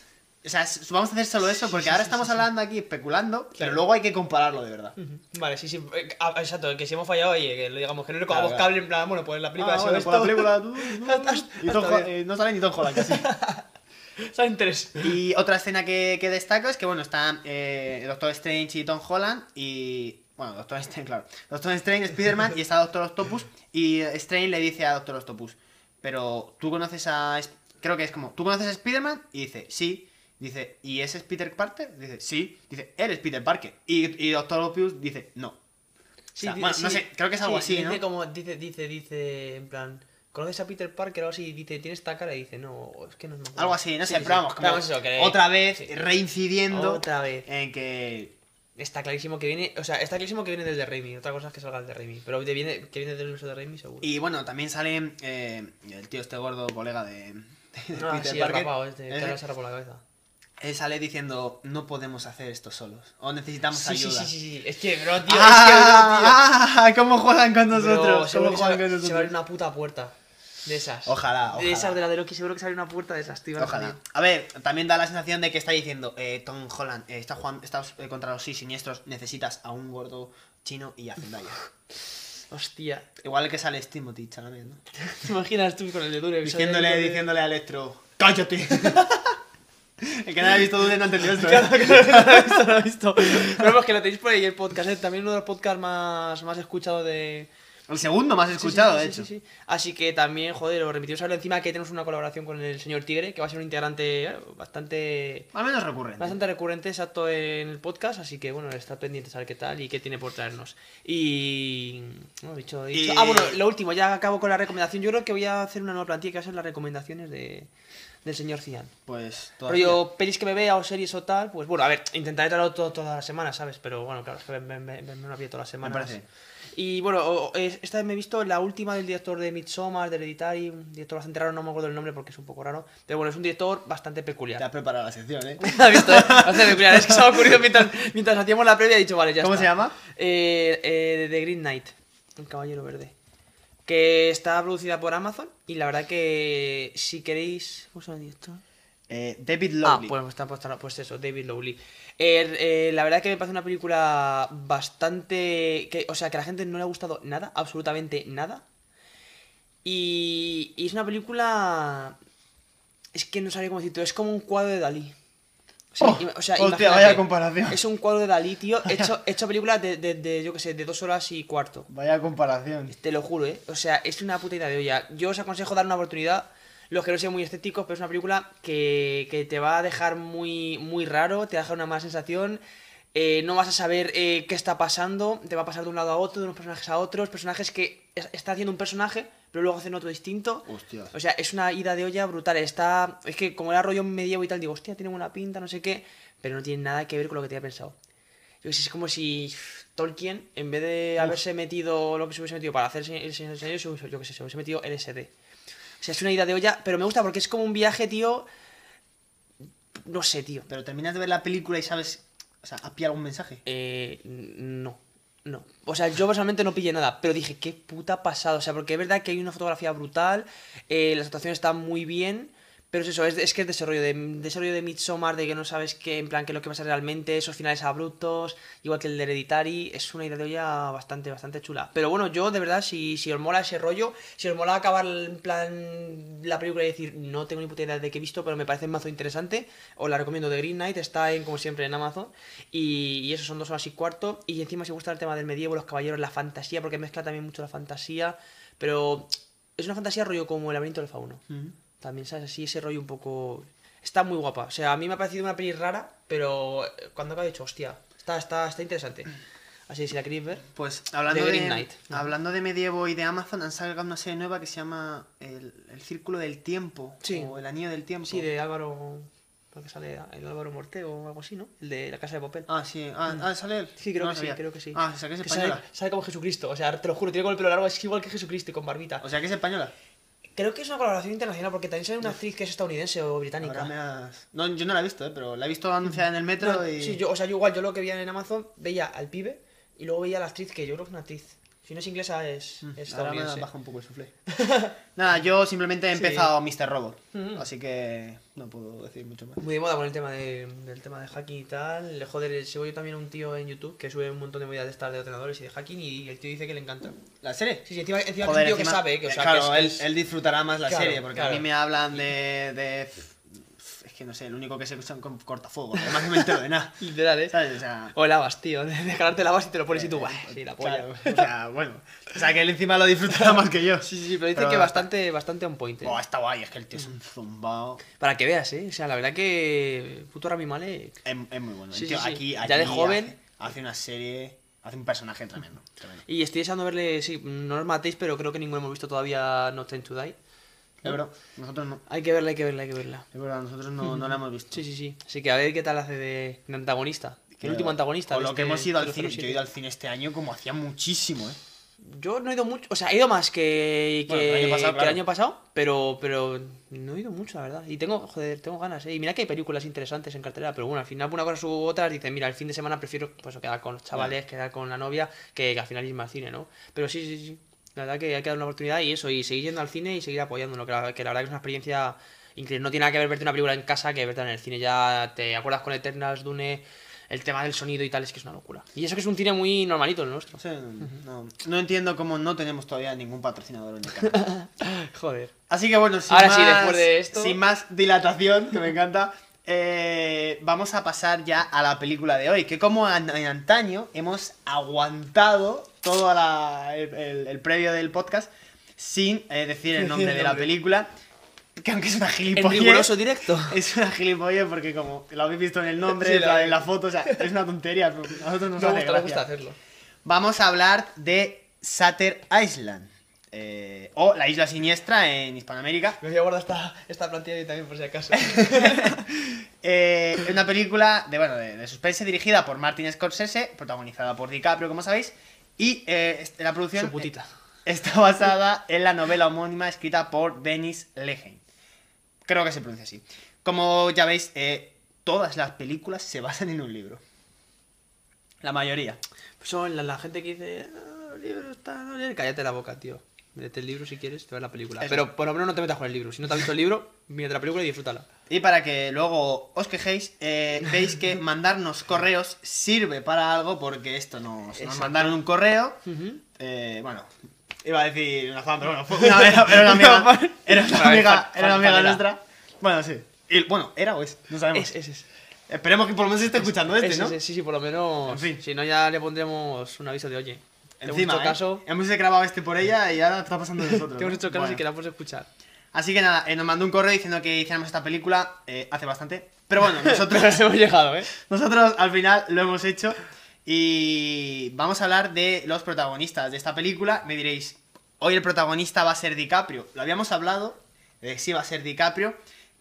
Speaker 6: O sea, vamos a hacer solo eso porque
Speaker 5: sí,
Speaker 6: ahora
Speaker 5: sí,
Speaker 6: estamos hablando aquí especulando, pero luego hay que compararlo de verdad.
Speaker 5: Vale, sí, sí. eh, ah, Exacto, que si hemos fallado, oye, que lo digamos, que no le cogamos
Speaker 6: claro.
Speaker 5: cable en plan, bueno, pues la película
Speaker 6: Ah,
Speaker 5: ha sido
Speaker 6: bueno, por la película, no, y eh, no sale ni Tom Holland casi.
Speaker 5: Salen tres.
Speaker 6: Y otra escena que, que destaco es que, bueno, están eh, Doctor Strange y Tom Holland y... Bueno, Doctor Strange, claro. Doctor Strange, Spider-Man y está Doctor Octopus y Strange le dice a Doctor Octopus, pero tú conoces a... Creo que es como, ¿tú conoces a Spider-Man? Y dice, sí. Dice, ¿y ese es Peter Parker? Dice, sí. Dice, él es Peter Parker. Y, y Doctor Octopus dice, no.
Speaker 5: Sí,
Speaker 6: sea, bueno, no sé, creo que es algo
Speaker 5: Sí,
Speaker 6: así,
Speaker 5: dice
Speaker 6: ¿no?
Speaker 5: Como, dice, dice, dice, en plan, ¿conoces a Peter Parker o algo así? Dice, ¿tiene esta cara? Y dice, no, es que no acuerdo.
Speaker 6: Algo así, no sé, pero vamos,
Speaker 5: sí.
Speaker 6: como
Speaker 5: Vamos, eso, que-
Speaker 6: otra vez reincidiendo
Speaker 5: Otra vez.
Speaker 6: en que
Speaker 5: Está clarísimo que viene, o sea, está clarísimo que viene del de Raimi. Otra cosa es que salga el de Raimi. Pero te viene, que viene del uso de Raimi, seguro.
Speaker 6: Y bueno, también sale eh, el tío este gordo colega de, de
Speaker 5: ah,
Speaker 6: Peter
Speaker 5: sí, el
Speaker 6: Parker.
Speaker 5: rapado este, que ahora se rapa la cabeza.
Speaker 6: Él sale diciendo, no podemos hacer esto solos. O necesitamos
Speaker 5: Sí,
Speaker 6: ayuda.
Speaker 5: sí, sí, sí. Es que, bro, tío,
Speaker 6: ¡Ah! ¡Ah! ¿Cómo juegan con
Speaker 5: es que, bro, tío. Bro,
Speaker 6: nosotros?
Speaker 5: seguro
Speaker 6: ¿Cómo
Speaker 5: que se,
Speaker 6: juegan
Speaker 5: va-
Speaker 6: con
Speaker 5: se va a abrir
Speaker 6: nosotros?
Speaker 5: una puta puerta. De esas.
Speaker 6: Ojalá,
Speaker 5: De esas
Speaker 6: ojalá.
Speaker 5: de la de Loki, seguro que se abre una puerta de esas, tío.
Speaker 6: Ojalá. A ver, también da la sensación de que está diciendo, eh, Tom Holland, eh, está jugando, estás eh, contra los sí siniestros, necesitas a un gordo chino y a Zendaya.
Speaker 5: Hostia.
Speaker 6: Igual que sale Timothy Chalamet, ¿no?
Speaker 5: ¿Te imaginas tú con el de Durex?
Speaker 6: Diciéndole, diciéndole a Electro, ¡cállate! El que no haya visto Dune no ha entendido esto.
Speaker 5: Claro, que no lo he visto, no lo he visto. Pero pues que lo tenéis por ahí el podcast, ¿eh? también uno de los podcasts más, más escuchados de...
Speaker 6: El segundo más escuchado,
Speaker 5: Sí, sí,
Speaker 6: de
Speaker 5: sí,
Speaker 6: hecho.
Speaker 5: sí, sí. Así que también, joder, os remitimos a verlo encima que tenemos una colaboración con el señor Tigre, que va a ser un integrante eh, bastante...
Speaker 6: Al menos recurrente.
Speaker 5: Bastante recurrente, exacto, en el podcast, así que bueno, está pendiente a saber qué tal y qué tiene por traernos. Y. No, dicho, dicho-
Speaker 6: Y-
Speaker 5: Ah, bueno, lo último, ya acabo con la recomendación. Yo creo que voy a hacer una nueva plantilla que va a ser las recomendaciones de, del señor Cian.
Speaker 6: Pues todavía.
Speaker 5: Rollo pelis que me vea o series o tal, pues bueno, a ver, intentaré traerlo todo, todas las semanas, ¿sabes? Pero bueno, claro, es que me, me, me, me lo pillo todas las semanas.
Speaker 6: parece.
Speaker 5: Y bueno, esta vez me he visto la última del director de Midsommar, de Hereditary, un director bastante raro, no me acuerdo el nombre porque es un poco raro. Pero bueno, es un director bastante peculiar.
Speaker 6: Te has preparado la sección, ¿eh?
Speaker 5: ¿Has visto? eh? Bastante peculiar. Es que se me ha ocurrido mientras, mientras hacíamos la previa, he dicho, vale, ya
Speaker 6: ¿Cómo
Speaker 5: está.
Speaker 6: se llama?
Speaker 5: Eh, eh, The Green Knight, el caballero verde. Que está producida por Amazon y la verdad que si queréis... ¿Cómo se director?
Speaker 6: Eh, David
Speaker 5: Ah,
Speaker 6: Lowley.
Speaker 5: pues, está, está- pues eso, David Lowley. Eh, eh, la verdad que me parece una película bastante... Que, o sea, que a la gente no le ha gustado nada, absolutamente nada. Y, y es una película... Es que no sabría cómo decirlo, es como un cuadro de Dalí. O sea,
Speaker 6: Oh,
Speaker 5: ima- o sea,
Speaker 6: hostia, vaya comparación.
Speaker 5: Es un cuadro de Dalí, tío, hecho, hecho película de, de, de, yo que sé, de dos horas y cuarto.
Speaker 6: Vaya comparación.
Speaker 5: Te lo juro, ¿eh? O sea, es una puta idea de olla. Yo os aconsejo dar una oportunidad. Los que no sean muy estéticos, pero es una película que, que te va a dejar muy, muy raro, te va a dejar una mala sensación. eh, no vas a saber eh, qué está pasando, te va a pasar de un lado a otro, de unos personajes a otros, personajes que es- está haciendo un personaje, pero luego hacen otro distinto.
Speaker 6: Hostias.
Speaker 5: O sea, es una ida de olla brutal. Está. Es que como era rollo medievo y tal, digo, hostia, tiene buena pinta, no sé qué, pero no tiene nada que ver con lo que tenía pensado. Yo es como si Tolkien, en vez de haberse metido lo que se hubiese metido para hacer el Señor de los Anillos, se hubiese- yo qué sé, se hubiese metido LSD. O sea, es una ida de olla, pero me gusta porque es como un viaje, tío. No sé, tío.
Speaker 6: Pero terminas de ver la película y sabes. O sea, ¿has pillado algún mensaje?
Speaker 5: Eh, no. No. O sea, yo personalmente no pillé nada, pero dije, qué puta pasada. O sea, porque es verdad que hay una fotografía brutal, eh, las actuaciones están muy bien, pero es eso, es, es que es desarrollo de, desarrollo de Midsommar, de que no sabes qué, en plan, qué es lo que pasa realmente, esos finales abruptos, igual que el de Hereditary, es una idea de olla bastante, bastante chula. Pero bueno, yo de verdad, si, si os mola ese rollo, si os mola acabar en plan la película y decir, no tengo ni puta idea de qué he visto, pero me parece mazo interesante, os la recomiendo de Green Knight, está en, como siempre, en Amazon, y, y eso son dos horas y cuarto, y encima si gusta el tema del medievo, los caballeros, la fantasía, porque mezcla también mucho la fantasía, pero es una fantasía rollo como el laberinto del fauno. También, ¿sabes? Así ese rollo un poco... Está muy guapa. O sea, a mí me ha parecido una peli rara, pero cuando acabo he dicho, hostia, está, está, está interesante. Así que si la queréis ver.
Speaker 6: Pues hablando de,
Speaker 5: Green Knight.
Speaker 6: hablando de medievo y de Amazon, han sacado una serie nueva que se llama El, el Círculo del Tiempo.
Speaker 5: Sí.
Speaker 6: O El Anillo del Tiempo.
Speaker 5: Sí, de Álvaro... Creo que sale el Álvaro Morteo o algo así, ¿no? El de La Casa de Papel.
Speaker 6: Ah, sí. Ah, ah, ¿sale él?
Speaker 5: Sí, creo
Speaker 6: No
Speaker 5: que sí, creo que sí.
Speaker 6: Ah, o sea que es
Speaker 5: Que
Speaker 6: española.
Speaker 5: sale, sale como Jesucristo, o sea, te lo juro, tiene con el pelo largo, es igual que Jesucristo y con barbita.
Speaker 6: O sea que es española.
Speaker 5: Creo que es una colaboración internacional porque también sale una actriz que es estadounidense o británica.
Speaker 6: me has- No, yo no la he visto, ¿eh? pero la he visto anunciada en el metro
Speaker 5: No,
Speaker 6: y...
Speaker 5: Sí, yo, o sea, yo igual, yo lo que veía en Amazon, veía al pibe y luego veía a la actriz, que yo creo que es una actriz. Si no es inglesa, es, es
Speaker 6: Ahora me baja un poco el suflé. Nada, yo simplemente he
Speaker 5: Sí.
Speaker 6: empezado Mr. Robot.
Speaker 5: Mm.
Speaker 6: Así que no puedo decir mucho más.
Speaker 5: Muy de moda con el tema de, del tema de hacking y tal. Le joder, sigo yo también a un tío en YouTube que sube un montón de movidas de estas de ordenadores y de hacking y el tío dice que le encanta.
Speaker 6: ¿La serie?
Speaker 5: Sí, sí, encima, encima
Speaker 6: Joder,
Speaker 5: es un tío
Speaker 6: encima-
Speaker 5: que sabe, que, o sea,
Speaker 6: claro,
Speaker 5: que es-
Speaker 6: él, él disfrutará más la
Speaker 5: Claro,
Speaker 6: serie, porque a
Speaker 5: claro.
Speaker 6: mí me hablan de, de... Que no sé, el único que sé son con cortafuegos, además no me entero de nada.
Speaker 5: Literal, ¿eh?
Speaker 6: ¿Sabes? O sea...
Speaker 5: O lavas, tío. De jalarte lavas y te lo pones y tú, "Buah, sí, la polla.
Speaker 6: claro, o sea, bueno. O sea, que él encima lo disfrutará más que yo.
Speaker 5: Sí, sí, pero dice
Speaker 6: Pero
Speaker 5: que bastante, bastante on point. ¿eh?
Speaker 6: Oh, está guay, es que el tío es un zumbao.
Speaker 5: Para que veas, ¿eh? O sea, la verdad que puto Rami Malek...
Speaker 6: Es, es muy bueno.
Speaker 5: Sí,
Speaker 6: tío
Speaker 5: sí, sí.
Speaker 6: Aquí,
Speaker 5: Ya de joven.
Speaker 6: Hace, hace una serie, hace un personaje tremendo. tremendo.
Speaker 5: Y estoy deseando verle, sí, no os matéis, pero creo que ninguno hemos visto todavía No Time to Die.
Speaker 6: Es verdad, nosotros no.
Speaker 5: Hay que verla, hay que verla, hay que verla.
Speaker 6: Es verdad, nosotros no, no la hemos visto.
Speaker 5: Sí, sí, sí. Así que a ver qué tal hace de, de antagonista. El último antagonista.
Speaker 6: Con lo que
Speaker 5: este
Speaker 6: hemos ido al cine.
Speaker 5: 007.
Speaker 6: Yo he ido al cine este año como hacía muchísimo, ¿eh?
Speaker 5: Yo no he ido mucho, o sea, he ido más que, que,
Speaker 6: Bueno, el año pasado,
Speaker 5: que
Speaker 6: claro.
Speaker 5: el año pasado, pero, pero no he ido mucho, la verdad. Y tengo, joder, tengo ganas, ¿eh? Y mira que hay películas interesantes en cartelera, pero bueno, al final por una cosa u otra dicen, mira, el fin de semana prefiero pues, quedar con los chavales, quedar con la novia, que, que al final irme al cine, ¿no? Pero sí, sí, sí. La verdad que hay que dar una oportunidad y eso, y seguir yendo al cine y seguir apoyándolo, que la, que la verdad que es una experiencia increíble. No tiene nada que ver verte una película en casa que verla en el cine. Ya te acuerdas con Eternals, Dune, el tema del sonido y tal, es que es una locura. Y eso que es un cine muy normalito el nuestro.
Speaker 6: No sé, no, no entiendo cómo no tenemos todavía ningún patrocinador en el canal.
Speaker 5: Joder.
Speaker 6: Así que bueno, sin
Speaker 5: Ahora
Speaker 6: más,
Speaker 5: sí, después de esto-
Speaker 6: Sin más dilatación, que me encanta. eh, vamos a pasar ya a la película de hoy. Que como en antaño hemos aguantado todo la- el, el- el previo del podcast sin eh, decir el nombre de la película. Que aunque es una gilipollez.
Speaker 5: riguroso directo.
Speaker 6: Es una gilipollez porque como lo habéis visto en el nombre,
Speaker 5: Sí,
Speaker 6: en la, en la foto, o sea, es una tontería, pero a nosotros nos
Speaker 5: gusta, gusta hacerlo.
Speaker 6: Vamos a hablar de Sutter Island. eh, o La Isla Siniestra en Hispanoamérica.
Speaker 5: Me voy a guardar esta, esta plantilla ahí también por si acaso.
Speaker 6: Eh, es una película de, bueno, de, de suspense dirigida por Martin Scorsese, protagonizada por DiCaprio, como sabéis. Y eh, este- la producción eh, está basada en la novela homónima escrita por Dennis Lehane. Creo que se pronuncia así. Como ya veis, eh, todas las películas se basan en un libro. La mayoría.
Speaker 5: Pues son la, la gente que dice, "Ah, el libro está... no bien". Cállate la boca, tío. Mírate el libro si quieres, te ves la película.
Speaker 6: Eso.
Speaker 5: Pero por lo menos no te metas con el libro. Si no te has visto el libro, mírate la película y disfrútala.
Speaker 6: Y para que luego os quejéis, eh, veis que mandarnos correos sirve para algo porque esto nos, nos mandaron un correo. eh, bueno, iba a decir una fan, pero bueno, fue una, era, era una amiga, era una amiga, era una amiga nuestra. Bueno, sí. Y, bueno, era o es, no sabemos.
Speaker 5: Es, es, es.
Speaker 6: Esperemos que por lo menos esté escuchando este,
Speaker 5: Es,
Speaker 6: ¿no?
Speaker 5: sí, sí, por lo menos.
Speaker 6: En fin.
Speaker 5: Si no, ya le pondremos un aviso de oye. te hemos
Speaker 6: Encima,
Speaker 5: hecho
Speaker 6: ¿eh?
Speaker 5: caso,
Speaker 6: hemos grabado este por ella y ahora está pasando de nosotros.
Speaker 5: te hemos hecho caso
Speaker 6: Bueno.
Speaker 5: y queramos escuchar.
Speaker 6: Así que nada, eh, nos mandó un correo diciendo que hiciéramos esta película eh, hace bastante. Pero bueno, nosotros
Speaker 5: hemos llegado, ¿eh?
Speaker 6: Nosotros al final lo hemos hecho y vamos a hablar de los protagonistas de esta película. Me diréis, hoy el protagonista va a ser DiCaprio. Lo habíamos hablado, de sí va a ser DiCaprio,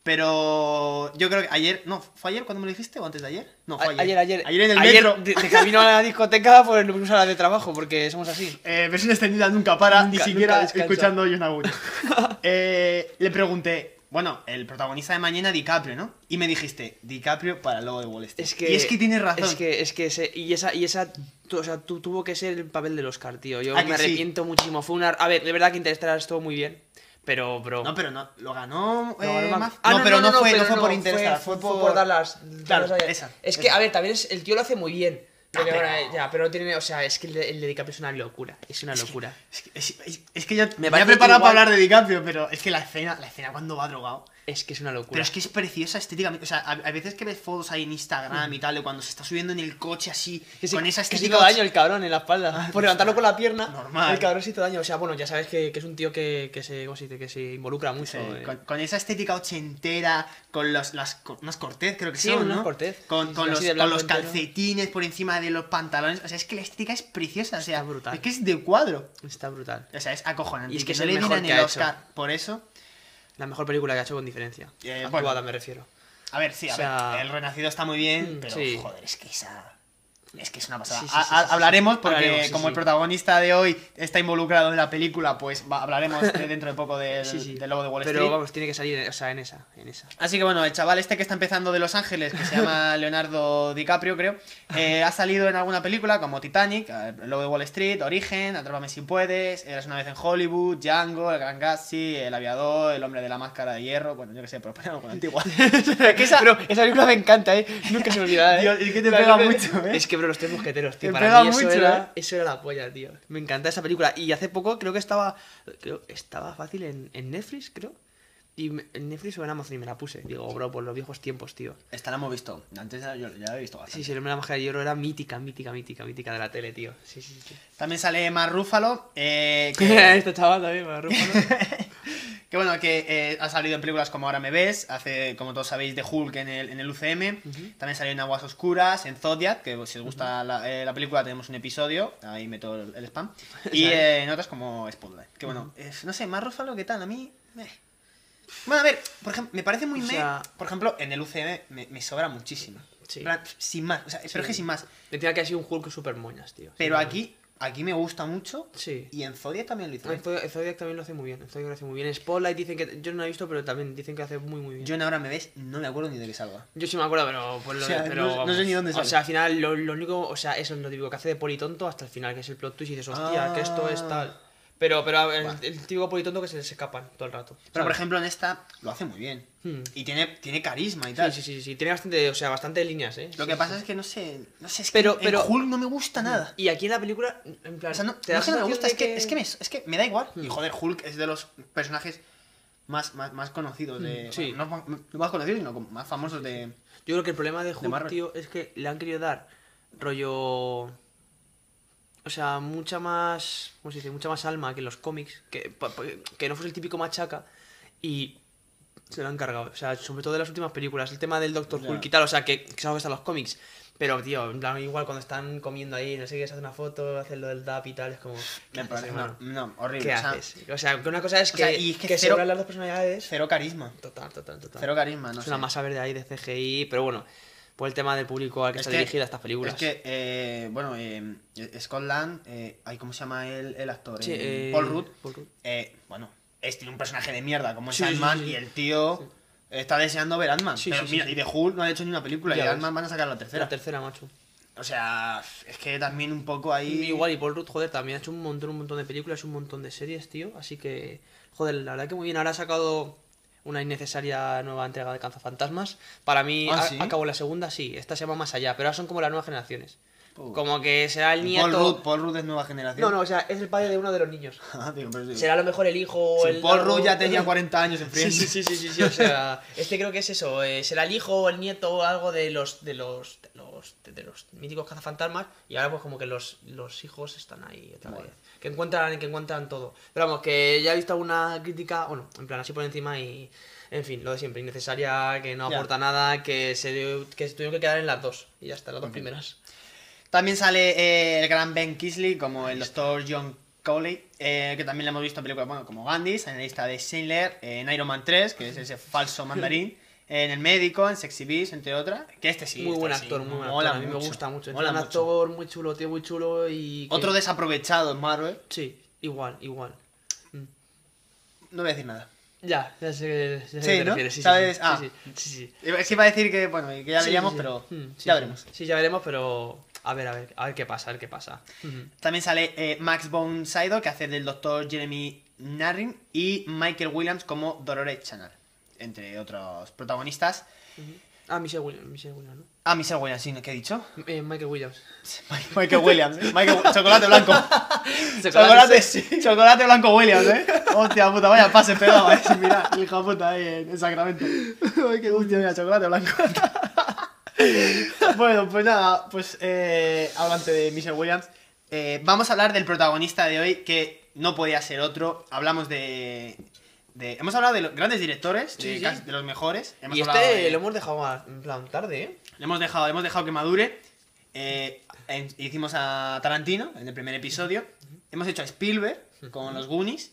Speaker 6: pero yo creo que ayer, no, ¿fue ayer cuando me lo dijiste o antes de ayer? No, fue ayer.
Speaker 5: Ayer, ayer.
Speaker 6: Ayer en el metro.
Speaker 5: De, de camino a la discoteca, pusimos a la de trabajo, porque somos así.
Speaker 6: Eh, versión extendida nunca para, ni siquiera escuchando John Aguirre. eh, le pregunté, bueno, el protagonista de mañana, DiCaprio, ¿no? Y me dijiste, DiCaprio para el logo de Wall Street.
Speaker 5: Es que,
Speaker 6: y es que tienes razón.
Speaker 5: Es que, es que ese, y esa, y esa, o sea, tu- tuvo que ser el papel del Oscar, tío. Yo
Speaker 6: ¿A que
Speaker 5: me
Speaker 6: sí?
Speaker 5: arrepiento muchísimo. Fue una, a ver, de verdad que Interstellar estuvo muy bien, pero, bro.
Speaker 6: No, pero no, lo ganó.
Speaker 5: No,
Speaker 6: eh,
Speaker 5: no, ah,
Speaker 6: no, pero no, fue,
Speaker 5: pero
Speaker 6: no fue por
Speaker 5: fue-
Speaker 6: Interstellar,
Speaker 5: Fue, fue por dar las.
Speaker 6: Claro,
Speaker 5: dar las-
Speaker 6: esa,
Speaker 5: Es que, a ver, también es, el tío lo hace muy bien. Pero,
Speaker 6: pero-
Speaker 5: bueno, ya, pero no tiene. O sea, es que el de, el de DiCaprio es una locura. Es una locura.
Speaker 6: Es que, es, es- es que yo me,
Speaker 5: Me
Speaker 6: había preparado
Speaker 5: igual-
Speaker 6: para hablar de DiCaprio, pero es que la escena, la escena cuando va drogado.
Speaker 5: Es que es una locura.
Speaker 6: Pero es que es preciosa estéticamente. O sea, a veces que ves fotos ahí en Instagram y tal, de cuando se está subiendo en el coche así,
Speaker 5: Que se,
Speaker 6: con esa
Speaker 5: que
Speaker 6: estética.
Speaker 5: hizo daño el cabrón en la espalda. Por levantarlo con la pierna.
Speaker 6: Normal.
Speaker 5: El cabrón se hizo daño. O sea, bueno, ya sabes que, que es un tío que, que se, que se involucra mucho.
Speaker 6: Sí,
Speaker 5: eh.
Speaker 6: con, con esa estética ochentera, con los, las, unas cortez, creo que
Speaker 5: Sí,
Speaker 6: son, ¿no?
Speaker 5: Cortez.
Speaker 6: Con,
Speaker 5: Sí,
Speaker 6: con
Speaker 5: sí,
Speaker 6: los, con los calcetines por encima de los pantalones. O sea, es que la estética es preciosa. O sea,
Speaker 5: Está brutal.
Speaker 6: es que es de cuadro.
Speaker 5: Está brutal.
Speaker 6: O sea, es acojonante.
Speaker 5: Y es que
Speaker 6: no le
Speaker 5: que
Speaker 6: el Oscar por eso.
Speaker 5: La mejor película que ha hecho con diferencia.
Speaker 6: Eh,
Speaker 5: Actuada,
Speaker 6: bueno.
Speaker 5: me refiero.
Speaker 6: A ver, sí, a
Speaker 5: O sea-
Speaker 6: ver, el Renacido está muy bien,
Speaker 5: Mm,
Speaker 6: pero
Speaker 5: sí.
Speaker 6: joder, es que esa... Es que es una pasada.
Speaker 5: Sí, sí, sí,
Speaker 6: hablaremos porque
Speaker 5: Hablaremos,
Speaker 6: como el protagonista de hoy está involucrado en la película, pues va- hablaremos de- dentro de poco del, del logo de Wall
Speaker 5: Pero
Speaker 6: Street.
Speaker 5: vamos, tiene que salir, o sea, en esa. En esa.
Speaker 6: Así que bueno, el chaval este que está empezando de Los Ángeles, que se llama Leonardo DiCaprio, creo, eh, ha salido en alguna película como Titanic, eh, el logo de Wall Street, Origen, Atrápame si puedes, Eras una vez en Hollywood, Django, El Gran Gatsby, El Aviador, El Hombre de la Máscara de Hierro, bueno, yo qué sé, pero ponemos con antigua.
Speaker 5: Es que esa, pero esa película me encanta, ¿eh? Nunca se me olvida, ¿eh?
Speaker 6: Dios, es que te pega mucho, ¿eh?
Speaker 5: Es que, los tres mosqueteros, tío. Para mí eso,
Speaker 6: mucho,
Speaker 5: era,
Speaker 6: ¿eh?
Speaker 5: eso era la polla, tío. Me encanta esa película. Y hace poco creo que estaba. Creo estaba fácil en, en Netflix, creo. Y me- en Netflix o en Amazon y me la puse. Digo, bro, por los viejos tiempos, tío.
Speaker 6: Esta la hemos visto, antes ya, yo, ya la he visto bastante.
Speaker 5: Sí, sí, la máscara de hierro era mítica, mítica, mítica, mítica de la tele, tío. Sí, sí, sí.
Speaker 6: También sale Mark Ruffalo, eh, que,
Speaker 5: este chaval también, me arropa,
Speaker 6: que bueno, que eh, ha salido en películas como Ahora me ves, hace, como todos sabéis, de Hulk en el, en el UCM. También salió en Aguas Oscuras, en Zodiac, que si os gusta la, eh, la película tenemos un episodio, ahí meto el, el spam. Y eh, en otras como Spotlight. Que bueno, es- no sé, Mark Ruffalo, ¿qué tal? A mí... Bueno, a ver, por ejemplo, me parece muy
Speaker 5: O
Speaker 6: me-
Speaker 5: sea-
Speaker 6: Por ejemplo, en el UCM me, me sobra muchísimo.
Speaker 5: Sí.
Speaker 6: Plan, Sin más, o sea, pero es que sin más.
Speaker 5: Decía que ha sido un Hulk super moñas, tío.
Speaker 6: Pero aquí, aquí me gusta mucho.
Speaker 5: Sí.
Speaker 6: Y en Zodiac también lo hizo. Bien.
Speaker 5: en Zodiac- también lo hace muy bien. en Zodiac lo hace muy bien. En Spotlight dicen que. Yo no lo he visto, pero también dicen que hace muy, muy bien.
Speaker 6: Yo en ahora me ves, no me acuerdo ni de que salga.
Speaker 5: Yo sí me acuerdo, pero. Pues
Speaker 6: O sea,
Speaker 5: pero
Speaker 6: no- no sé ni dónde
Speaker 5: O
Speaker 6: sale.
Speaker 5: sea, al final, lo, lo único. O sea, eso es lo típico que hace de politonto hasta el final, que es el plot twist y dices, hostia, que esto es
Speaker 6: Ah.
Speaker 5: tal. Pero, pero el, el típico politonto que se les escapan todo el rato.
Speaker 6: Pero por ejemplo en esta lo hace muy bien.
Speaker 5: Hmm.
Speaker 6: Y tiene, tiene carisma y
Speaker 5: Sí,
Speaker 6: tal.
Speaker 5: sí, sí, sí. Tiene bastante, o sea, bastante líneas, eh.
Speaker 6: Lo
Speaker 5: Sí,
Speaker 6: que
Speaker 5: sí,
Speaker 6: pasa
Speaker 5: sí.
Speaker 6: es que no sé. No sé, es
Speaker 5: Pero-
Speaker 6: que
Speaker 5: pero-
Speaker 6: en Hulk no me gusta nada.
Speaker 5: Y aquí en la película, en plan.
Speaker 6: O sea, no,
Speaker 5: te
Speaker 6: no es que no me gusta, es que, es, que me, es que me da igual. Y
Speaker 5: Hmm.
Speaker 6: joder, Hulk es de los personajes más, más, más conocidos de.
Speaker 5: Mm, sí.
Speaker 6: bueno, no, más- no más conocidos, sino más famosos de.
Speaker 5: Yo creo que el problema de Hulk, tío, es que le han querido dar rollo. O sea, mucha más. ¿Cómo se dice? Mucha más alma que los cómics. Que, que no fuese el típico machaca. Y se lo han cargado. O sea, sobre todo de las últimas películas. El tema del Doctor. Hulk y tal. O sea, que, que es algo que está en los cómics. Pero, tío, en plan, igual cuando están comiendo ahí, no sé qué, se hace una foto, hacen lo del DAP y tal. Es como. ¿qué
Speaker 6: Me parece. No, no, horrible.
Speaker 5: ¿Qué
Speaker 6: o sea,
Speaker 5: haces? O sea, que una cosa es
Speaker 6: o
Speaker 5: que,
Speaker 6: sea, y es que
Speaker 5: que se
Speaker 6: cero-
Speaker 5: hablan las dos personalidades.
Speaker 6: Cero carisma.
Speaker 5: Total, total, total.
Speaker 6: Cero carisma, no
Speaker 5: es
Speaker 6: sé.
Speaker 5: una masa verde ahí de CGI, pero bueno, por el tema del público al que
Speaker 6: Es
Speaker 5: está
Speaker 6: que-
Speaker 5: dirigida estas películas.
Speaker 6: Es que, eh, bueno, eh, Scotland, eh, ¿cómo se llama el, el actor?
Speaker 5: Sí,
Speaker 6: Eh, Paul Rudd.
Speaker 5: Paul Rudd.
Speaker 6: Eh, bueno, es tiene un personaje de mierda como es
Speaker 5: Sí,
Speaker 6: Ant-Man
Speaker 5: sí,
Speaker 6: y el tío está deseando ver Ant-Man.
Speaker 5: Sí,
Speaker 6: pero mira, y de Hulk no ha hecho ni una película
Speaker 5: Ya
Speaker 6: y. Ant-Man van a sacar la tercera.
Speaker 5: La tercera, macho.
Speaker 6: o sea, es que también un poco ahí...
Speaker 5: Igual, y Paul Rudd, joder, también ha hecho un montón, un montón de películas, un montón de series, tío. Así que, joder, la verdad que muy bien. Ahora ha sacado una innecesaria nueva entrega de Cazafantasmas. Para mí,
Speaker 6: Ah,
Speaker 5: a-
Speaker 6: ¿sí?
Speaker 5: acabó la segunda, sí. Esta se llama Más Allá, pero ahora son como las nuevas generaciones. Como que será el nieto...
Speaker 6: Paul Rudd, Paul Rudd es nueva generación.
Speaker 5: No, no, o sea, es el padre de uno de los niños.
Speaker 6: Ah, digo, pero sí.
Speaker 5: Será a lo mejor el hijo
Speaker 6: Si
Speaker 5: el...
Speaker 6: Paul
Speaker 5: algo-
Speaker 6: Rudd ya tenía 40 años en
Speaker 5: Sí,
Speaker 6: Friends.
Speaker 5: sí, sí, sí, sí, sí, o sea, este creo que es eso, eh, será el hijo o el nieto o algo de los de los de los, de, los míticos cazafantasmas y ahora pues como que los, los hijos están ahí otra
Speaker 6: Bueno.
Speaker 5: Que encuentran que encuentran todo. Pero vamos, que ya he visto alguna crítica, bueno, en plan así por encima y en fin, lo de siempre, innecesaria, que no
Speaker 6: Ya.
Speaker 5: aporta nada, que se que se tuvieron que quedar en las dos y ya está, las dos primeras.
Speaker 6: También sale eh, el gran Ben Kisley como el doctor John Cowley, eh, que también le hemos visto en películas bueno, como Gandhi, en la lista de Schindler, eh, en Iron Man 3, que es ese falso mandarín, en El Médico, en Sexy Beast, entre otras. Que este sí.
Speaker 5: muy
Speaker 6: este
Speaker 5: buen
Speaker 6: sí,
Speaker 5: actor, muy buen
Speaker 6: mola
Speaker 5: actor, a mí me gusta mucho, es un
Speaker 6: mucho.
Speaker 5: actor muy chulo, tío, muy chulo y... que-
Speaker 6: Otro desaprovechado en Marvel,
Speaker 5: Sí, igual, igual.
Speaker 6: no voy a decir nada.
Speaker 5: Ya, ya sé, ya sé
Speaker 6: Sí,
Speaker 5: qué te
Speaker 6: ¿no?
Speaker 5: refieres, sí,
Speaker 6: ¿Sabes?
Speaker 5: sí,
Speaker 6: Ah.
Speaker 5: sí, sí, sí, sí.
Speaker 6: Es que iba a decir que, bueno, que ya veríamos, pero
Speaker 5: Mm, sí,
Speaker 6: ya veremos.
Speaker 5: Sí, ya veremos, pero a ver, a ver, a ver qué pasa, a ver qué pasa. Ujú.
Speaker 6: También sale eh, Max von Sydow, que hace del doctor Jeremy Narrin, y Michael Williams como Dolores Chanel, entre otros protagonistas.
Speaker 5: Ah, Michelle Williams, Michelle Williams, ¿no?
Speaker 6: Ah, Michelle Williams, sí, ¿qué he dicho?
Speaker 5: Eh, Michael Williams.
Speaker 6: Michael Williams, ¿eh? Michael, chocolate blanco.
Speaker 5: Chocolate, sí.
Speaker 6: chocolate blanco Williams, ¿eh? Hostia puta, vaya pase pegado, ¿eh? Mira, hijo puta ahí en, en Sacramento. Ay, qué hostia, mira, chocolate blanco. bueno, pues nada, pues eh, hablando de Michelle Williams, eh, vamos a hablar del protagonista de hoy, que no podía ser otro. Hablamos de. De- hemos hablado de los grandes directores,
Speaker 5: Sí,
Speaker 6: de,
Speaker 5: sí.
Speaker 6: casi- de los mejores. Hemos
Speaker 5: Y este
Speaker 6: de-
Speaker 5: lo hemos dejado más, en plan tarde, ¿eh?
Speaker 6: le hemos dejado, hemos dejado que madure. Eh, en- hicimos a Tarantino en el primer episodio. Hemos hecho a Spielberg con los Goonies.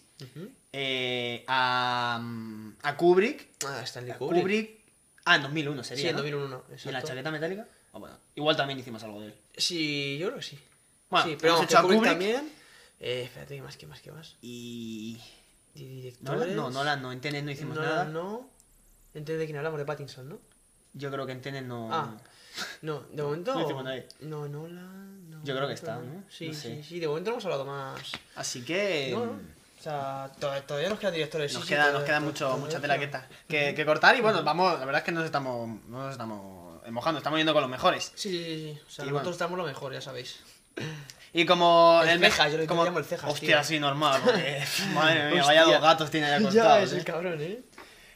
Speaker 6: eh, a, mm, a Kubrick.
Speaker 5: Ah, Stanley Kubrick.
Speaker 6: Kubrick. Ah, en 2001 sería.
Speaker 5: Sí, en
Speaker 6: ¿no?
Speaker 5: 2001,
Speaker 6: ¿Y la chaqueta metálica? Ah, bueno. Igual también hicimos algo de él.
Speaker 5: Sí, yo creo que sí.
Speaker 6: Bueno,
Speaker 5: sí, pero
Speaker 6: hemos hecho a
Speaker 5: Kubrick
Speaker 6: Kubrick.
Speaker 5: también. Eh, espérate, ¿qué más, qué más, qué más?
Speaker 6: Y.
Speaker 5: Directores...
Speaker 6: Nolan, no, Nolan no, en Tenet no hicimos
Speaker 5: Nolan
Speaker 6: nada.
Speaker 5: no. Entonces, ¿de quién hablamos? De Pattinson, ¿no?
Speaker 6: Yo creo que en Tenet no.
Speaker 5: Ah, No, de momento...
Speaker 6: No hicimos nadie.
Speaker 5: No, Nolan... No,
Speaker 6: Yo creo que está, ¿no?
Speaker 5: Sí,
Speaker 6: No sé.
Speaker 5: sí, sí, de momento no hemos hablado más...
Speaker 6: Así que.
Speaker 5: No, no. O sea, to- todavía nos quedan directores.
Speaker 6: Nos
Speaker 5: sí,
Speaker 6: queda, nos queda mucho, mucha tela que, que, que cortar y bueno, vamos, la verdad es que nos estamos, no nos estamos mojando, estamos yendo con los mejores.
Speaker 5: Sí, sí, sí. O sea,
Speaker 6: Y
Speaker 5: nosotros
Speaker 6: bueno.
Speaker 5: estamos lo mejor, ya sabéis.
Speaker 6: Y como
Speaker 5: El
Speaker 6: me-
Speaker 5: cejas, yo le
Speaker 6: como,
Speaker 5: llamo el cejas,
Speaker 6: Hostia,
Speaker 5: tío.
Speaker 6: sí, normal, porque, madre mía,
Speaker 5: Hostia.
Speaker 6: vaya dos gatos tiene ya
Speaker 5: Ya
Speaker 6: cortados.
Speaker 5: es
Speaker 6: ¿eh?
Speaker 5: el cabrón, ¿eh?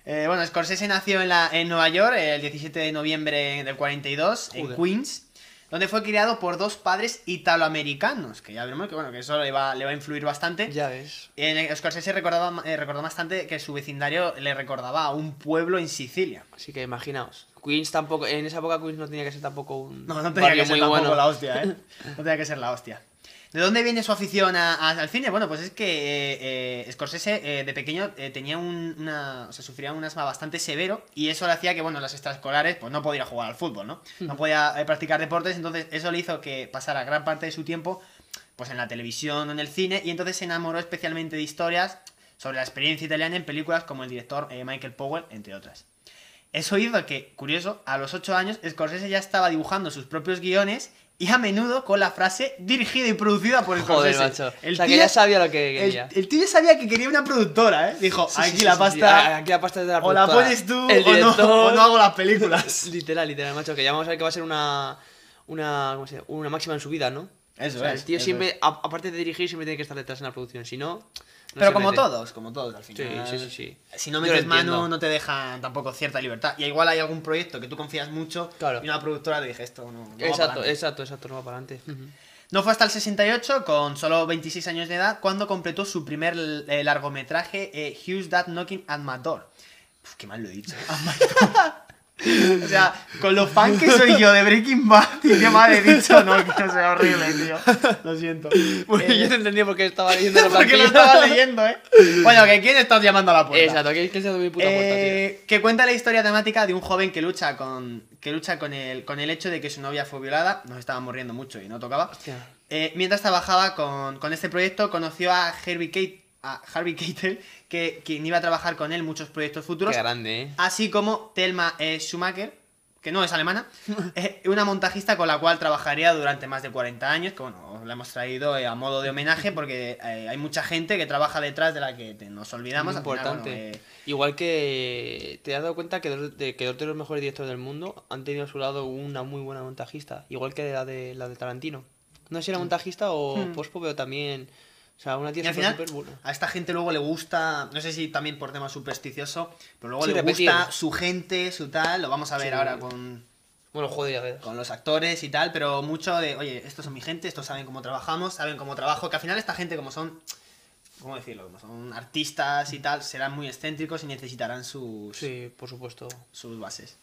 Speaker 6: Eh, bueno, Scorsese nació en, la, en Nueva York el 17 de noviembre del 42, en
Speaker 5: Joder.
Speaker 6: Queens, donde fue criado por dos padres italoamericanos, que ya veremos que, bueno, que eso le va, le va a influir bastante.
Speaker 5: Ya ves.
Speaker 6: En el- Scorsese recordaba, eh, recordó bastante que su vecindario le recordaba a un pueblo en Sicilia.
Speaker 5: Así que imaginaos. Queens tampoco, en esa época Queens no tenía que ser tampoco un
Speaker 6: No, no tenía que ser tampoco
Speaker 5: bueno.
Speaker 6: la hostia, ¿eh? No tenía que ser la hostia. ¿De dónde viene su afición a- a- al cine? Bueno, pues es que eh, eh, Scorsese eh, de pequeño eh, tenía un, una... O sea, sufría un asma bastante severo y eso le hacía que, bueno, las extraescolares pues no podía jugar al fútbol, ¿no? No podía practicar deportes, entonces eso le hizo que pasara gran parte de su tiempo pues en la televisión o en el cine y entonces se enamoró especialmente de historias sobre la experiencia italiana en películas como el director Michael Powell, entre otras. Eso hizo que, curioso, a los 8 años Scorsese ya estaba dibujando sus propios guiones y a menudo con la frase dirigida y producida por
Speaker 5: Joder,
Speaker 6: Scorsese.
Speaker 5: macho.
Speaker 6: El
Speaker 5: o sea, que
Speaker 6: tío-
Speaker 5: ya sabía lo que quería.
Speaker 6: el tío ya sabía que quería una productora, ¿eh? Dijo,
Speaker 5: Sí,
Speaker 6: aquí
Speaker 5: sí,
Speaker 6: la
Speaker 5: sí,
Speaker 6: pasta,
Speaker 5: Aquí la pasta es de la
Speaker 6: o la pones tú
Speaker 5: El
Speaker 6: o, no, o no hago las películas.
Speaker 5: Literal, literal, macho. Que ya vamos a ver que va a ser una. Una. ¿Cómo se dice? Una máxima en su vida, ¿no?
Speaker 6: Eso
Speaker 5: O sea,
Speaker 6: es.
Speaker 5: el tío siempre, a- aparte de dirigir, siempre tiene que estar detrás en la producción. Si no.
Speaker 6: Pero como
Speaker 5: mete.
Speaker 6: todos, como todos al final.
Speaker 5: Sí, sí, sí, sí.
Speaker 6: Si no metes mano, no te dejan tampoco cierta libertad. Y igual hay algún proyecto que tú confías mucho
Speaker 5: Claro.
Speaker 6: y una productora te dije esto no, no va
Speaker 5: Exacto,
Speaker 6: adelante".
Speaker 5: exacto, exacto, no va para adelante.
Speaker 6: No fue hasta el 68, con solo 26 años de edad, cuando completó su primer eh, largometraje, eh, Who's That Knocking at My Door. Uf, qué mal lo he dicho. O sea, con lo fan que soy yo de Breaking Bad, y qué mal he dicho, no, que no sea horrible, tío. Lo siento.
Speaker 5: Bueno,
Speaker 6: Eh,
Speaker 5: yo te entendí porque estaba leyendo la
Speaker 6: porque lo estaba leyendo, ¿eh? Bueno, que quién estás llamando a la puerta.
Speaker 5: Exacto, de mi puta puerta, tío.
Speaker 6: Eh, que cuenta la historia temática de un joven que lucha con que lucha con el con el hecho de que su novia fue violada, nos estábamos riendo mucho y no tocaba.
Speaker 5: Hostia.
Speaker 6: Eh, mientras trabajaba con, con este proyecto, conoció a Harvey Keitel, a Harvey Keitel, que quien iba a trabajar con él muchos proyectos futuros,
Speaker 5: Qué grande, eh.
Speaker 6: así como Thelma eh, Schumacher, que no es alemana, eh, una montajista con la cual trabajaría durante más de 40 años, que bueno, la hemos traído eh, a modo de homenaje porque eh, hay mucha gente que trabaja detrás de la que te- nos olvidamos.
Speaker 5: Muy
Speaker 6: al final,
Speaker 5: importante.
Speaker 6: bueno, eh,
Speaker 5: Igual que te has dado cuenta que dos de, que dos de los mejores directores del mundo han tenido a su lado una muy buena montajista. Igual que la de la de Tarantino. No sé si era montajista o pospo, pero también. O sea, una
Speaker 6: Y
Speaker 5: tía
Speaker 6: al final,
Speaker 5: súper buena.
Speaker 6: a esta gente luego le gusta, no sé si también por tema supersticioso, pero luego
Speaker 5: Sí,
Speaker 6: le gusta su gente, su tal, lo vamos a ver
Speaker 5: Sí.
Speaker 6: ahora con,
Speaker 5: Bueno, joder,
Speaker 6: con los actores y tal, pero mucho de, oye, estos son mi gente, estos saben cómo trabajamos, saben cómo trabajo, que al final esta gente como son, ¿cómo decirlo? Como son artistas y tal, serán muy excéntricos y necesitarán sus,
Speaker 5: Sí, por supuesto.
Speaker 6: sus bases.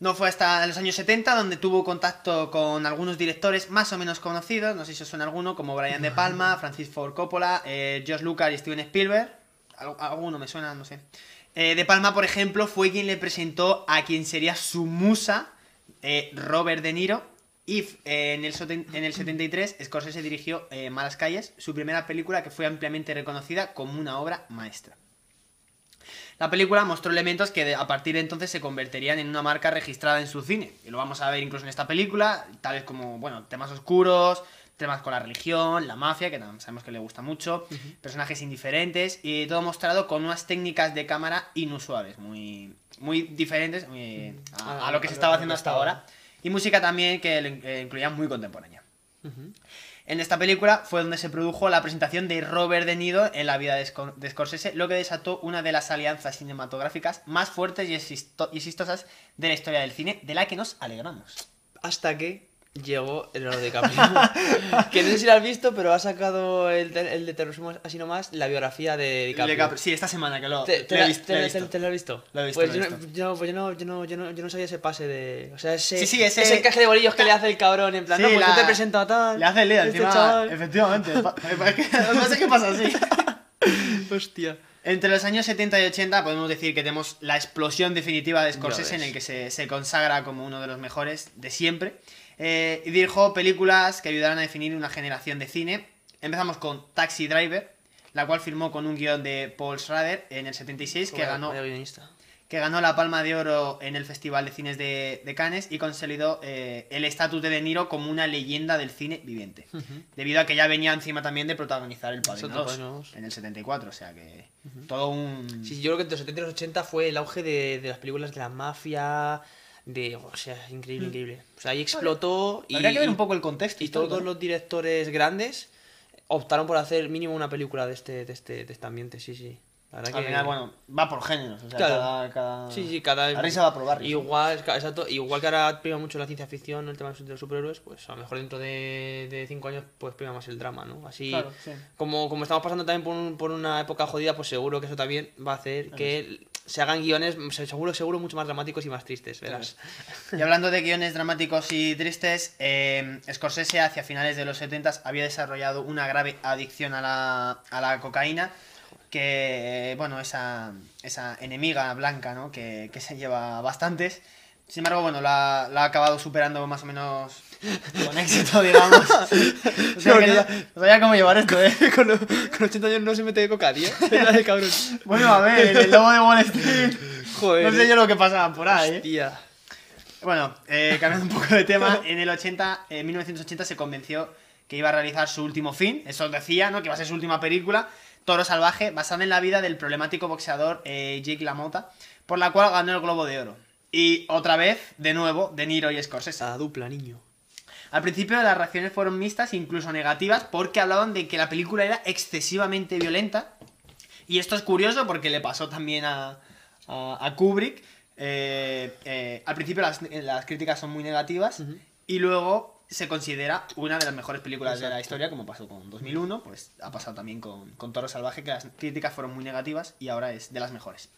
Speaker 6: No fue hasta los años 70 donde tuvo contacto con algunos directores más o menos conocidos, no sé si os suena alguno, como Brian De Palma, Francis Ford Coppola, eh, George Lucas y Steven Spielberg. Al- Alguno me suena, no sé. Eh, de Palma, por ejemplo, fue quien le presentó a quien sería su musa, eh, Robert De Niro. Y eh, en, el, en el 73, Scorsese dirigió Malas Calles, su primera película que fue ampliamente reconocida como una obra maestra. La película mostró elementos que a partir de entonces se convertirían en una marca registrada en su cine. Y lo vamos a ver incluso en esta película, tales como, bueno, temas oscuros, temas con la religión, la mafia, que sabemos que le gusta mucho, personajes indiferentes, y todo mostrado con unas técnicas de cámara inusuales, muy, muy diferentes muy- a, a lo que se estaba haciendo hasta ahora. Y música también que eh, incluía muy contemporánea. En esta película fue donde se produjo la presentación de Robert De Niro en la vida de, Scor- de Scorsese, lo que desató una de las alianzas cinematográficas más fuertes y, y exitosas de la historia del cine, de la que nos alegramos.
Speaker 5: Hasta que llegó el Leonardo DiCaprio. que no sé si lo has visto, pero ha sacado el, de- el de Terrorismo así nomás, la biografía de DiCaprio.
Speaker 6: Sí, esta semana que lo,
Speaker 5: ¿Te, te
Speaker 6: lo he
Speaker 5: la-
Speaker 6: visto,
Speaker 5: te-
Speaker 6: lo he visto.
Speaker 5: te lo has visto?
Speaker 6: Lo he visto,
Speaker 5: Pues,
Speaker 6: lo he
Speaker 5: yo, no-
Speaker 6: visto.
Speaker 5: yo, pues yo, no, yo, no, yo, no, yo, no, no sabía ese pase de. O sea, ese,
Speaker 6: Sí, sí, ese-
Speaker 5: ese encaje de bolillos que le hace el cabrón. En plan,
Speaker 6: Sí,
Speaker 5: no, pues
Speaker 6: la-
Speaker 5: yo te presento a tal.
Speaker 6: Le hace el lío
Speaker 5: este
Speaker 6: encima,
Speaker 5: chaval.
Speaker 6: efectivamente. no sé qué pasa así.
Speaker 5: Hostia.
Speaker 6: Entre los años 70 y 80 podemos decir que tenemos la explosión definitiva de Scorsese en el que se, se consagra como uno de los mejores de siempre. Eh, y dirigió películas que ayudaron a definir una generación de cine. Empezamos con Taxi Driver, la cual firmó con un guion de Paul Schrader en el 76 que ganó, que ganó la Palma de Oro en el Festival de Cines de, de Cannes y consolidó eh, el estatus de De Niro como una leyenda del cine viviente. Debido a que ya venía encima también de protagonizar El Padrino
Speaker 5: Exacto,
Speaker 6: 2
Speaker 5: Padrino 2.
Speaker 6: en el 74, o sea que todo un...
Speaker 5: Sí, yo creo que entre los 70 y los 80 fue el auge de, de las películas de la mafia. De, o sea, increíble, increíble. O sea, ahí explotó y,
Speaker 6: Mm. Habría que ver un poco el contexto.
Speaker 5: y todos
Speaker 6: ¿no?
Speaker 5: los directores grandes optaron por hacer mínimo una película de este, de este, de este ambiente, sí, sí. La verdad
Speaker 6: Al
Speaker 5: que...
Speaker 6: final, bueno, va por géneros. O sea,
Speaker 5: Claro.
Speaker 6: cada, cada-
Speaker 5: Sí, sí, cada...
Speaker 6: La risa va por barrios.
Speaker 5: Igual, exacto, igual que ahora prima mucho la ciencia ficción, el tema de los superhéroes, pues a lo mejor dentro de, de cinco años pues prima más el drama, ¿no? Así,
Speaker 6: Claro, sí.
Speaker 5: como, como estamos pasando también por, un- por una época jodida, pues seguro que eso también va a hacer que se hagan guiones, se- seguro, seguro mucho más dramáticos y más tristes, verás.
Speaker 6: Y hablando de guiones dramáticos y tristes, eh, Scorsese hacia finales de los 70 había desarrollado una grave adicción a la, a la cocaína, que, bueno, esa, esa enemiga blanca, ¿no? Que, que se lleva bastantes. Sin embargo, bueno, la, la ha acabado superando más o menos con éxito, digamos. O sea, que no, no sabía cómo llevar esto, ¿eh?
Speaker 5: con, lo- con 80 años no se mete de coca, tío. Cabrón.
Speaker 6: Bueno, a ver, el lobo de Wall Street.
Speaker 5: Joder.
Speaker 6: No sé yo lo que pasaba por ahí, ¿eh?
Speaker 5: Hostia.
Speaker 6: Bueno, eh, cambiando un poco de tema, en el 80, en 1980 se convenció que iba a realizar su último fin, eso decía, ¿no? Que iba a ser su última película, Toro Salvaje, basada en la vida del problemático boxeador eh, Jake LaMotta, por la cual ganó el Globo de Oro. Y otra vez, de nuevo, De Niro y Scorsese.
Speaker 5: La dupla, niño.
Speaker 6: Al principio las reacciones fueron mixtas, incluso negativas, porque hablaban de que la película era excesivamente violenta. Y esto es curioso porque le pasó también a, a- a Kubrick. Eh, eh, al principio las, las críticas son muy negativas y luego se considera una de las mejores películas de la historia, como pasó con 2001, pues ha pasado también con, con Toro Salvaje, que las críticas fueron muy negativas y ahora es de las mejores.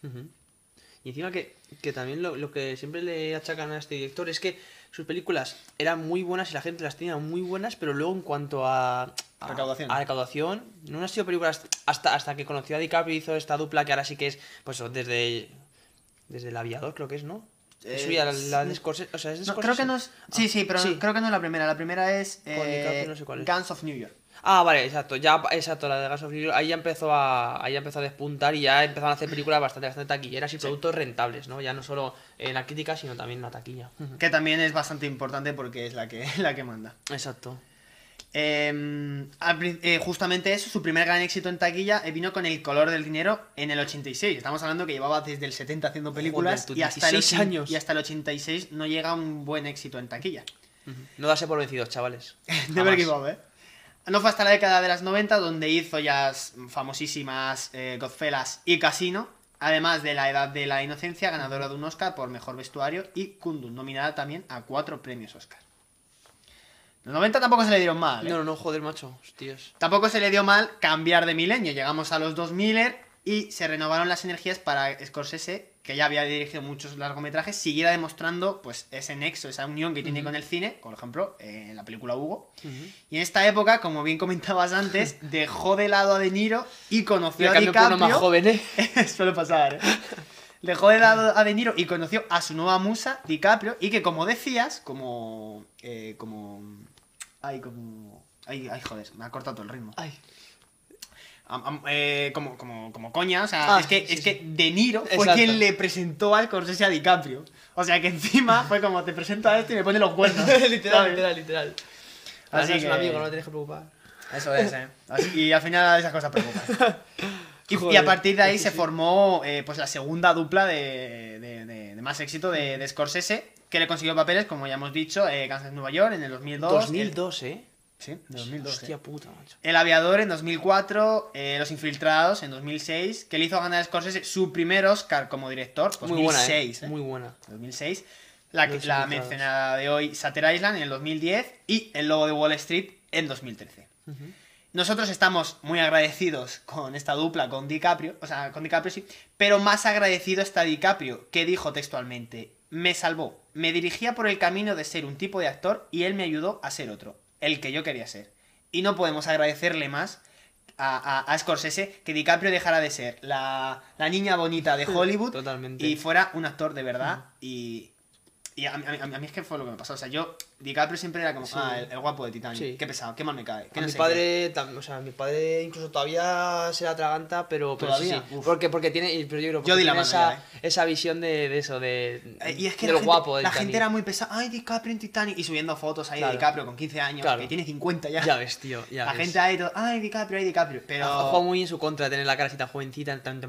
Speaker 5: Y encima que, que también lo, lo que siempre le achacan a este director es que sus películas eran muy buenas y la gente las tenía muy buenas, pero luego en cuanto a, a-
Speaker 6: Recaudación.
Speaker 5: a recaudación, no han sido películas hasta, hasta que conoció a DiCaprio y hizo esta dupla que ahora sí que es, pues desde, desde El Aviador creo que es, ¿no?
Speaker 6: Eh,
Speaker 5: Eso ya la, la de Scorsese, o sea, es de
Speaker 6: No, creo que no es. Sí, sí, pero
Speaker 5: sí.
Speaker 6: creo que no es la primera. La primera es.
Speaker 5: Con
Speaker 6: eh,
Speaker 5: DiCaprio, no sé cuál es.
Speaker 6: Guns of New York.
Speaker 5: Ah, vale, exacto, ya, exacto, la de Gas of ahí ya empezó a, ahí ya empezó a despuntar y ya empezaron a hacer películas bastante, bastante taquilleras y productos rentables, ¿no? Ya no solo en la crítica, sino también en la taquilla.
Speaker 6: Que también es bastante importante porque es la que, la que manda.
Speaker 5: Exacto.
Speaker 6: Eh, prin- eh, justamente eso, su primer gran éxito en taquilla eh, vino con El color del dinero en el 86. Estamos hablando que llevaba desde el 70 haciendo películas
Speaker 5: Joder,
Speaker 6: y, hasta el
Speaker 5: 16
Speaker 6: ochen-
Speaker 5: años.
Speaker 6: y hasta el 86 no llega un buen éxito en taquilla.
Speaker 5: No darse por vencidos, chavales.
Speaker 6: Never give up, ¿eh? No fue hasta la década de las 90 donde hizo ya famosísimas eh, Godfellas y Casino, además de La Edad de la Inocencia, ganadora de un Oscar por Mejor Vestuario, y Kundun, nominada también a cuatro premios Oscar. Los 90 tampoco se le dieron mal, ¿eh?
Speaker 5: No, no, no, joder, macho, hostias.
Speaker 6: Tampoco se le dio mal cambiar de milenio. Llegamos a los 2000 y se renovaron las energías para Scorsese, que ya había dirigido muchos largometrajes, siguiera demostrando pues ese nexo, esa unión que tiene con el cine, por ejemplo, eh, en la película Hugo. Y en esta época, como bien comentabas antes, dejó de lado a De Niro y conoció a DiCaprio.
Speaker 5: más joven, ¿eh?
Speaker 6: Suele pasar, ¿eh? Dejó de lado a De Niro y conoció a su nueva musa, DiCaprio, y que como decías, como... eh, como... Ay, como... Ay, ay, joder, me ha cortado todo el ritmo.
Speaker 5: Ay.
Speaker 6: Am- am- eh, como, como, como coña, o sea,
Speaker 5: Ah,
Speaker 6: es que,
Speaker 5: sí,
Speaker 6: es
Speaker 5: sí.
Speaker 6: que De Niro fue
Speaker 5: Exacto.
Speaker 6: quien le presentó a Scorsese a DiCaprio. O sea que encima fue como te presento a este y me pone los cuernos.
Speaker 5: literal, literal, literal.
Speaker 6: Así
Speaker 5: Así es un
Speaker 6: que-
Speaker 5: amigo, no te tienes que preocupar.
Speaker 6: Eso es, eh. Así- y al final esas cosas preocupan. Y, y a partir de ahí se
Speaker 5: sí.
Speaker 6: formó eh, pues la segunda dupla de, de- de- de más éxito de, Scorsese, que le consiguió papeles, como ya hemos dicho, eh, N' Nueva York en el 2002.
Speaker 5: 2002, ¿eh?
Speaker 6: El- sí, en 2002.
Speaker 5: Hostia
Speaker 6: eh.
Speaker 5: puta, macho.
Speaker 6: El Aviador en 2004, eh, Los Infiltrados en 2006, que le hizo ganar a Scorsese su primer Oscar como director, 2006.
Speaker 5: Muy buena, ¿eh?
Speaker 6: eh.
Speaker 5: Muy buena.
Speaker 6: 2006. La, que- la mencionada de hoy, Satter Island, en el 2010. Y El Lobo de Wall Street en 2013. Nosotros estamos muy agradecidos con esta dupla, con DiCaprio. O sea, con DiCaprio sí. Pero más agradecido está DiCaprio, que dijo textualmente: Me salvó. Me dirigía por el camino de ser un tipo de actor y él me ayudó a ser otro. El que yo quería ser. Y no podemos agradecerle más a, a- a Scorsese que DiCaprio dejara de ser la, la niña bonita de Hollywood
Speaker 5: Totalmente.
Speaker 6: y fuera un actor de verdad. Y, y a, mí- a mí- a mí es que fue lo que me pasó. O sea, yo, DiCaprio siempre era como,
Speaker 5: Sí.
Speaker 6: ah, el, el guapo de Titanic.
Speaker 5: Sí.
Speaker 6: Qué pesado, qué mal me cae. no
Speaker 5: mi padre, o sea, mi padre incluso todavía se la atraganta, pero,
Speaker 6: ¿Todavía?
Speaker 5: sí. Porque, porque tiene, pero yo creo porque
Speaker 6: Yo
Speaker 5: tiene esa,
Speaker 6: ya,
Speaker 5: esa visión de, de eso, de.
Speaker 6: Eh, Y es que
Speaker 5: del
Speaker 6: gente,
Speaker 5: guapo del
Speaker 6: la
Speaker 5: Titanic.
Speaker 6: gente era muy pesada. Ay, DiCaprio en Titanic. Y subiendo fotos ahí
Speaker 5: Claro.
Speaker 6: de DiCaprio con 15 años,
Speaker 5: Claro.
Speaker 6: que tiene 50 ya.
Speaker 5: Ya ves, tío, ya
Speaker 6: la
Speaker 5: ves.
Speaker 6: gente ahí, todo, ay, DiCaprio, ay, DiCaprio. Pero.
Speaker 5: Ha jugado muy en su contra tener la cara así tan jovencita, en plan,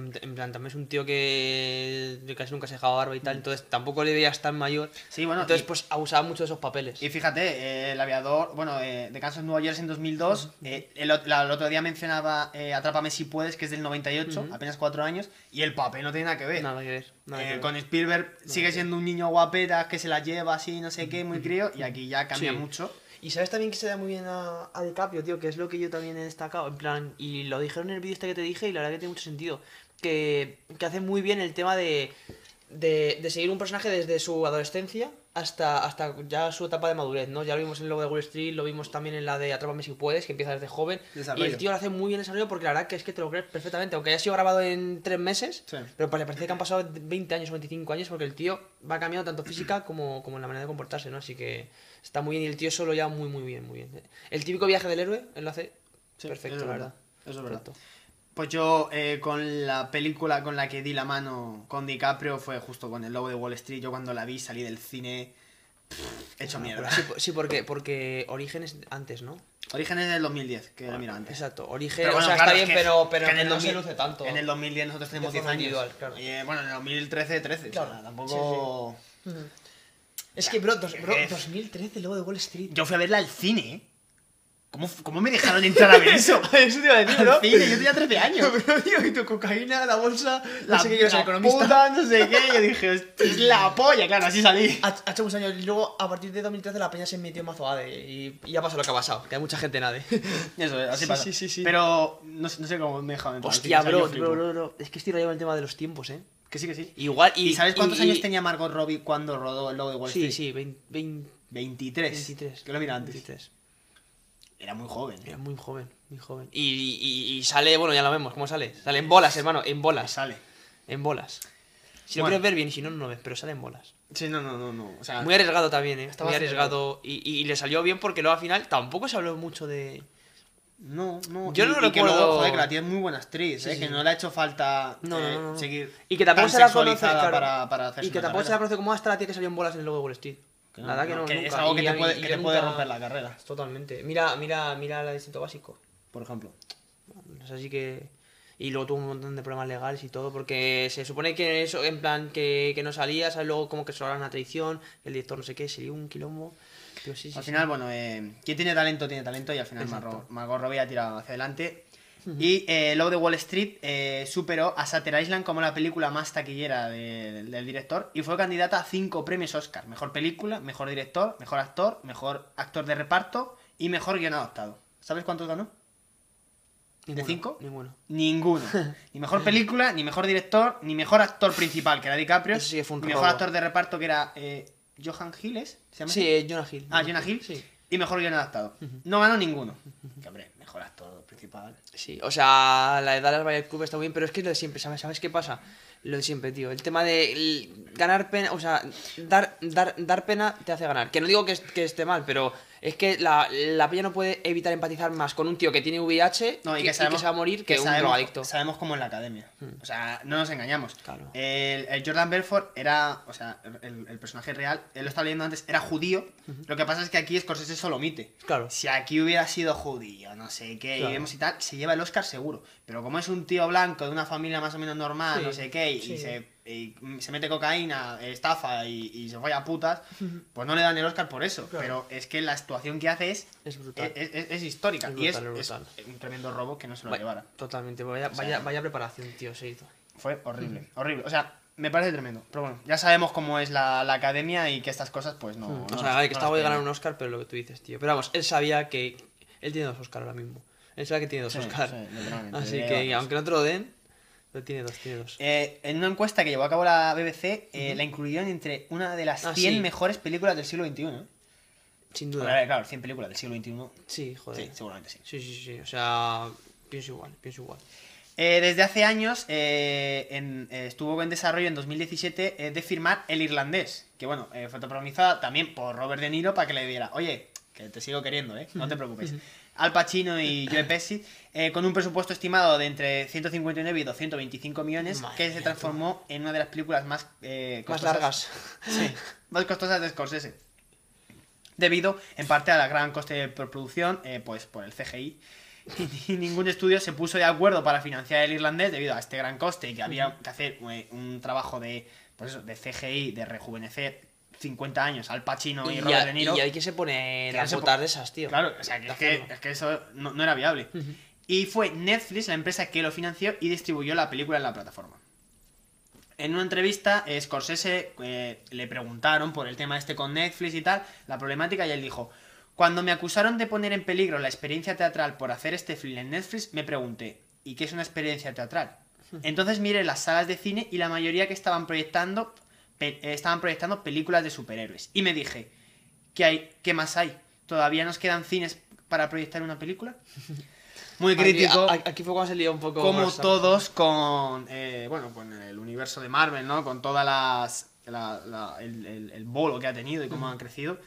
Speaker 5: también es un tío que casi nunca se dejaba barba y tal, entonces tampoco le veías tan mayor.
Speaker 6: Sí, bueno,
Speaker 5: entonces
Speaker 6: y-
Speaker 5: pues abusaba mucho de esos papeles.
Speaker 6: Y fíjate, eh, el aviador, bueno, eh, de Kansas Nueva York en 2002, eh, el, ot- la- el otro día mencionaba eh, Atrápame si puedes, que es del 98, apenas 4 años, y el papel no tiene nada que ver.
Speaker 5: Nada que ver. nada
Speaker 6: Eh,
Speaker 5: que ver.
Speaker 6: con Spielberg sigue siendo un niño guapeta que se la lleva así, no sé qué, muy crío, y aquí ya cambia
Speaker 5: Sí.
Speaker 6: mucho.
Speaker 5: Y sabes también que se da muy bien a, a DiCaprio, tío, que es lo que yo también he destacado, en plan, y lo dijeron en el vídeo este que te dije y la verdad que tiene mucho sentido, que, que hace muy bien el tema de, de, de seguir un personaje desde su adolescencia hasta, hasta ya su etapa de madurez, ¿no? Ya lo vimos en el logo de Wall Street, lo vimos también en la de Atrápame si puedes, que empieza desde joven, y el tío lo hace muy bien desarrollo porque la verdad que es que te lo crees perfectamente, aunque haya sido grabado en tres meses,
Speaker 6: Sí.
Speaker 5: pero parece que han pasado 20 años o 25 años porque el tío va cambiando tanto física como, como en la manera de comportarse, ¿no? Así que está muy bien y el tío solo ya muy, muy bien, muy bien. El típico viaje del héroe, él lo hace
Speaker 6: Sí,
Speaker 5: perfecto, la
Speaker 6: verdad,
Speaker 5: verdad.
Speaker 6: eso es verdad.
Speaker 5: Perfecto.
Speaker 6: Pues yo eh, con la película con la que di la mano con DiCaprio fue justo con el logo de Wall Street. Yo cuando la vi salí del cine pff, hecho mierda.
Speaker 5: Sí, sí, porque, porque Orígenes antes, ¿no?
Speaker 6: Orígenes del 2010, que la miro antes.
Speaker 5: Exacto, Origen,
Speaker 6: Pero bueno,
Speaker 5: o sea,
Speaker 6: claro,
Speaker 5: está
Speaker 6: es
Speaker 5: bien,
Speaker 6: que-
Speaker 5: pero, pero
Speaker 6: que en el
Speaker 5: no se
Speaker 6: 2000
Speaker 5: luce tanto.
Speaker 6: En el 2010 nosotros tenemos
Speaker 5: De
Speaker 6: 10
Speaker 5: forma
Speaker 6: años.
Speaker 5: individual, claro.
Speaker 6: Y eh, bueno, en el 2013, 13.
Speaker 5: Claro.
Speaker 6: O sea, tampoco.
Speaker 5: Es que, bro, dos- bro,
Speaker 6: Eh,
Speaker 5: 2013, luego de Wall Street.
Speaker 6: Yo fui a verla al cine, ¿eh? ¿Cómo, ¿Cómo me dejaron entrar a ver eso?
Speaker 5: Eso te iba a decir, bro.
Speaker 6: cine, yo tenía 13 años.
Speaker 5: Pero, tío, y tu cocaína, la bolsa,
Speaker 6: La,
Speaker 5: no sé qué ser
Speaker 6: la
Speaker 5: economista.
Speaker 6: puta, no sé qué. Yo dije, "Hostia, es la polla, claro, así salí.
Speaker 5: Ha, ha hecho muchos años y luego a partir de 2013 la peña se metió en mazo ADE y, y ya pasó lo que ha pasado, que hay mucha gente en ADE.
Speaker 6: Eso, así
Speaker 5: Sí,
Speaker 6: pasa.
Speaker 5: sí, sí, sí.
Speaker 6: Pero no, sé- no sé cómo me dejaron entrar.
Speaker 5: Hostia, bro,
Speaker 6: yo
Speaker 5: bro, bro, bro, es que estoy rayado el tema de los tiempos, eh.
Speaker 6: Que sí, que sí.
Speaker 5: Igual, y,
Speaker 6: ¿Y, sabes cuántos
Speaker 5: y-
Speaker 6: años tenía Margot Robbie cuando rodó el logo de Wall
Speaker 5: Sí,
Speaker 6: Street?
Speaker 5: sí, 20, 20
Speaker 6: 23.
Speaker 5: 23.
Speaker 6: Que lo mira antes.
Speaker 5: 23.
Speaker 6: Era muy joven.
Speaker 5: Era muy joven, muy joven. Y, y- y sale, bueno, ya lo vemos, ¿cómo sale? Sale en bolas, hermano, en bolas.
Speaker 6: Sale.
Speaker 5: En bolas. Si lo quieres ver bien, y si no, no lo ves, pero sale en bolas.
Speaker 6: Sí, no, no, no, no. O sea,
Speaker 5: Muy arriesgado también, ¿eh?
Speaker 6: Estaba
Speaker 5: Muy arriesgado. Y, y le salió bien porque luego al final tampoco se habló mucho de...
Speaker 6: no, no.
Speaker 5: Yo
Speaker 6: y-
Speaker 5: no
Speaker 6: que
Speaker 5: recuerdo-
Speaker 6: luego, joder, que la tía es muy buena actriz,
Speaker 5: Sí,
Speaker 6: eh,
Speaker 5: sí,
Speaker 6: que no le ha hecho falta
Speaker 5: No,
Speaker 6: eh,
Speaker 5: no, no.
Speaker 6: seguir
Speaker 5: Y que tampoco
Speaker 6: tan
Speaker 5: se la conoce, claro.
Speaker 6: para, para
Speaker 5: Y que tampoco se la conoce como hasta la tía que salió en bolas en el logo de Wall Street.
Speaker 6: Que no,
Speaker 5: Nada, que no,
Speaker 6: que
Speaker 5: nunca.
Speaker 6: es algo que
Speaker 5: Y
Speaker 6: te puede, que romper la carrera,
Speaker 5: Totalmente. Mira, mira, mira la de instinto básico.
Speaker 6: por ejemplo.
Speaker 5: Es así que. Y luego tuvo un montón de problemas legales y todo, porque se supone que eso, en plan, que, que no salía, ¿sabes? Luego como que solo una traición, el director no sé qué, sería un quilombo. Pero sí, sí,
Speaker 6: al
Speaker 5: sí.
Speaker 6: final, bueno, eh, quien tiene talento, tiene talento y al final Margot Robbie ha tirado hacia adelante. Y eh, Lobo de Wall Street eh, superó a Shutter Island como la película más taquillera de- del director y fue candidata a cinco premios Oscar. Mejor película, mejor director, mejor actor, mejor actor de reparto y mejor guion adaptado. ¿Sabes cuántos ganó?
Speaker 5: Ninguno,
Speaker 6: cinco?
Speaker 5: Ninguno.
Speaker 6: Ninguno. Ni mejor película, ni mejor director, ni mejor actor principal, que era DiCaprio.
Speaker 5: Eso sí fue un
Speaker 6: ni mejor actor de reparto, que era eh, Johan Hilles. ¿Se llama
Speaker 5: Sí, eh, Jonah Hill.
Speaker 6: Ah, Jonah Hill.
Speaker 5: Sí.
Speaker 6: Y mejor guion adaptado. No ganó ninguno. Que, hombre, mejor actor principal.
Speaker 5: Sí, o sea, la de Dallas Buyers Club está muy bien, pero es que es lo de siempre, ¿sabes? ¿Sabes qué pasa? Lo de siempre, tío. El tema de ganar pena, o sea, dar, dar, dar pena te hace ganar. Que no digo que esté mal, pero es que la, la peña no puede evitar empatizar más con un tío que tiene VIH
Speaker 6: No, y que,
Speaker 5: y
Speaker 6: sabemos,
Speaker 5: se va a morir que, un
Speaker 6: sabemos,
Speaker 5: drogadicto.
Speaker 6: Sabemos cómo en la academia. O sea, no nos engañamos.
Speaker 5: Claro.
Speaker 6: El, el Jordan Belfort era, o sea, el, el personaje real, él lo estaba leyendo antes, era judío. Lo que pasa es que aquí Scorsese solo omite.
Speaker 5: Claro.
Speaker 6: Si aquí hubiera sido judío, no sé qué,
Speaker 5: Claro.
Speaker 6: y vemos y tal, se lleva el Oscar seguro. Pero como es un tío blanco de una familia más o menos normal,
Speaker 5: Sí,
Speaker 6: no sé qué, y,
Speaker 5: sí.
Speaker 6: se, y se mete cocaína, estafa y, y se vaya a putas, pues no le dan el Oscar por eso. Pero es que la actuación que hace es,
Speaker 5: Es brutal.
Speaker 6: es, es- es histórica.
Speaker 5: Es
Speaker 6: y es, un tremendo robo que no se lo
Speaker 5: Vaya-
Speaker 6: llevara.
Speaker 5: Totalmente, vaya,
Speaker 6: sea-
Speaker 5: vaya, vaya preparación, tío, se hizo.
Speaker 6: Fue horrible, horrible. O sea, me parece tremendo. Pero bueno, ya sabemos cómo es la, la academia y que estas cosas, pues no. no
Speaker 5: o sea,
Speaker 6: no
Speaker 5: que estaba de ganar un Oscar, pero lo que tú dices, tío. Pero vamos, él sabía que. Él tiene dos Oscar ahora mismo. Él sabe que tiene dos
Speaker 6: Sí,
Speaker 5: Oscar.
Speaker 6: sí,
Speaker 5: Así
Speaker 6: debería
Speaker 5: que, aunque no te lo den, tiene dos, tiene dos.
Speaker 6: Eh, en una encuesta que llevó a cabo la BBC, eh, la incluyeron entre una de las
Speaker 5: Ah,
Speaker 6: 100
Speaker 5: sí.
Speaker 6: mejores películas del siglo XXI. ¿eh?
Speaker 5: Sin duda.
Speaker 6: claro, 100 películas del siglo XXI.
Speaker 5: Sí, joder.
Speaker 6: Sí, seguramente sí.
Speaker 5: Sí, sí, sí. O sea, pienso igual, pienso igual.
Speaker 6: Eh, desde hace años eh, en- eh, estuvo en desarrollo en 2017 eh, de firmar El Irlandés, que bueno, fue protagonizada también por Robert De Niro para que le diera, oye, que te sigo queriendo, ¿eh? no te preocupes. Al Pacino y Joe Pesci, eh, con un presupuesto estimado de entre 159 y 225 millones,
Speaker 5: Madre
Speaker 6: que se transformó en una de las películas más, eh,
Speaker 5: Más
Speaker 6: costosas-
Speaker 5: largas.
Speaker 6: Sí, más costosas de Scorsese. Debido, en parte, a la gran coste de producción, eh, pues por el CGI. Y ningún estudio se puso de acuerdo para financiar el irlandés debido a este gran coste y que había que hacer eh, un trabajo de, pues eso, de CGI, de rejuvenecer 50 años al Pacino y,
Speaker 5: Y,
Speaker 6: Robert De Niro.
Speaker 5: y hay que se pone
Speaker 6: Que
Speaker 5: las
Speaker 6: no se
Speaker 5: botas
Speaker 6: po-
Speaker 5: de esas, tío.
Speaker 6: Claro, o sea, que es, que, es que eso no, no era viable. Y fue Netflix la empresa que lo financió y distribuyó la película en la plataforma. En una entrevista, eh, Scorsese eh, le preguntaron por el tema este con Netflix y tal, la problemática, y él dijo: Cuando me acusaron de poner en peligro la experiencia teatral por hacer este film en Netflix, me pregunté: ¿y qué es una experiencia teatral? Entonces miré las salas de cine y la mayoría que estaban proyectando estaban proyectando películas de superhéroes. Y me dije: ¿qué hay? ¿Qué más hay? ¿Todavía nos quedan cines para proyectar una película? Muy crítico
Speaker 5: aquí fue cuando se lió un poco.
Speaker 6: como
Speaker 5: más-
Speaker 6: todos con eh, bueno con el universo de Marvel no con todas las la- la- el, el- el bolo que ha tenido y cómo han crecido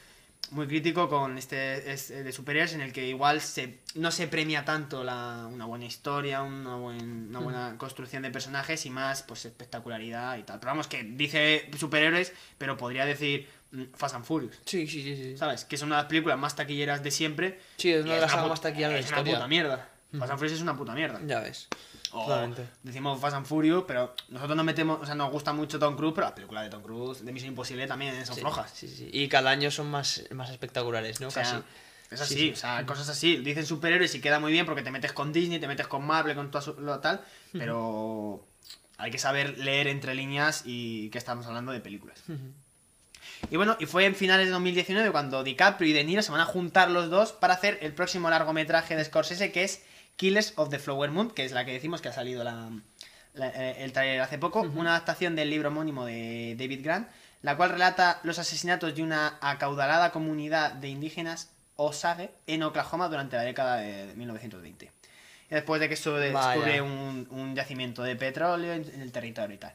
Speaker 6: muy crítico con este, este de superhéroes en el que igual se no se premia tanto la, una buena historia una, buen- una buena construcción de personajes y más pues espectacularidad y tal pero vamos que dice superhéroes pero podría decir mm, Fast and Furious
Speaker 5: Sí, sí, sí. sí.
Speaker 6: ¿sabes? Que son una de las películas más taquilleras de siempre.
Speaker 5: Sí, es una de las más taquilleras de la
Speaker 6: es una puta mierda. Fast and Furious es una puta mierda.
Speaker 5: Ya ves.
Speaker 6: O
Speaker 5: Totalmente.
Speaker 6: decimos Fast and Furious, pero nosotros nos metemos, o sea, nos gusta mucho Tom Cruise, pero las películas de Tom Cruise, de Misión Imposible también son
Speaker 5: Sí,
Speaker 6: flojas.
Speaker 5: Sí, sí. Y cada año son más, más espectaculares, ¿no?
Speaker 6: O sea,
Speaker 5: Casi.
Speaker 6: es así,
Speaker 5: Sí, sí.
Speaker 6: o sea, cosas así. Dicen superhéroes y queda muy bien porque te metes con Disney, te metes con Marvel, con todo su- lo tal, pero hay que saber leer entre líneas y que estamos hablando de películas. Y bueno, y fue en finales de 2019 cuando DiCaprio y De Niro se van a juntar los dos para hacer el próximo largometraje de Scorsese que es Killers of the Flower Moon, que es la que decimos que ha salido la, la- eh, el trailer hace poco, una adaptación del libro homónimo de David Grant, la cual relata los asesinatos de una acaudalada comunidad de indígenas Osage en Oklahoma durante la década de 1920. Y después de que esto
Speaker 5: Vaya.
Speaker 6: descubre un, un yacimiento de petróleo en, en el territorio y tal.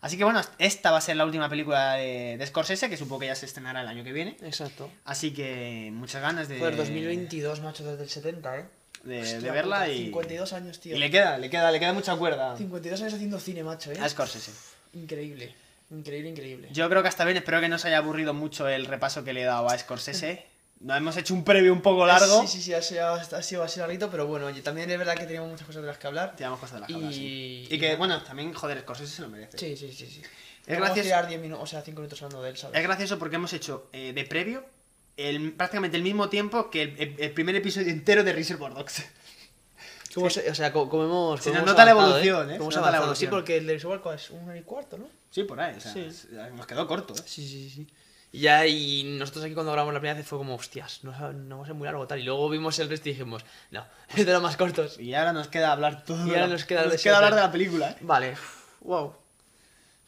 Speaker 6: Así que bueno, esta va a ser la última película de, de Scorsese, que supongo que ya se estrenará el año que viene.
Speaker 5: Exacto.
Speaker 6: Así que muchas ganas de,
Speaker 5: Joder, 2022, macho, desde el 70, ¿eh?
Speaker 6: De,
Speaker 5: Hostia
Speaker 6: de verla
Speaker 5: puta,
Speaker 6: y,
Speaker 5: 52 años, tío.
Speaker 6: y le queda, le queda, le queda mucha cuerda
Speaker 5: 52 años haciendo cine, macho, ¿eh?
Speaker 6: a Scorsese.
Speaker 5: Increíble. Increíble, increíble.
Speaker 6: Yo creo que hasta bien, espero que no se haya aburrido mucho el repaso que le he dado a Scorsese. Nos hemos hecho un previo un poco largo.
Speaker 5: Sí, sí, sí, ha sido, ha sido así larguito, pero bueno, oye, también es verdad que teníamos muchas cosas de las que hablar.
Speaker 6: Tiramos cosas de la
Speaker 5: Y-
Speaker 6: jabla, sí.
Speaker 5: y
Speaker 6: que, bueno, también, joder, Scorsese se lo merece.
Speaker 5: Sí, sí, sí, sí.
Speaker 6: Es gracioso-
Speaker 5: tirar 10 minutos, o sea, 5 minutos hablando de él, ¿sabes?
Speaker 6: Es gracioso porque hemos hecho eh, de previo el, prácticamente el mismo tiempo que el, el- primer episodio entero de Reservoir Dogs.
Speaker 5: Cómo se- o sea, co- como hemos.
Speaker 6: Se
Speaker 5: como
Speaker 6: nos nota la
Speaker 5: avanzado,
Speaker 6: evolución, ¿eh?
Speaker 5: Cómo
Speaker 6: Se nota la
Speaker 5: avanzado. Sí,
Speaker 6: evolución.
Speaker 5: porque el de Reservoir es una y cuarto, ¿no?
Speaker 6: Sí, por ahí, o sea,
Speaker 5: Sí.
Speaker 6: es- nos quedó corto, ¿eh?
Speaker 5: Sí, sí, sí. Y ya, y nosotros aquí cuando grabamos la primera vez fue como, hostias, no, no va a ser muy largo tal. Y luego vimos el resto y dijimos, no, es de los más cortos.
Speaker 6: Y ahora nos queda hablar todo.
Speaker 5: Y ahora
Speaker 6: la-
Speaker 5: nos queda de
Speaker 6: queda hablar de la película, ¿eh?
Speaker 5: Vale, wow.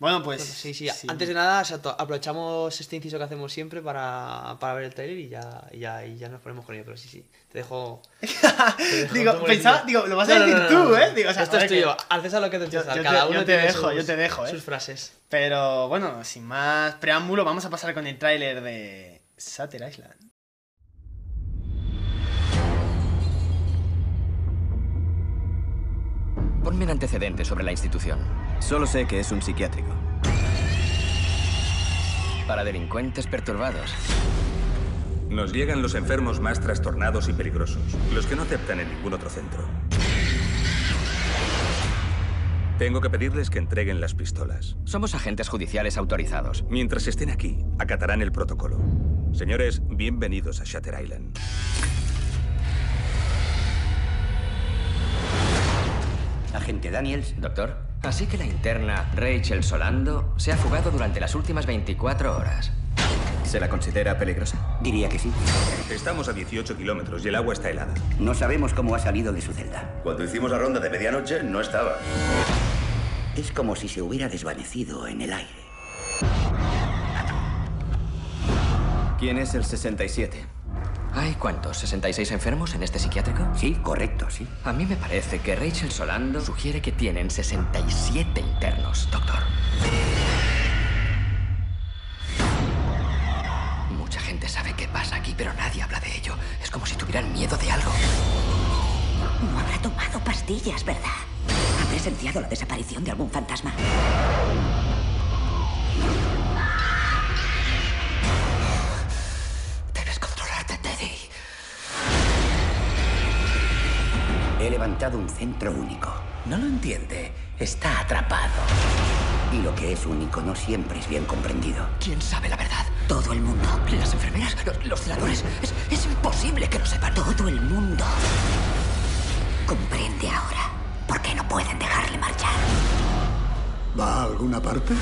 Speaker 6: Bueno, pues.
Speaker 5: Sí, sí, antes de nada, o sea, to- aprovechamos este inciso que hacemos siempre para, para ver el trailer y ya, y ya, y ya nos ponemos con ello. Pero sí, sí, te dejo. te dejo
Speaker 6: Digo, pensaba, digo, lo vas a decir tú, ¿eh? Digo, o sea,
Speaker 5: Esto es
Speaker 6: joder, que-
Speaker 5: tuyo, al César lo que te
Speaker 6: Yo- yo te-
Speaker 5: cada
Speaker 6: yo
Speaker 5: uno
Speaker 6: te
Speaker 5: tiene
Speaker 6: dejo,
Speaker 5: sus-
Speaker 6: yo te dejo, ¿eh?
Speaker 5: sus frases.
Speaker 6: Pero bueno, sin más preámbulo, vamos a pasar con el tráiler de Sutter Island.
Speaker 7: Ponme un antecedente sobre la institución.
Speaker 8: Solo sé que es un psiquiátrico.
Speaker 7: Para delincuentes perturbados.
Speaker 9: Nos llegan los enfermos más trastornados y peligrosos, los que no aceptan en ningún otro centro. Tengo que pedirles que entreguen las pistolas.
Speaker 7: Somos agentes judiciales autorizados.
Speaker 9: Mientras estén aquí, acatarán el protocolo. Señores, bienvenidos a Shatter Island.
Speaker 7: Agente Daniels. Doctor. Así que la interna Rachel Solando se ha fugado durante las últimas 24 horas.
Speaker 8: ¿Se la considera peligrosa?
Speaker 10: Diría que sí.
Speaker 9: Estamos a 18 kilómetros y el agua está helada.
Speaker 10: No sabemos cómo ha salido de su celda.
Speaker 11: Cuando hicimos la ronda de medianoche, no estaba.
Speaker 10: Es como si se hubiera desvanecido en el aire.
Speaker 8: ¿Quién es el 67?
Speaker 7: ¿Hay cuántos? ¿66 enfermos en este psiquiátrico?
Speaker 10: Sí, correcto, sí.
Speaker 7: A mí me parece que Rachel Solando sugiere que tienen 67 internos, doctor. Mucha gente sabe qué pasa aquí, pero nadie habla de ello. Es como si tuvieran miedo de algo.
Speaker 1: No habrá tomado pastillas, ¿verdad? ¿Ha presenciado la desaparición de algún fantasma?
Speaker 10: He levantado un centro único. No lo entiende. Está atrapado. Y lo que es único no siempre es bien comprendido.
Speaker 7: ¿Quién sabe la verdad?
Speaker 1: Todo el mundo.
Speaker 7: Las enfermeras, los, los celadores. Es, es imposible que lo sepan.
Speaker 1: Todo el mundo. Comprende ahora por qué no pueden dejarle marchar.
Speaker 12: ¿Va a alguna parte?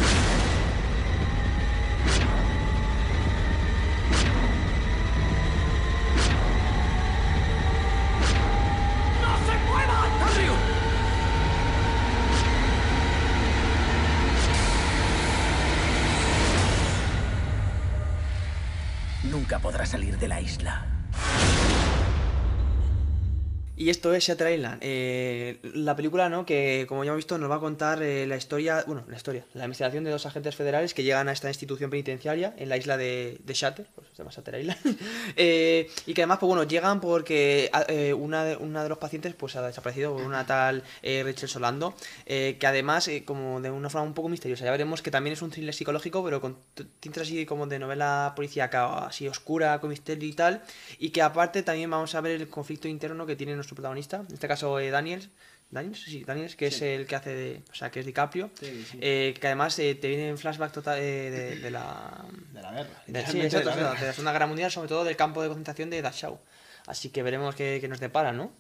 Speaker 10: Nunca podrá salir de la isla.
Speaker 5: Y esto es Shutter Island, eh, la película, ¿no? Que como ya hemos visto nos va a contar eh, la historia, bueno, la historia, la investigación de dos agentes federales que llegan a esta institución penitenciaria en la isla de, de Shutter, pues se llama Shutter Island, eh, y que además, pues bueno, llegan porque a- eh, una, de, una de los pacientes pues ha desaparecido, una tal Rachel Solando, que además, como de una forma un poco misteriosa, ya veremos que también es un thriller psicológico, pero con t- tintes así como de novela policíaca, así oscura, con misterio y tal, y que aparte también vamos a ver el conflicto interno que tiene nuestro protagonista, en este caso eh, Daniels, Daniels, sí, Daniels, que es el que hace de. O sea, que es DiCaprio.
Speaker 6: Sí, sí.
Speaker 5: eh, que además eh, te viene en flashback total eh, de, de la.
Speaker 6: De la guerra.
Speaker 5: de- sí,
Speaker 6: literalmente
Speaker 5: exacto,
Speaker 6: de la
Speaker 5: exacto,
Speaker 6: guerra.
Speaker 5: de la Segunda Guerra Mundial, sobre todo del campo de concentración de Dachau. Así que veremos qué, qué nos depara, ¿no?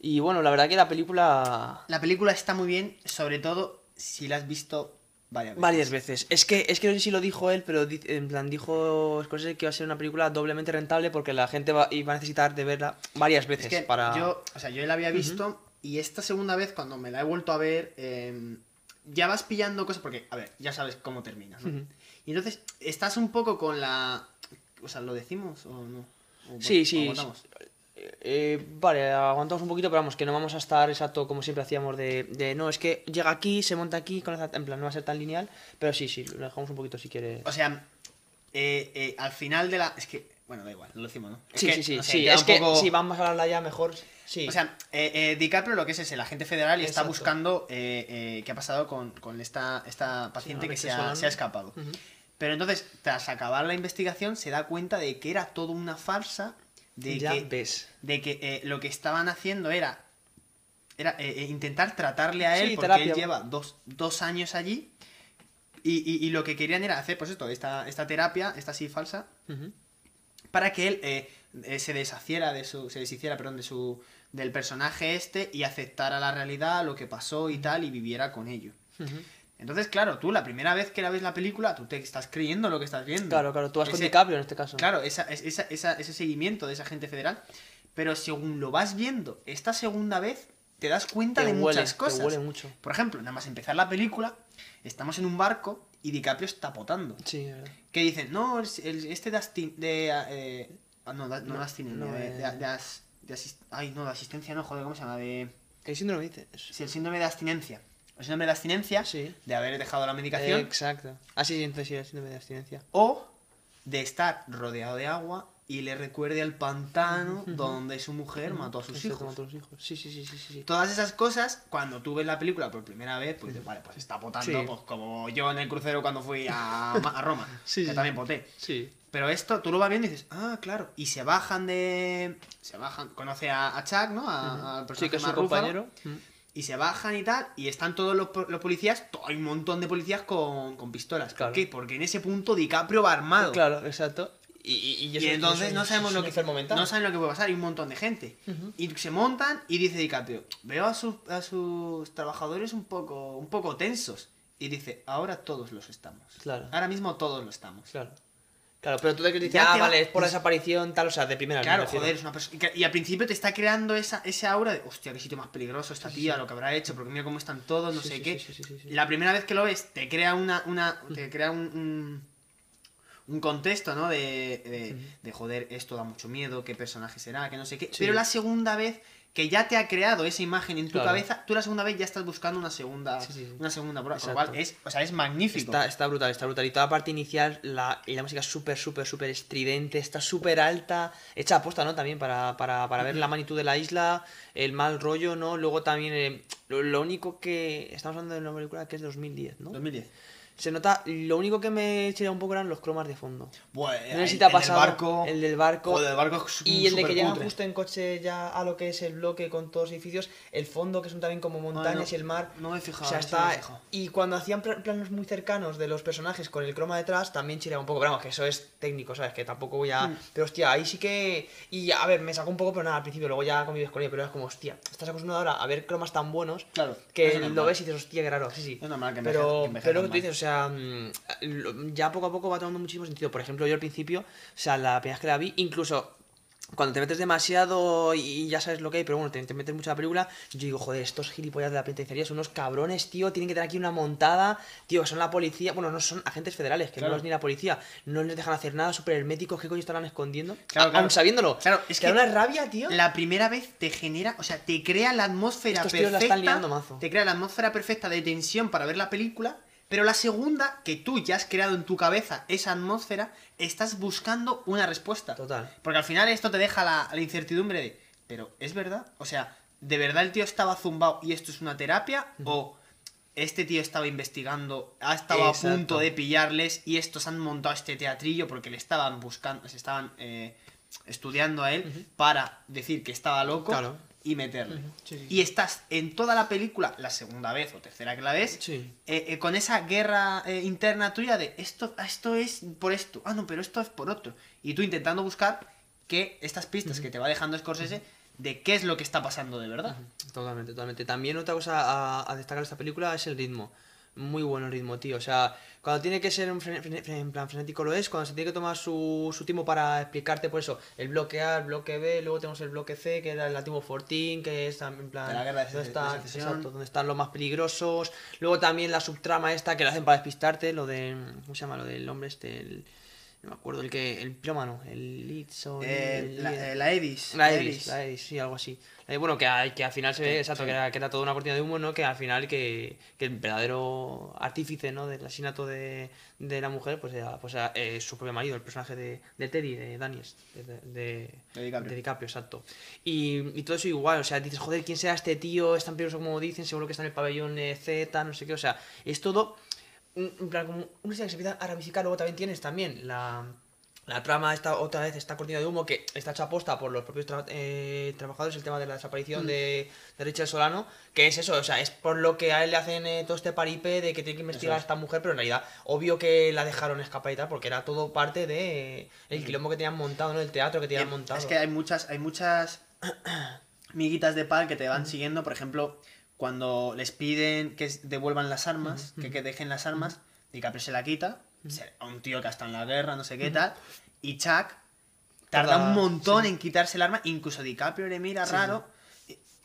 Speaker 5: Y bueno, la verdad que la película.
Speaker 6: La película está muy bien, sobre todo si la has visto varias veces.
Speaker 5: Varias veces. Es que, es que no sé si lo dijo él, pero di- en plan dijo Scorsese que iba a ser una película doblemente rentable porque la gente va, iba a necesitar de verla varias veces
Speaker 6: Es que
Speaker 5: para.
Speaker 6: yo, o sea, yo la había visto y esta segunda vez cuando me la he vuelto a ver, eh, ya vas pillando cosas porque, a ver, ya sabes cómo termina. Y entonces estás un poco con la... O sea, ¿lo decimos o no? O,
Speaker 5: Sí, sí. Eh, vale, aguantamos un poquito, pero vamos, que no vamos a estar exacto como siempre hacíamos de, de no, es que llega aquí, se monta aquí, con esa- en plan, no va a ser tan lineal, pero sí, sí, lo dejamos un poquito si quieres.
Speaker 6: O sea, eh, eh, al final de la... Es que, bueno, da igual, lo decimos, ¿no? Es
Speaker 5: sí,
Speaker 6: que,
Speaker 5: sí, sí, sí, es que
Speaker 6: poco-
Speaker 5: si vamos a hablarla ya mejor, sí.
Speaker 6: O sea, eh, DiCaprio lo que es es el agente federal y está buscando qué ha pasado con, con esta, esta paciente que se ha,
Speaker 5: Solano-
Speaker 6: se ha escapado. Pero entonces, tras acabar la investigación, se da cuenta de que era toda una farsa, de
Speaker 5: Ya
Speaker 6: que,
Speaker 5: ves.
Speaker 6: de que eh, lo que estaban haciendo era, era eh, eh, intentar tratarle a él,
Speaker 5: Sí,
Speaker 6: porque
Speaker 5: terapia.
Speaker 6: él lleva dos, dos años allí, y, y- y lo que querían era hacer, pues esto, esta, esta terapia, esta sí falsa, para que él eh, se deshaciera de su se deshiciera perdón de su del personaje este y aceptara la realidad lo que pasó y tal y viviera con ello. Entonces claro tú la primera vez que la ves la película tú te estás creyendo lo que estás viendo
Speaker 5: Claro, claro, tú vas con
Speaker 6: Ese-
Speaker 5: DiCaprio en este caso.
Speaker 6: claro esa, es- esa, esa- ese seguimiento de esa gente federal pero según lo vas viendo esta segunda vez te das cuenta
Speaker 5: Te
Speaker 6: de
Speaker 5: huele,
Speaker 6: muchas
Speaker 5: te
Speaker 6: cosas
Speaker 5: huele mucho.
Speaker 6: por ejemplo nada más empezar la película estamos en un barco y DiCaprio está potando
Speaker 5: Sí, verdad.
Speaker 6: que dicen, no, este de, asti- de eh, no, da- no,
Speaker 5: No,
Speaker 6: de abstinencia,
Speaker 5: no,
Speaker 6: de,
Speaker 5: eh.
Speaker 6: de- de as- de asis- ay, no, de asistencia, no, joder, ¿cómo se llama? De,
Speaker 5: ¿Qué síndrome dices?
Speaker 6: sí, el síndrome de abstinencia. El síndrome de abstinencia,
Speaker 5: Sí.
Speaker 6: de haber dejado la medicación,
Speaker 5: Exacto. Ah, sí, entonces sí, el síndrome de abstinencia.
Speaker 6: o de estar rodeado de agua y le recuerde al pantano donde su mujer mató a sus hijos.
Speaker 5: mató a sus hijos. Sí, sí, sí, sí, sí.
Speaker 6: Todas esas cosas, cuando tú ves la película por primera vez, pues dices, vale, pues está potando,
Speaker 5: Sí.
Speaker 6: pues como yo en el crucero cuando fui a, a Roma,
Speaker 5: Sí,
Speaker 6: que también poté.
Speaker 5: Sí.
Speaker 6: Pero esto, tú lo vas viendo y dices, ah, claro. Y se bajan de. Se bajan. Conoce a, a Chuck, ¿no? A- al
Speaker 5: Sí, que es su
Speaker 6: personaje
Speaker 5: compañero.
Speaker 6: rúfalo, Y se bajan y tal. Y están todos los, po- los policías. Hay un montón de policías con, con pistolas.
Speaker 5: Claro.
Speaker 6: ¿Por qué? Porque en ese punto DiCaprio va armado.
Speaker 5: Claro, exacto. Y, y, y
Speaker 6: Y,
Speaker 5: eso-
Speaker 6: entonces
Speaker 5: eso-
Speaker 6: no sabemos lo que
Speaker 5: mental.
Speaker 6: no saben lo que puede pasar. Hay un montón de gente. Y se montan y dice DiCaprio, veo a sus, a sus trabajadores un poco, un poco tensos. Y dice, ahora todos los estamos.
Speaker 5: Claro.
Speaker 6: Ahora mismo todos lo estamos.
Speaker 5: Claro. Claro, pero tú te
Speaker 6: Ya
Speaker 5: ah, vale, es por la desaparición, tal, o sea, de primera.
Speaker 6: Claro, joder, es una persona. y al principio te está creando esa, esa aura de, hostia, qué sitio más peligroso esta
Speaker 5: Sí,
Speaker 6: tía,
Speaker 5: sí.
Speaker 6: lo que habrá hecho, porque mira cómo están todos, no
Speaker 5: Sí,
Speaker 6: sé
Speaker 5: sí,
Speaker 6: qué.
Speaker 5: sí, sí, sí, sí.
Speaker 6: La primera vez que lo ves, te crea una. una te crea un. un, un contexto, ¿no? De, de, de, joder, esto da mucho miedo, qué personaje será, que no sé qué.
Speaker 5: Sí.
Speaker 6: Pero la segunda vez que ya te ha creado esa imagen en tu
Speaker 5: Claro.
Speaker 6: cabeza, tú la segunda vez ya estás buscando una segunda,
Speaker 5: Sí, sí, sí.
Speaker 6: una segunda prueba. Lo cual es, o sea, es magnífico.
Speaker 5: Está, está brutal, está brutal. Y toda la parte inicial, la, y la música es súper, súper, súper estridente, está súper alta, hecha aposta, ¿no? También para, para, para ver la magnitud de la isla, el mal rollo, ¿no? Luego también, eh, lo, lo único que... Estamos hablando de una película que es 2010, ¿no?
Speaker 6: 2010.
Speaker 5: Se nota, lo único que me chira un poco eran los cromas de fondo.
Speaker 6: Bueno,
Speaker 5: No sé si
Speaker 6: el-
Speaker 5: te ha
Speaker 6: el del
Speaker 5: pasado
Speaker 6: barco-
Speaker 5: el del barco.
Speaker 6: Joder, el barco es
Speaker 5: y el de que llegan justo en coche ya a lo que es el bloque con todos los edificios, el fondo que son también como montañas
Speaker 6: no,
Speaker 5: y el mar.
Speaker 6: no me he fijado,
Speaker 5: O sea, está
Speaker 6: fijado.
Speaker 5: y cuando hacían pla- planos muy cercanos de los personajes con el croma detrás también chiraba un poco, pero vamos, que eso es técnico, ¿sabes? Que tampoco voy a
Speaker 6: Mm.
Speaker 5: pero hostia, ahí sí que y a ver, me sacó un poco pero nada al principio, luego ya convives con ello, pero es como, hostia, estás acostumbrado ahora a ver cromas tan buenos
Speaker 6: Claro,
Speaker 5: que lo
Speaker 6: normal.
Speaker 5: ves y dices, hostia, qué raro, sí, sí.
Speaker 6: Es normal que envejezca-
Speaker 5: pero,
Speaker 6: que
Speaker 5: pero lo que tú dices, o sea, mm, lo- ya poco a poco va tomando muchísimo sentido. Por ejemplo, yo al principio, o sea, la primera vez que la vi, incluso cuando te metes demasiado y ya sabes lo que hay, pero bueno, te, te metes mucho en la película, yo digo, joder, estos gilipollas de la penitenciaría son unos cabrones, tío, tienen que tener aquí una montada, tío, son la policía, bueno, no son agentes federales, que
Speaker 6: Claro.
Speaker 5: no es ni la policía, no les dejan hacer nada, súper herméticos, ¿qué coño estarán escondiendo?
Speaker 6: Claro, claro.
Speaker 5: Aun sabiéndolo.
Speaker 6: Claro, es
Speaker 5: que
Speaker 6: que
Speaker 5: da una rabia, tío.
Speaker 6: La primera vez te genera, o sea, te crea la atmósfera
Speaker 5: Estos tíos la
Speaker 6: perfecta.
Speaker 5: están liando mazo.
Speaker 6: Te crea la atmósfera perfecta de tensión para ver la película. Pero la segunda, que tú ya has creado en tu cabeza esa atmósfera, estás buscando una respuesta.
Speaker 5: Total.
Speaker 6: Porque al final esto te deja la, la incertidumbre de, pero ¿es verdad? O sea, ¿de verdad el tío estaba zumbado y esto es una terapia? ¿O este tío estaba investigando, ha estado
Speaker 5: Exacto.
Speaker 6: a punto de pillarles y estos han montado este teatrillo porque le estaban buscando, se estaban eh, estudiando a él para decir que estaba loco?
Speaker 5: Claro.
Speaker 6: Y meterle. Y estás en toda la película, la segunda vez o tercera que la ves, eh, eh, con esa guerra eh, interna tuya de esto, ah, esto es por esto, ah, no, pero esto es por otro. Y tú intentando buscar que estas pistas que te va dejando Scorsese de qué es lo que está pasando de verdad.
Speaker 5: Totalmente, totalmente. También otra cosa a, a destacar de esta película es el ritmo muy bueno el ritmo, tío. O sea, cuando tiene que ser en plan frenético lo es, cuando se tiene que tomar su, su tiempo para explicarte, por eso, el bloque A, el bloque B, luego tenemos el bloque C, que era el antiguo 14, que es en plan...
Speaker 6: La guerra de
Speaker 5: donde, están, exacto, donde están los más peligrosos. Luego también la subtrama esta que lo hacen para despistarte, lo de... ¿Cómo se llama? Lo del hombre este, el... No me acuerdo, el que... El pirómano, el Leeds o...
Speaker 6: Eh, la, eh, la Edis.
Speaker 5: La Edis, la Edis, sí, algo así. Eh, bueno, que, que al final se ve, exacto, que, era, que era toda una cortina de humo, ¿no? Que al final que, que el verdadero artífice, ¿no? Del asesinato de, de la mujer, pues era, pues era eh, su propio marido, el personaje de, de Teddy, de Daniels, de, de, DiCaprio. exacto. Y, y, todo eso igual, o sea, dices, joder, ¿quién será este tío? Es tan peligroso como dicen, seguro que está en el pabellón eh, Z, no sé qué, o sea, es todo, en plan, como una serie que se empieza a ramificar, luego también tienes también la la trama está otra vez esta cortina de humo que está hecha aposta por los propios eh, trabajadores, el tema de la desaparición mm. de, de, Richard Solano, que es eso, o sea, es por lo que a él le hacen eh, todo este paripé de que tiene que investigar a esta mujer, pero en realidad, obvio que la dejaron escapar y tal, porque era todo parte de el quilombo que tenían montado, ¿no? El teatro que tenían montado.
Speaker 6: Es que hay muchas, hay muchas miguitas de pal que te van siguiendo, por ejemplo, cuando les piden que devuelvan las armas, que, que dejen las armas, DiCaprio se la quita un tío que ha estado en la guerra, no sé qué tal. Y Chuck tarda un montón en quitarse el arma, incluso DiCaprio le mira raro.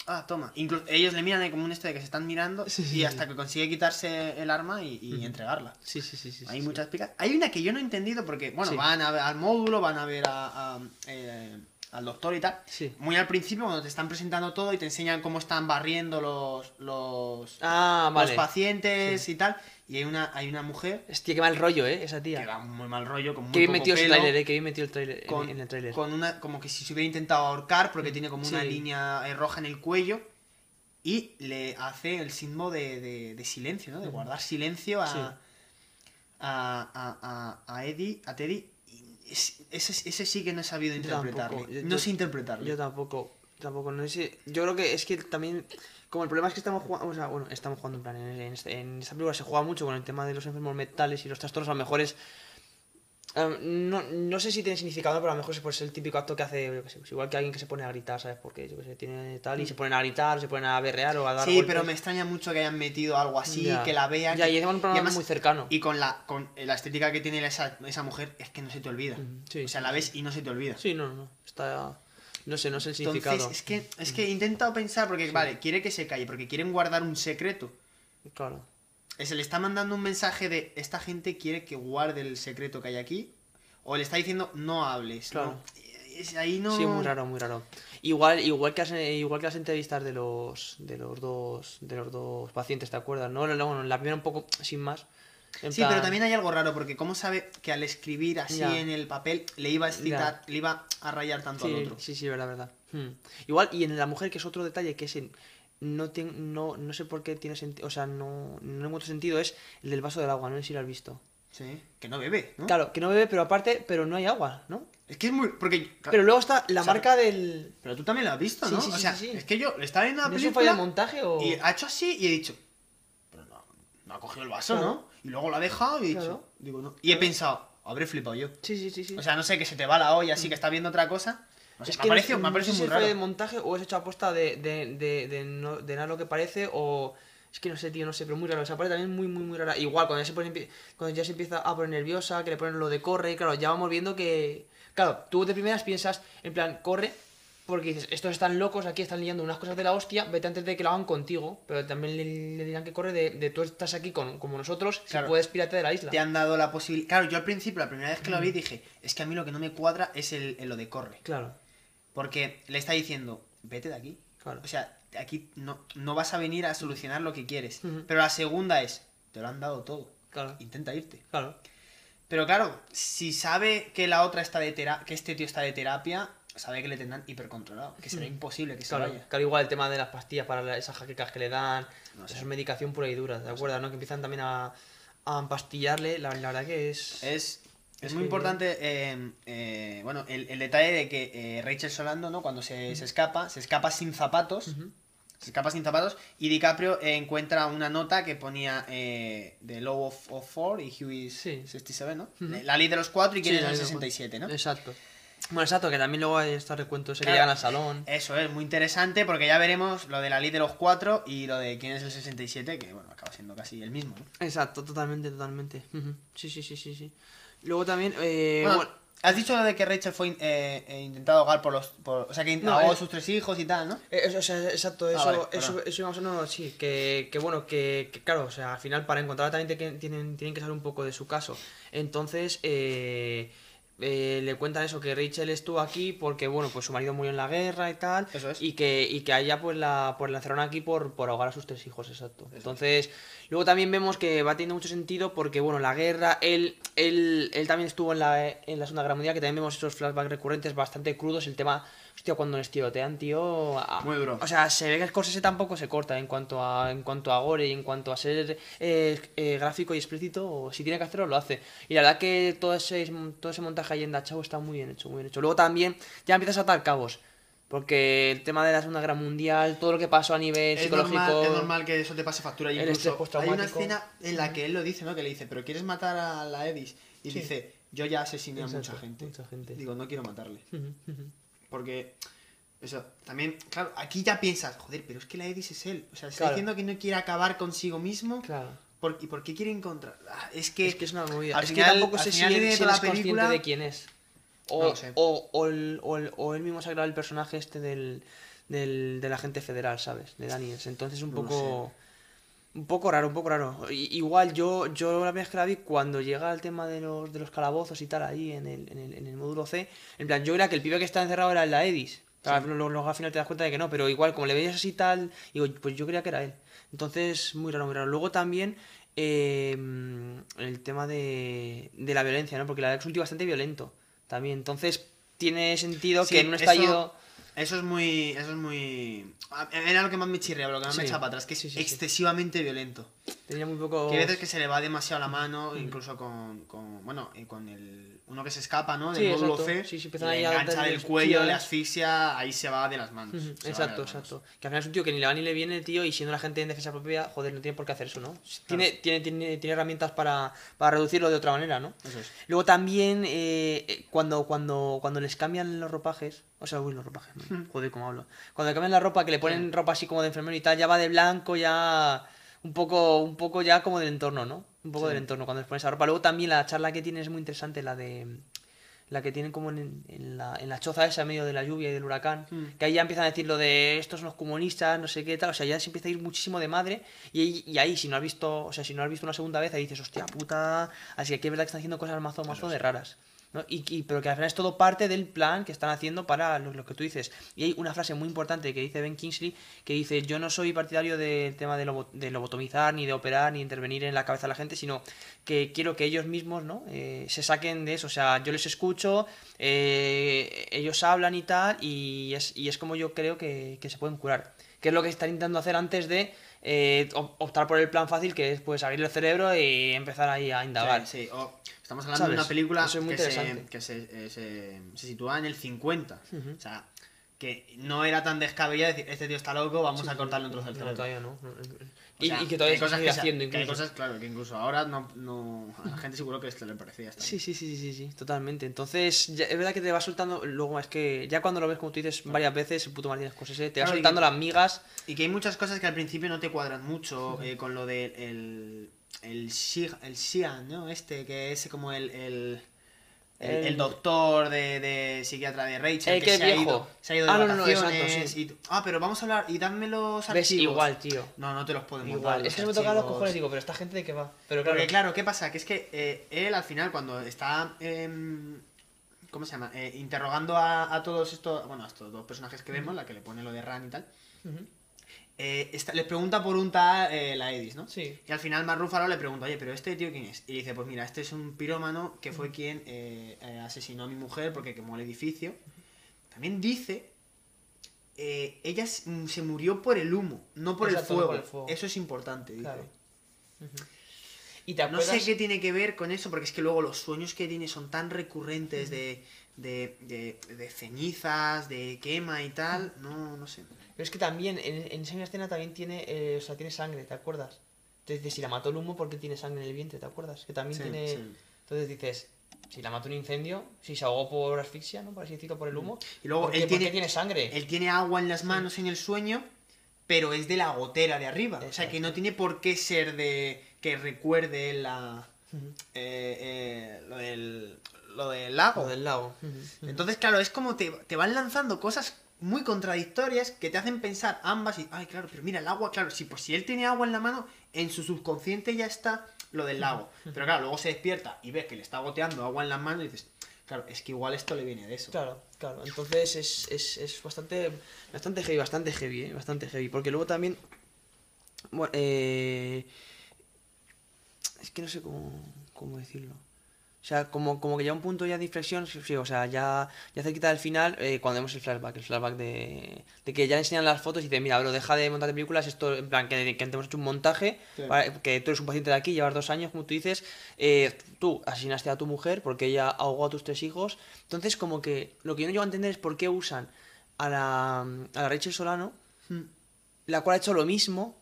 Speaker 6: ah, toma. Incluso ellos le miran como un este de que se están mirando y hasta que consigue quitarse el arma y, entregarla.
Speaker 5: Sí, sí, sí. sí
Speaker 6: Hay muchas picas. Hay una que yo no he entendido porque, bueno, van a ver al módulo, van a ver eh, al doctor y tal. Muy al principio, cuando te están presentando todo y te enseñan cómo están barriendo los, los,
Speaker 5: ah,
Speaker 6: los pacientes y tal. Y hay una, hay una mujer.
Speaker 5: Hostia, qué mal rollo, ¿eh? Esa tía.
Speaker 6: Que va muy mal rollo, con muy
Speaker 5: Qué bien metido el trailer, ¿eh? Qué bien metido el trailer
Speaker 6: con,
Speaker 5: en el trailer.
Speaker 6: Con una, como que si se hubiera intentado ahorcar, porque tiene como una línea eh, roja en el cuello. Y le hace el símbolo de, de, silencio, ¿no? De guardar silencio a, a, a, a, Eddie, a Teddy. Ese, ese, sí que no he sabido interpretarlo. no sé interpretarlo.
Speaker 5: Yo tampoco. Tampoco, no sé. Yo creo que es que también como el problema es que estamos jugando, o sea, bueno, estamos jugando en plan, en, este, en, esta película se juega mucho con el tema de los enfermos mentales y los trastornos, a lo mejor es... Em, no, no, sé si tiene significado, pero a lo mejor es el típico acto que hace, pues igual que alguien que se pone a gritar, ¿sabes? Porque yo que sé, tiene tal y se ponen a gritar, o se ponen a berrear o a dar
Speaker 6: Sí, pero me extraña mucho que hayan metido algo así, que la vean.
Speaker 5: Ya, y es un problema muy cercano.
Speaker 6: Y con la, con la estética que tiene esa, esa mujer, es que no se te olvida. O sea, la ves y no se te olvida.
Speaker 5: Sí, no, no, está... No sé, no sé el significado.
Speaker 6: Entonces, es que, es que he intentado pensar, porque, vale, quiere que se calle, porque quieren guardar un secreto.
Speaker 5: Claro.
Speaker 6: Se le está mandando un mensaje de esta gente quiere que guarde el secreto que hay aquí. O le está diciendo no hables. Claro. ahí no...
Speaker 5: Sí, muy raro, muy raro. Igual, igual que las, igual que las entrevistas de los de los dos de los dos pacientes, ¿te acuerdas? No, no, no, la primera un poco sin más
Speaker 6: sí, pero también hay algo raro, porque ¿cómo sabe que al escribir así en el papel le iba a citar, le iba a rayar tanto
Speaker 5: al
Speaker 6: otro?
Speaker 5: Sí, sí, verdad, verdad. Hmm. Igual, y en la mujer, que es otro detalle que es en, no, no, no sé por qué tiene sentido, o sea, no, no encuentro sentido, es el del vaso del agua, no sé si lo has visto.
Speaker 6: Sí, que no bebe, ¿no?
Speaker 5: Claro, que no bebe, pero aparte, pero no hay agua, ¿no?
Speaker 6: Es que es muy. Porque,
Speaker 5: pero luego está la marca del.
Speaker 6: Pero tú también lo has visto, ¿no?
Speaker 5: Sí, sí,
Speaker 6: o sea, es que yo estaba viendo la
Speaker 5: ¿No
Speaker 6: película.
Speaker 5: ¿Es un montaje o.?
Speaker 6: Y ha hecho así y he dicho. Pero no, no ha cogido el vaso, ¿no? Y luego lo ha dejado y he dicho, digo, no. Y he pensado, habré flipado yo.
Speaker 5: Sí, sí, sí, sí.
Speaker 6: O sea, no sé, que se te va la olla así, que estás viendo otra cosa. No sé,
Speaker 5: es
Speaker 6: me
Speaker 5: que
Speaker 6: ha parecido,
Speaker 5: no,
Speaker 6: me ha parecido
Speaker 5: no sé
Speaker 6: muy
Speaker 5: si
Speaker 6: raro.
Speaker 5: fue de montaje o es hecho aposta de, de, de, de, no, de nada lo que parece o... Es que no sé, tío, no sé, pero muy raro. O parece también muy, muy, muy rara. Igual, cuando ya, se pone, cuando ya se empieza a poner nerviosa, que le ponen lo de corre, y claro, ya vamos viendo que... Claro, tú de primeras piensas, en plan, corre, porque dices, estos están locos, aquí están liando unas cosas de la hostia, vete antes de que lo hagan contigo, pero también le, dirán que corre de, de, tú estás aquí con, como nosotros,
Speaker 6: Claro.
Speaker 5: si puedes pirate de la isla.
Speaker 6: Te han dado la posibilidad. Claro, yo al principio, la primera vez que lo vi, dije, es que a mí lo que no me cuadra es el, el lo de corre.
Speaker 5: Claro.
Speaker 6: Porque le está diciendo, vete de aquí.
Speaker 5: Claro.
Speaker 6: O sea, aquí no, no vas a venir a solucionar lo que quieres. Pero la segunda es, te lo han dado todo.
Speaker 5: Claro.
Speaker 6: Intenta irte.
Speaker 5: Claro.
Speaker 6: Pero claro, si sabe que la otra está de terapia, que este tío está de terapia, sabe que le tendrán hipercontrolado. Que será
Speaker 5: Mm.
Speaker 6: imposible que se
Speaker 5: Claro,
Speaker 6: vaya.
Speaker 5: claro, igual el tema de las pastillas para esas jaquecas que le dan, eso es medicación pura y dura, ¿de acuerdo? ¿no? Que empiezan también a, a empastillarle, la, la verdad que es...
Speaker 6: Es, Es muy importante, eh, eh, bueno, el, el detalle de que eh, Rachel Solando, ¿no? Cuando se, se escapa, se escapa sin zapatos. Se escapa sin zapatos y DiCaprio encuentra una nota que ponía The Low of, of Four y Huey 67, ¿no? La ley de los cuatro y quién
Speaker 5: Sí,
Speaker 6: es el
Speaker 5: ley de los
Speaker 6: 67, ¿no?
Speaker 5: Exacto. Bueno, exacto, que también luego hay este recuento ese que
Speaker 6: Claro.
Speaker 5: llegan al salón.
Speaker 6: Eso es muy interesante porque ya veremos lo de la ley de los cuatro y lo de quién es el 67, que bueno, acaba siendo casi el mismo, ¿no?
Speaker 5: Exacto, totalmente, totalmente. Sí, sí, sí, sí, sí. Luego también, eh,
Speaker 6: Bueno,
Speaker 5: bueno,
Speaker 6: has dicho lo de que Rachel fue eh, eh, intentado ahogar por los. por- o sea, que
Speaker 5: No,
Speaker 6: ahogó
Speaker 5: eh,
Speaker 6: sus tres hijos y tal, ¿no?
Speaker 5: Eh, o sea, exacto,
Speaker 6: Ah,
Speaker 5: eso,
Speaker 6: vale,
Speaker 5: eso, eso íbamos a no, sí, que, que bueno, que, que claro, o sea, al final para encontrar también tienen, tienen que saber un poco de su caso. Entonces, eh, eh, le cuentan eso, que Rachel estuvo aquí porque, bueno, pues su marido murió en la guerra y tal, y que, y que a ella pues la, pues la encerraron aquí por, por ahogar a sus tres hijos, exacto. Entonces, luego también vemos que va teniendo mucho sentido porque, bueno, la guerra, él, él, él también estuvo en la, en la Segunda Guerra Mundial, que también vemos esos flashbacks recurrentes bastante crudos, el tema, hostia, cuando les tirotean, tío... a-
Speaker 6: Muy duro.
Speaker 5: O sea, se ve que Scorsese tampoco se corta en cuanto a, en cuanto a gore y en cuanto a ser eh, eh, gráfico y explícito, o si tiene que hacerlo, lo hace. Y la verdad que todo ese, todo ese montaje ahí en Dachau está muy bien hecho, muy bien hecho. Luego también ya empiezas a atar cabos. Porque el tema de la Segunda Guerra Mundial, todo lo que pasó a nivel
Speaker 6: Es
Speaker 5: psicológico.
Speaker 6: normal, es normal que eso te pase factura. Y incluso hay una escena en la que él lo dice, ¿no? Que le dice, pero ¿quieres matar a la Edis? Y
Speaker 5: Sí.
Speaker 6: dice, yo ya asesiné a
Speaker 5: Exacto,
Speaker 6: mucha gente.
Speaker 5: mucha gente.
Speaker 6: Digo, no quiero matarle. Porque, eso, también, claro, aquí ya piensas, joder, pero es que la Edis es él. O sea, está
Speaker 5: Claro.
Speaker 6: diciendo que no quiere acabar consigo mismo.
Speaker 5: Claro.
Speaker 6: ¿Por, ¿Y por qué quiere encontrar? Ah, Es que.
Speaker 5: Es que es una movida.
Speaker 6: Al
Speaker 5: es
Speaker 6: final-
Speaker 5: que tampoco
Speaker 6: al
Speaker 5: sé si
Speaker 6: final
Speaker 5: si él
Speaker 6: la película-
Speaker 5: de quién es. O,
Speaker 6: No lo sé.
Speaker 5: o, o el, o, el, o él mismo se ha creado el personaje este del, del, del agente federal, ¿sabes? De Daniels. Entonces un
Speaker 6: No
Speaker 5: poco... Un poco raro, un poco raro. Igual yo, yo la primera vez que la vi, cuando llega el tema de los, de los calabozos y tal, ahí en el, en, el, en el módulo C, en plan, yo era que el pibe que está encerrado era el la Edis. Claro, Luego, luego al final te das cuenta de que no, pero igual, como le veías así tal, digo, pues yo creía que era él. Entonces, muy raro, muy raro. Luego también eh, el tema de, de la violencia, ¿no? Porque la verdad es un tío bastante violento también. Entonces, tiene sentido
Speaker 6: Sí,
Speaker 5: que en un estallido...
Speaker 6: Eso es muy. Eso es muy. Era lo que más me chirreaba, lo que más me
Speaker 5: Sí.
Speaker 6: echaba para atrás, que es
Speaker 5: Sí, sí, sí.
Speaker 6: excesivamente violento.
Speaker 5: Tenía muy poco...
Speaker 6: Que hay veces que se le va demasiado la mano, incluso con, con bueno, y con el uno que se escapa, ¿no? Del
Speaker 5: Sí,
Speaker 6: módulo
Speaker 5: exacto.
Speaker 6: C,
Speaker 5: Sí, sí, empiezan
Speaker 6: le
Speaker 5: ahí a
Speaker 6: engancha del cuello, le asfixia, ahí se va de las manos. De
Speaker 5: Exacto,
Speaker 6: manos.
Speaker 5: exacto. Que al final es un tío que ni le va ni le viene, tío, y siendo la gente en defensa propia, joder, no tiene por qué hacer eso, ¿no? Tiene, tiene, tiene, tiene herramientas para, para reducirlo de otra manera, ¿no?
Speaker 6: Eso es.
Speaker 5: Luego también, eh, eh, cuando, cuando, cuando les cambian los ropajes, o sea, uy, los ropajes, joder, cómo hablo. Cuando le cambian la ropa, que le ponen ropa así como de enfermero y tal, ya va de blanco, ya un poco, un poco ya como del entorno, ¿no? Un poco
Speaker 6: Sí.
Speaker 5: del entorno cuando les pones esa ropa. Luego también la charla que tiene es muy interesante, la de la que tienen como en, en la, en la choza esa en medio de la lluvia y del huracán,
Speaker 6: Mm.
Speaker 5: que ahí ya empiezan a decir lo de estos son los comunistas, no sé qué tal, o sea, ya se empieza a ir muchísimo de madre y, ahí- y ahí si no has visto, o sea, si no has visto una segunda vez, ahí dices, hostia puta, así que aquí es verdad que están haciendo cosas mazo, mazo de raras. ¿No? Y, pero que al final es todo parte del plan que están haciendo para lo, que tú dices. Y hay una frase muy importante que dice Ben Kingsley, que dice, yo no soy partidario del tema de, lobo- de lobotomizar, ni de operar, ni intervenir en la cabeza de la gente, sino que quiero que ellos mismos ¿no? Eh, se saquen de eso. O sea, yo les escucho, eh, ellos hablan y tal, y es, y es como yo creo que, se pueden curar. Que es lo que están intentando hacer antes de eh, op- optar por el plan fácil, que es pues abrir el cerebro y empezar ahí a indagar.
Speaker 6: Sí, sí. O estamos hablando
Speaker 5: ¿Sabes?
Speaker 6: de una película
Speaker 5: es
Speaker 6: que, se, que se, eh, se, se sitúa en el 50.
Speaker 5: Ujú.
Speaker 6: O sea, que no era tan descabellado decir, este tío está loco, vamos
Speaker 5: Sí,
Speaker 6: a cortarle un trozo
Speaker 5: no,
Speaker 6: del cerebro.
Speaker 5: todavía no. no.
Speaker 6: O
Speaker 5: Y,
Speaker 6: sea,
Speaker 5: y que todavía
Speaker 6: hay cosas que
Speaker 5: haciendo
Speaker 6: que hay
Speaker 5: incluso.
Speaker 6: cosas, claro, que incluso ahora no, no a la gente seguro que esto le parecía hasta
Speaker 5: Sí, sí, sí, sí, sí, totalmente. Entonces, ya- es verdad que te va soltando, luego es que ya cuando lo ves, como tú dices, varias veces, el puto Martínez Scorsese, te va
Speaker 6: Claro, y
Speaker 5: soltando
Speaker 6: que-
Speaker 5: las migas.
Speaker 6: Y que hay muchas cosas que al principio no te cuadran mucho eh, con lo del el, el, Shi- el ¿no? Este, que es como el, el, el, doctor de, de psiquiatra de Rachel,
Speaker 5: El
Speaker 6: que,
Speaker 5: que
Speaker 6: se, ha
Speaker 5: viejo.
Speaker 6: ido, se ha ido de
Speaker 5: Ah, no, no, no,
Speaker 6: vacaciones.
Speaker 5: exacto, sí.
Speaker 6: y tú, ah, pero vamos a hablar y dame los
Speaker 5: Ves
Speaker 6: archivos.
Speaker 5: igual, tío.
Speaker 6: No, no te los podemos
Speaker 5: Igual.
Speaker 6: dar.
Speaker 5: Es que me toca los cojones, digo, pero esta gente de qué va. Pero claro,
Speaker 6: Porque claro, ¿qué pasa? Que es que eh, él al final cuando está... em, ¿Cómo se llama? Eh, interrogando a, a todos estos... Bueno, a estos dos personajes que vemos, la que le pone lo de Ran y tal.
Speaker 5: Ujú.
Speaker 6: Eh, les pregunta por un tal eh, la Edis, ¿no?
Speaker 5: Sí.
Speaker 6: Y al final Mark Ruffalo le pregunta, oye, pero este tío quién es? Y dice, pues mira, este es un pirómano que fue quien eh, eh, asesinó a mi mujer porque quemó el edificio. También dice, eh, ella mm, se murió por el humo, no por, el, fuego.
Speaker 5: por el fuego.
Speaker 6: Eso es importante, dice.
Speaker 5: Claro. ¿Y te
Speaker 6: no sé qué tiene que ver con eso, porque es que luego los sueños que tiene son tan recurrentes de, de, de, de cenizas, de quema y tal. No, no sé.
Speaker 5: Pero es que también, en, en esa escena también tiene, eh, o sea, tiene sangre, ¿te acuerdas? Entonces dices, si la mató el humo, ¿por qué tiene sangre en el vientre? ¿Te acuerdas? Que también
Speaker 6: Sí,
Speaker 5: tiene...
Speaker 6: sí.
Speaker 5: Entonces dices, si la mató un incendio, si se ahogó por asfixia, ¿no? Por así decirlo, por el humo.
Speaker 6: Y luego
Speaker 5: ¿por
Speaker 6: él
Speaker 5: qué, por qué
Speaker 6: tiene,
Speaker 5: tiene sangre?
Speaker 6: Él tiene agua en las manos en el sueño, pero es de la gotera de arriba. O sea que no tiene por qué ser de que recuerde la eh, eh, lo del lo del lago.
Speaker 5: Lo del lago.
Speaker 6: Entonces, claro, es como te, te van lanzando cosas muy contradictorias que te hacen pensar ambas y, ay, claro, pero mira, el agua, claro, si, pues, si él tiene agua en la mano, en su subconsciente ya está lo del lago. Pero claro, luego se despierta y ves que le está goteando agua en las manos y dices, claro, es que igual esto le viene de eso.
Speaker 5: Claro, claro. Entonces es, es, es bastante, bastante heavy, bastante heavy, ¿eh? Bastante heavy. Porque luego también... Bueno, eh... Es que no sé cómo, cómo decirlo. O sea, como, como que ya un punto ya de inflexión, sí, o sea, ya, ya cerquita del final, eh, cuando vemos el flashback, el flashback de, de que ya le enseñan las fotos y dicen, mira, bro, deja de montar películas, esto, en plan, que, que te hemos hecho un montaje,
Speaker 6: Sí.
Speaker 5: para- que tú eres un paciente de aquí, llevas dos años, como tú dices, eh, tú asesinaste a tu mujer porque ella ahogó a tus tres hijos, entonces como que lo que yo no llego a entender es por qué usan a la, a la Rachel Solano,
Speaker 6: Hmm.
Speaker 5: la cual ha hecho lo mismo,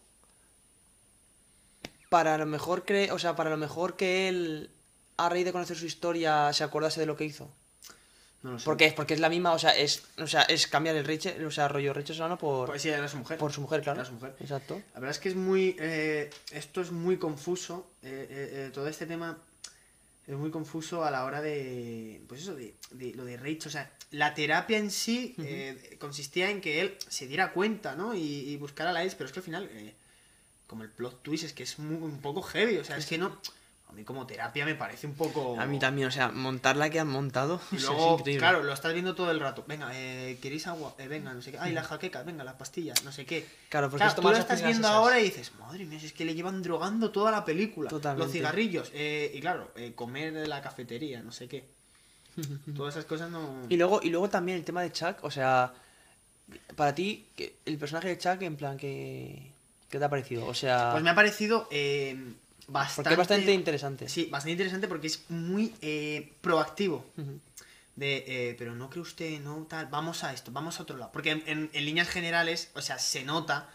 Speaker 5: para lo mejor cre o sea, para lo mejor que él a raíz de conocer su historia se acordase de lo que hizo.
Speaker 6: No lo sé.
Speaker 5: Porque es porque es la misma, o sea, es o sea, es cambiar el Rachel, o sea, rollo Rachel Solano por
Speaker 6: Pues sí, era su mujer.
Speaker 5: por su mujer, claro.
Speaker 6: Era su mujer.
Speaker 5: Exacto.
Speaker 6: La verdad es que es muy. eh, esto es muy confuso. eh, eh, todo este tema es muy confuso a la hora de. Pues eso, de, de lo de Rachel. O sea, la terapia en sí consistía en que él se diera cuenta, ¿no? Y, y buscara la ex, pero es que al final. como el plot twist es que es muy- un poco heavy. O sea, es que no. A mí como terapia me parece un poco.
Speaker 5: A mí también, o sea, montar la que han montado.
Speaker 6: Y luego,
Speaker 5: es increíble.
Speaker 6: claro, lo estás viendo todo el rato. Venga, eh, ¿queréis agua? Eh, venga, no sé qué. Ay, las jaquecas, venga, las pastillas, no sé qué.
Speaker 5: Claro, porque
Speaker 6: Claro, tú lo estás viendo
Speaker 5: esas.
Speaker 6: ahora y dices, madre mía, si es que le llevan drogando toda la película.
Speaker 5: Totalmente.
Speaker 6: Los cigarrillos. eh, y claro, eh, comer de la cafetería, no sé qué. Todas esas cosas no...
Speaker 5: Y luego, y luego también el tema de Chuck, o sea, para ti, el personaje de Chuck, en plan, que ¿qué te ha parecido? O sea,
Speaker 6: Pues me ha parecido bastante...
Speaker 5: porque es bastante interesante.
Speaker 6: Sí, bastante interesante porque es muy eh, proactivo.
Speaker 5: Ujú.
Speaker 6: De, eh, pero no cree usted, no tal, vamos a esto, vamos a otro lado. Porque en, en- en líneas generales, o sea, se nota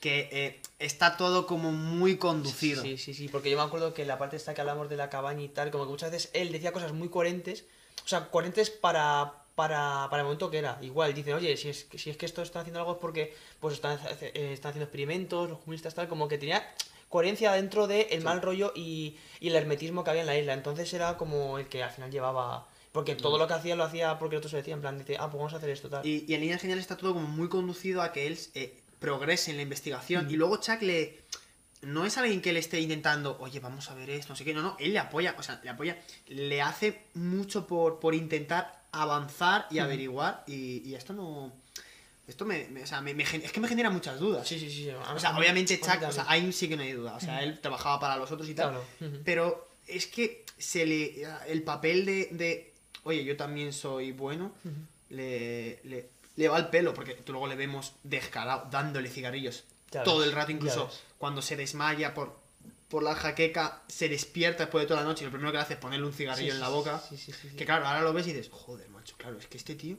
Speaker 6: que eh, está todo como muy conducido.
Speaker 5: Sí, sí, sí, porque yo me acuerdo que la parte esta que hablamos de la cabaña y tal, como que muchas veces él decía cosas muy coherentes, o sea, coherentes para, para, para el momento que era. Igual, dicen, oye, si es, que- si es que esto está haciendo algo es porque pues están, eh, están haciendo experimentos, los comunistas tal, como que tenía coherencia dentro del el mal rollo y, y el hermetismo que había en la isla. Entonces era como el que al final llevaba... Porque todo lo que hacía lo hacía porque el otro se decía, en plan, dice, ah, pues vamos a hacer esto, tal.
Speaker 6: Y, y en líneas generales está todo como muy conducido a que él eh, progrese en la investigación. Y luego Chuck le. No es alguien que le esté intentando, oye, vamos a ver esto, no sé qué. No, no, él le apoya, o sea, le apoya. Le hace mucho por, por intentar avanzar y
Speaker 5: Ujú.
Speaker 6: averiguar. Y, y esto no. Esto me, me- o sea, me- me gen- es que me genera muchas dudas.
Speaker 5: Sí, sí, sí. a-
Speaker 6: O sea,
Speaker 5: a
Speaker 6: obviamente Chuck, o sea, ahí sí que no hay duda. O sea, él trabajaba para los otros y tal.
Speaker 5: Claro.
Speaker 6: Pero es que se le. El papel de. de, Oye, yo también soy bueno. Le, le, le va al pelo. Porque tú luego le vemos descarado, dándole cigarrillos.
Speaker 5: Ya
Speaker 6: todo
Speaker 5: ves,
Speaker 6: el rato, incluso cuando se desmaya por, por la jaqueca, se despierta después de toda la noche. Y lo primero que hace es ponerle un cigarrillo
Speaker 5: Sí,
Speaker 6: en la boca.
Speaker 5: sí, sí, sí.
Speaker 6: Que claro, ahora lo ves y dices, joder, macho, claro, es que este tío.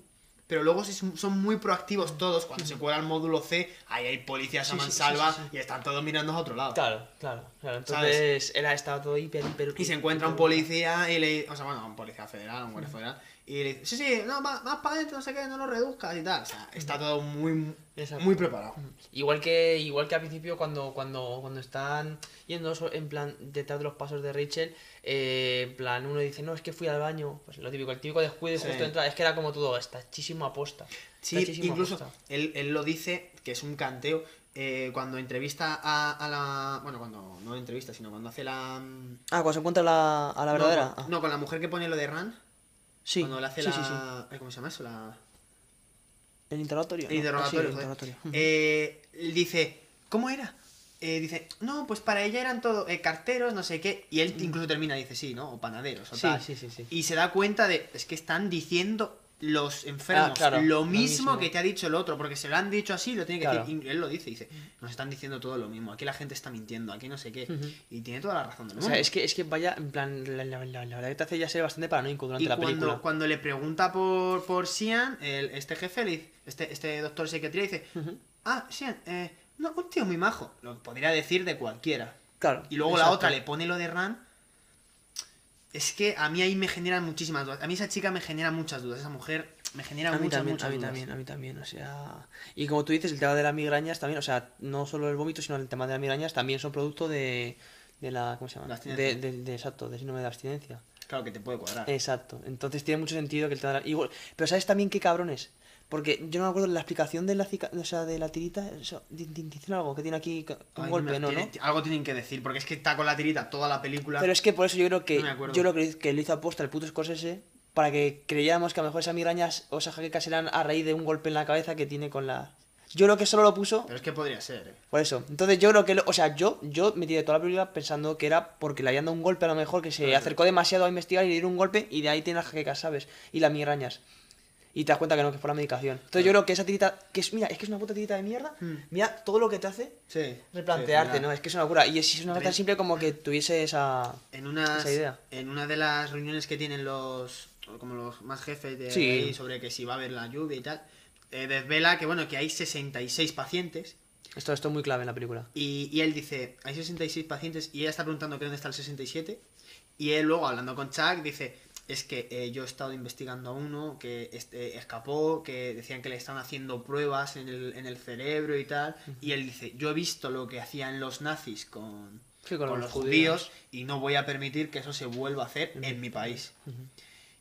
Speaker 6: Pero luego son muy proactivos todos. Cuando se cuela el módulo C, ahí hay policías a
Speaker 5: Sí, sí, sí,
Speaker 6: mansalva
Speaker 5: sí,
Speaker 6: y están todos mirando a otro lado.
Speaker 5: Claro, claro, claro.
Speaker 6: ¿Sabes?
Speaker 5: Entonces, él ha estado todo hiper, hiper.
Speaker 6: Y se encuentra un policía y le. O sea, bueno, un policía federal, un guardia federal. Y le dice, sí, sí, no, más, más para adentro, no sé qué, no lo reduzcas y tal. O sea, está todo muy,
Speaker 5: Exacto.
Speaker 6: muy preparado.
Speaker 5: Igual que, igual que al principio cuando, cuando, cuando están yendo en plan detrás de los pasos de Rachel, eh, en plan uno dice, no, es que fui al baño, pues lo típico, el típico descuido
Speaker 6: Sí.
Speaker 5: justo entrar, es que era como todo, está hechísimo aposta.
Speaker 6: Sí, incluso
Speaker 5: aposta.
Speaker 6: él, él lo dice, que es un canteo, eh, cuando entrevista a, a la... Bueno, cuando no entrevista, sino cuando hace la... mm,
Speaker 5: Ah, cuando se encuentra la, a la
Speaker 6: no,
Speaker 5: verdadera.
Speaker 6: con-
Speaker 5: Ah.
Speaker 6: No, con la mujer que pone lo de Ran.
Speaker 5: Sí,
Speaker 6: Cuando le hace
Speaker 5: sí,
Speaker 6: la...
Speaker 5: sí, sí.
Speaker 6: ¿Cómo se llama eso? La...
Speaker 5: El interrogatorio.
Speaker 6: El
Speaker 5: ¿no? Ah,
Speaker 6: interrogatorio.
Speaker 5: el
Speaker 6: joder.
Speaker 5: interrogatorio. Ujú.
Speaker 6: Eh, él dice, ¿cómo era? Eh, dice, no, pues para ella eran todo eh, carteros, no sé qué. Y él incluso termina, dice, sí, ¿no? O panaderos, o tal.
Speaker 5: sí, sí, sí.
Speaker 6: Y se da cuenta de, es que están diciendo los enfermos
Speaker 5: Ah, claro,
Speaker 6: lo,
Speaker 5: lo
Speaker 6: mismo
Speaker 5: mismo.
Speaker 6: que te ha dicho el otro, porque se lo han dicho así, lo tiene que
Speaker 5: Claro.
Speaker 6: decir. Él lo dice, dice, nos están diciendo todo lo mismo, aquí la gente está mintiendo, aquí no sé qué.
Speaker 5: Ujú.
Speaker 6: Y tiene toda la razón del
Speaker 5: O
Speaker 6: mundo.
Speaker 5: sea, es que, es que vaya, en plan, la, la- la- la verdad que te hace ya ser bastante paranoico durante
Speaker 6: y
Speaker 5: la
Speaker 6: cuando,
Speaker 5: película.
Speaker 6: cuando le pregunta por, por Sian, el, este jefe, le dice- este, este doctor psiquiatría dice, ah, Sian, eh, no, un tío muy majo. Lo podría decir de cualquiera.
Speaker 5: Claro.
Speaker 6: Y luego la
Speaker 5: exacto.
Speaker 6: otra le pone lo de Ran. Es que a mí ahí me generan muchísimas dudas. A mí esa chica me genera muchas dudas. Esa mujer me genera
Speaker 5: A mí
Speaker 6: muchas,
Speaker 5: también,
Speaker 6: muchas
Speaker 5: a mí
Speaker 6: dudas.
Speaker 5: también, a mí también, o sea... Y como tú dices, el tema de las migrañas también, o sea, no solo el vómito, sino el tema de las migrañas también son producto de, de la... ¿Cómo se llama?
Speaker 6: La
Speaker 5: De,
Speaker 6: abstinencia.
Speaker 5: de- de- exacto, de síndrome de abstinencia.
Speaker 6: Claro que te puede cuadrar.
Speaker 5: Exacto, entonces tiene mucho sentido que el tema de la- igual- Pero ¿sabes también qué cabrones? Porque yo no me acuerdo de la explicación de la, cica- o sea, de la tirita, eso, di- di- dicen algo que tiene aquí un
Speaker 6: Ay,
Speaker 5: golpe, ¿no?
Speaker 6: tiene-
Speaker 5: ¿no?
Speaker 6: Algo tienen que decir, porque es que está con la tirita toda la película.
Speaker 5: Pero es que por eso yo creo que
Speaker 6: No
Speaker 5: yo creo que, que le hizo aposta el puto Scorsese para que creyéramos que a lo mejor esas migrañas o esas jaquecas eran a raíz de un golpe en la cabeza que tiene con la... Yo creo que solo lo puso
Speaker 6: Pero es que podría ser, eh.
Speaker 5: por eso. Entonces yo creo que, lo- o sea, yo yo me tiré toda la película pensando que era porque le habían dado un golpe a lo mejor, que se acercó demasiado a investigar y le dieron un golpe y de ahí tiene las jaquecas, ¿sabes? Y las migrañas. Y te das cuenta que no, que es por la medicación. Entonces yo creo que esa tirita, que es, mira, es que es una puta tirita de mierda. Mira todo lo que te hace
Speaker 6: Sí.
Speaker 5: replantearte,
Speaker 6: sí,
Speaker 5: ¿no? Es que es una locura. Y es, es una cosa tan simple como que tuviese esa,
Speaker 6: En unas,
Speaker 5: esa idea.
Speaker 6: en una de las reuniones que tienen los como los más jefes de
Speaker 5: Sí.
Speaker 6: ahí sobre que si va a haber la lluvia y tal, eh, desvela que bueno, que hay 66 pacientes
Speaker 5: Esto, esto es muy clave en la película.
Speaker 6: y, y él dice, hay 66 pacientes y ella está preguntando que dónde está el 67 y él luego hablando con Chuck dice, es que eh, yo he estado investigando a uno que este, escapó, que decían que le están haciendo pruebas en el, en el cerebro y tal, y él dice, yo he visto lo que hacían los nazis con,
Speaker 5: Sí, con
Speaker 6: con
Speaker 5: los
Speaker 6: los
Speaker 5: judíos.
Speaker 6: judíos y no voy a permitir que eso se vuelva a hacer en mi país.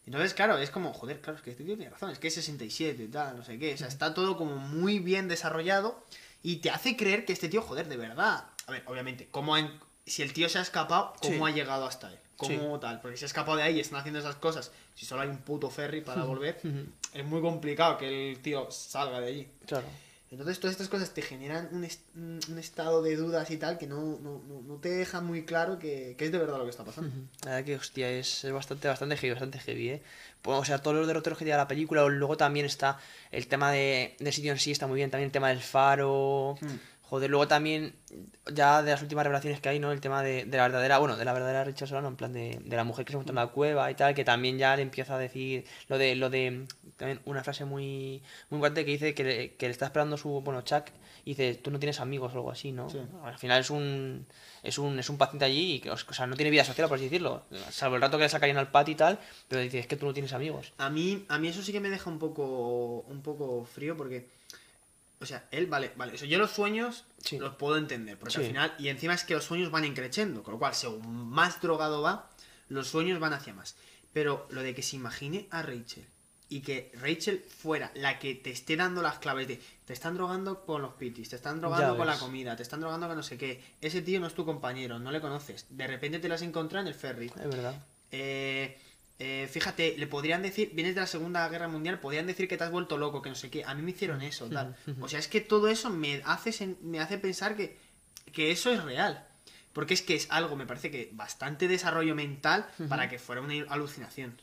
Speaker 6: Entonces, claro, es como, joder, claro, es que este tío tiene razón, es que es 67 y tal, no sé qué. O sea, está todo como muy bien desarrollado y te hace creer que este tío, joder, de verdad. A ver, obviamente, ¿cómo en- si el tío se ha escapado, ¿cómo
Speaker 5: Sí.
Speaker 6: ha llegado hasta él? ¿Cómo tal? Porque si ha escapado de ahí y están haciendo esas cosas, si solo hay un puto ferry para volver, es muy complicado que el tío salga de allí.
Speaker 5: Claro.
Speaker 6: Entonces todas estas cosas te generan un, est- un estado de dudas y tal que no, no, no, no te deja muy claro que, que es de verdad lo que está pasando.
Speaker 5: La verdad que, hostia, es, es bastante, bastante heavy, bastante heavy, ¿eh? Pues, o sea, todos los derroteros que tiene la película, luego también está el tema de, del sitio en sí, está muy bien, también el tema del faro, joder, luego también, ya de las últimas revelaciones que hay, ¿no? El tema de, de la verdadera, bueno, de la verdadera Richard Solano, en plan de, de la mujer que se encuentra en la cueva y tal, que también ya le empieza a decir lo de, lo de, también una frase muy, muy fuerte que dice que le, que le está esperando su, bueno, Chuck, y dice, tú no tienes amigos o algo así, ¿no?
Speaker 6: Sí.
Speaker 5: Al final es un, es un, es un paciente allí y que, o sea, no tiene vida social, por así decirlo. Salvo el rato que le sacarían al patio y tal, pero dice, es que tú no tienes amigos.
Speaker 6: A mí, a mí eso sí que me deja un poco, un poco frío porque, o sea, él, vale, vale, yo los sueños los puedo entender, porque al final, y encima es que los sueños van increciendo, con lo cual, según más drogado va, los sueños van hacia más. Pero lo de que se imagine a Rachel y que Rachel fuera la que te esté dando las claves de te están drogando con los pitis, te están drogando con la comida, te están drogando con no sé qué, ese tío no es tu compañero, no le conoces, de repente te las encontrado en el ferry.
Speaker 5: Es verdad.
Speaker 6: Eh, eh, fíjate, le podrían decir, vienes de la Segunda Guerra Mundial, podrían decir que te has vuelto loco, que no sé qué. A mí me hicieron eso, tal. O sea, es que todo eso me hace, me hace pensar que, que eso es real. Porque es que es algo, me parece que bastante desarrollo mental para que fuera una alucinación.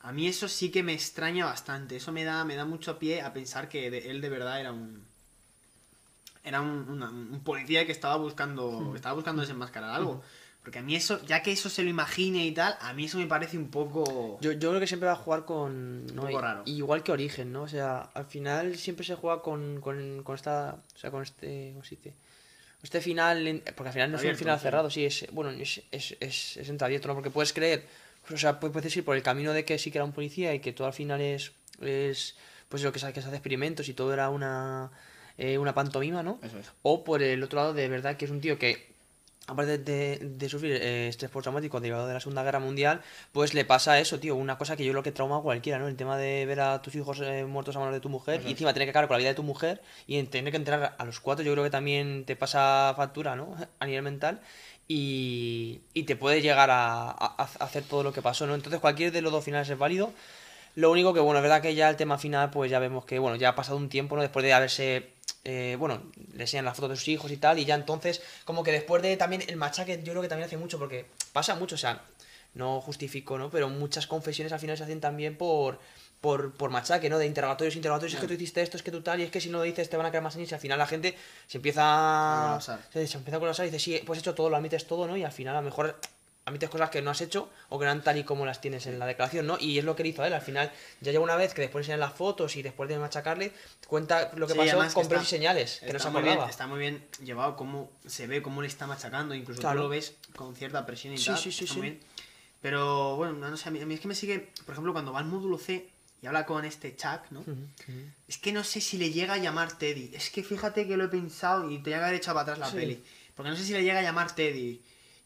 Speaker 6: A mí eso sí que me extraña bastante. Eso me da, me da mucho pie a pensar que de- él de verdad era un. Era un, una- un policía que estaba buscando. estaba buscando desenmascarar algo. Porque a mí eso, ya que eso se lo imagine y tal, a mí eso me parece un poco.
Speaker 5: Yo, yo creo que siempre va a jugar con... ¿no?
Speaker 6: Un poco
Speaker 5: I-
Speaker 6: raro.
Speaker 5: Igual que Origen, ¿no? O sea, al final siempre se juega con, con, con esta... O sea, con este... ¿Cómo se dice? Este final... en- Porque al final no es un
Speaker 6: Abierto,
Speaker 5: final
Speaker 6: sí.
Speaker 5: cerrado, sí, es... Bueno, es, es, es, es entreabierto, ¿no? Porque puedes creer... O sea, pu- puedes ir por el camino de que sí que era un policía y que todo al final es... es pues lo que se, que se hace experimentos y todo era una... eh, una pantomima, ¿no?
Speaker 6: Eso es.
Speaker 5: O por el otro lado, de verdad, que es un tío que aparte de, de sufrir eh, estrés postraumático derivado de la Segunda Guerra Mundial, pues le pasa eso, tío, una cosa que yo creo que trauma a cualquiera, ¿no? El tema de ver a tus hijos eh, muertos a manos de tu mujer y encima tener que cargar con la vida de tu mujer y en tener que entrar a los cuatro, yo creo que también te pasa factura, ¿no? A nivel mental. Y, y te puede llegar a, a- a hacer todo lo que pasó, ¿no? Entonces cualquier de los dos finales es válido. Lo único que, bueno, es verdad que ya el tema final, pues ya vemos que, bueno, ya ha pasado un tiempo, ¿no? Después de haberse, eh, bueno, le enseñan las fotos de sus hijos y tal, y ya entonces, como que después de también el machaque, yo creo que también hace mucho, porque pasa mucho, o sea, no justifico, ¿no? Pero muchas confesiones al final se hacen también por, por, por machaque, ¿no? De interrogatorios, interrogatorios, es que tú hiciste esto, es que tú tal, y es que si no lo dices te van a caer más años y al final la gente se empieza
Speaker 6: A
Speaker 5: se, se empieza a colapsar y dice, sí, pues he hecho todo, lo admites todo, ¿no? Y al final a lo mejor admites cosas que no has hecho o que no eran tal y como las tienes en la declaración, ¿no? Y es lo que le hizo a él, al final ya llega una vez que después enseñan las fotos y después de machacarle, cuenta lo que
Speaker 6: Sí,
Speaker 5: pasó con pruebas y señales, que no se
Speaker 6: muy bien-
Speaker 5: acordaba.
Speaker 6: está muy bien llevado, cómo se ve, cómo le está machacando, incluso
Speaker 5: Claro.
Speaker 6: tú lo ves con cierta presión y
Speaker 5: Sí,
Speaker 6: tal.
Speaker 5: sí, sí,
Speaker 6: está
Speaker 5: sí.
Speaker 6: muy bien. Pero bueno, no sé, a mí, a mí es que me sigue, por ejemplo, cuando va al módulo C y habla con este Chuck, ¿no? Es que no sé si le llega a llamar Teddy. Es que fíjate que lo he pensado y te voy a haber echado para atrás la
Speaker 5: Sí.
Speaker 6: peli. Porque no sé si le llega a llamar Teddy.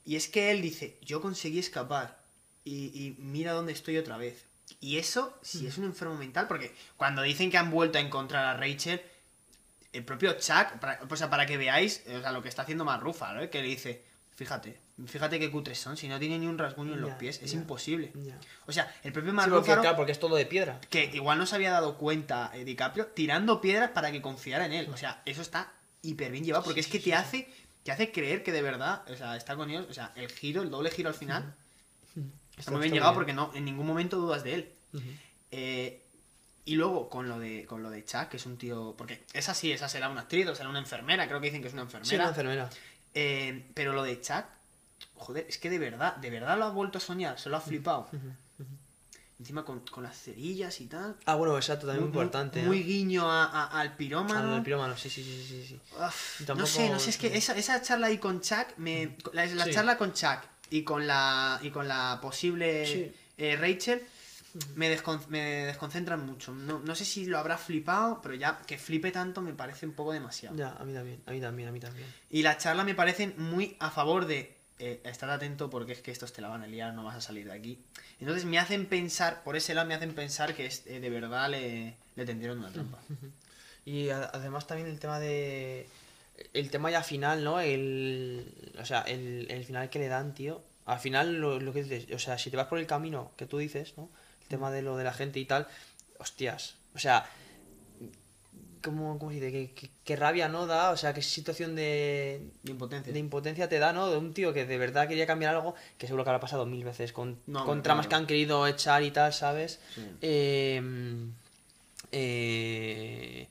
Speaker 6: Y es que él dice, yo conseguí escapar. Y, y mira dónde estoy otra vez. Y eso, si es un enfermo mental, porque cuando dicen que han vuelto a encontrar a Rachel, el propio Chuck, para, o sea, para que veáis o sea, lo que está haciendo más ¿no? Que le dice, fíjate, fíjate qué cutres son, si no tiene ni un rasguño en los pies, es imposible. O sea, el propio
Speaker 5: Sí,
Speaker 6: Mark
Speaker 5: porque,
Speaker 6: Ruffalo-
Speaker 5: claro, porque es todo de piedra.
Speaker 6: que igual no se había dado cuenta eh, DiCaprio tirando piedras para que confiara en él. O sea, eso está hiper bien llevado porque es que te hace te hace creer que de verdad, o sea, está con ellos, o sea, el giro, el doble giro al final está
Speaker 5: Está-
Speaker 6: muy bien llegado
Speaker 5: bien.
Speaker 6: porque no en ningún momento dudas de él. Eh, y luego con lo de con lo de Chuck, que es un tío, porque esa sí, esa será una actriz o será una enfermera, creo que dicen que es una enfermera.
Speaker 5: Sí, una enfermera.
Speaker 6: Eh, pero lo de Chuck, joder, es que de verdad, de verdad lo ha vuelto a soñar, se lo ha flipado. Encima con, con las cerillas y tal.
Speaker 5: Ah, bueno, exacto, también
Speaker 6: Muy-
Speaker 5: importante.
Speaker 6: Muy
Speaker 5: ¿no?
Speaker 6: guiño a- a- al pirómano.
Speaker 5: El pirómano, sí, sí, sí, sí, sí.
Speaker 6: Uf, No sé, no sé, es que esa, esa charla ahí con Chuck, me, la, la
Speaker 5: Sí.
Speaker 6: charla con Chuck y con la, y con la posible
Speaker 5: Sí.
Speaker 6: eh, Rachel me, descon- me desconcentran mucho. No, no sé si lo habrá flipado, pero ya que flipe tanto me parece un poco demasiado.
Speaker 5: Ya, a mí también, a mí también, a mí también.
Speaker 6: Y la charla me parecen muy a favor de eh, estar atento porque es que estos te la van a liar, no vas a salir de aquí. Entonces me hacen pensar, por ese lado me hacen pensar que es- eh, de verdad le, le tendieron una trampa.
Speaker 5: Y a- además también el tema de... El tema ya final, ¿no? El... O sea, el, el final que le dan, tío. Al final, lo, lo que dices, o sea, si te vas por el camino que tú dices, ¿no? El tema de lo de la gente y tal, hostias. O sea, ¿cómo, cómo se dice? ¿Qué, qué, qué rabia, ¿no? Da, o sea, qué situación de,
Speaker 6: De impotencia.
Speaker 5: de impotencia te da, ¿no? De un tío que de verdad quería cambiar algo, que seguro que habrá pasado mil veces, con,
Speaker 6: No,
Speaker 5: con
Speaker 6: hombre,
Speaker 5: tramas
Speaker 6: claro.
Speaker 5: que han querido echar y tal, ¿sabes?
Speaker 6: Sí.
Speaker 5: Eh, eh,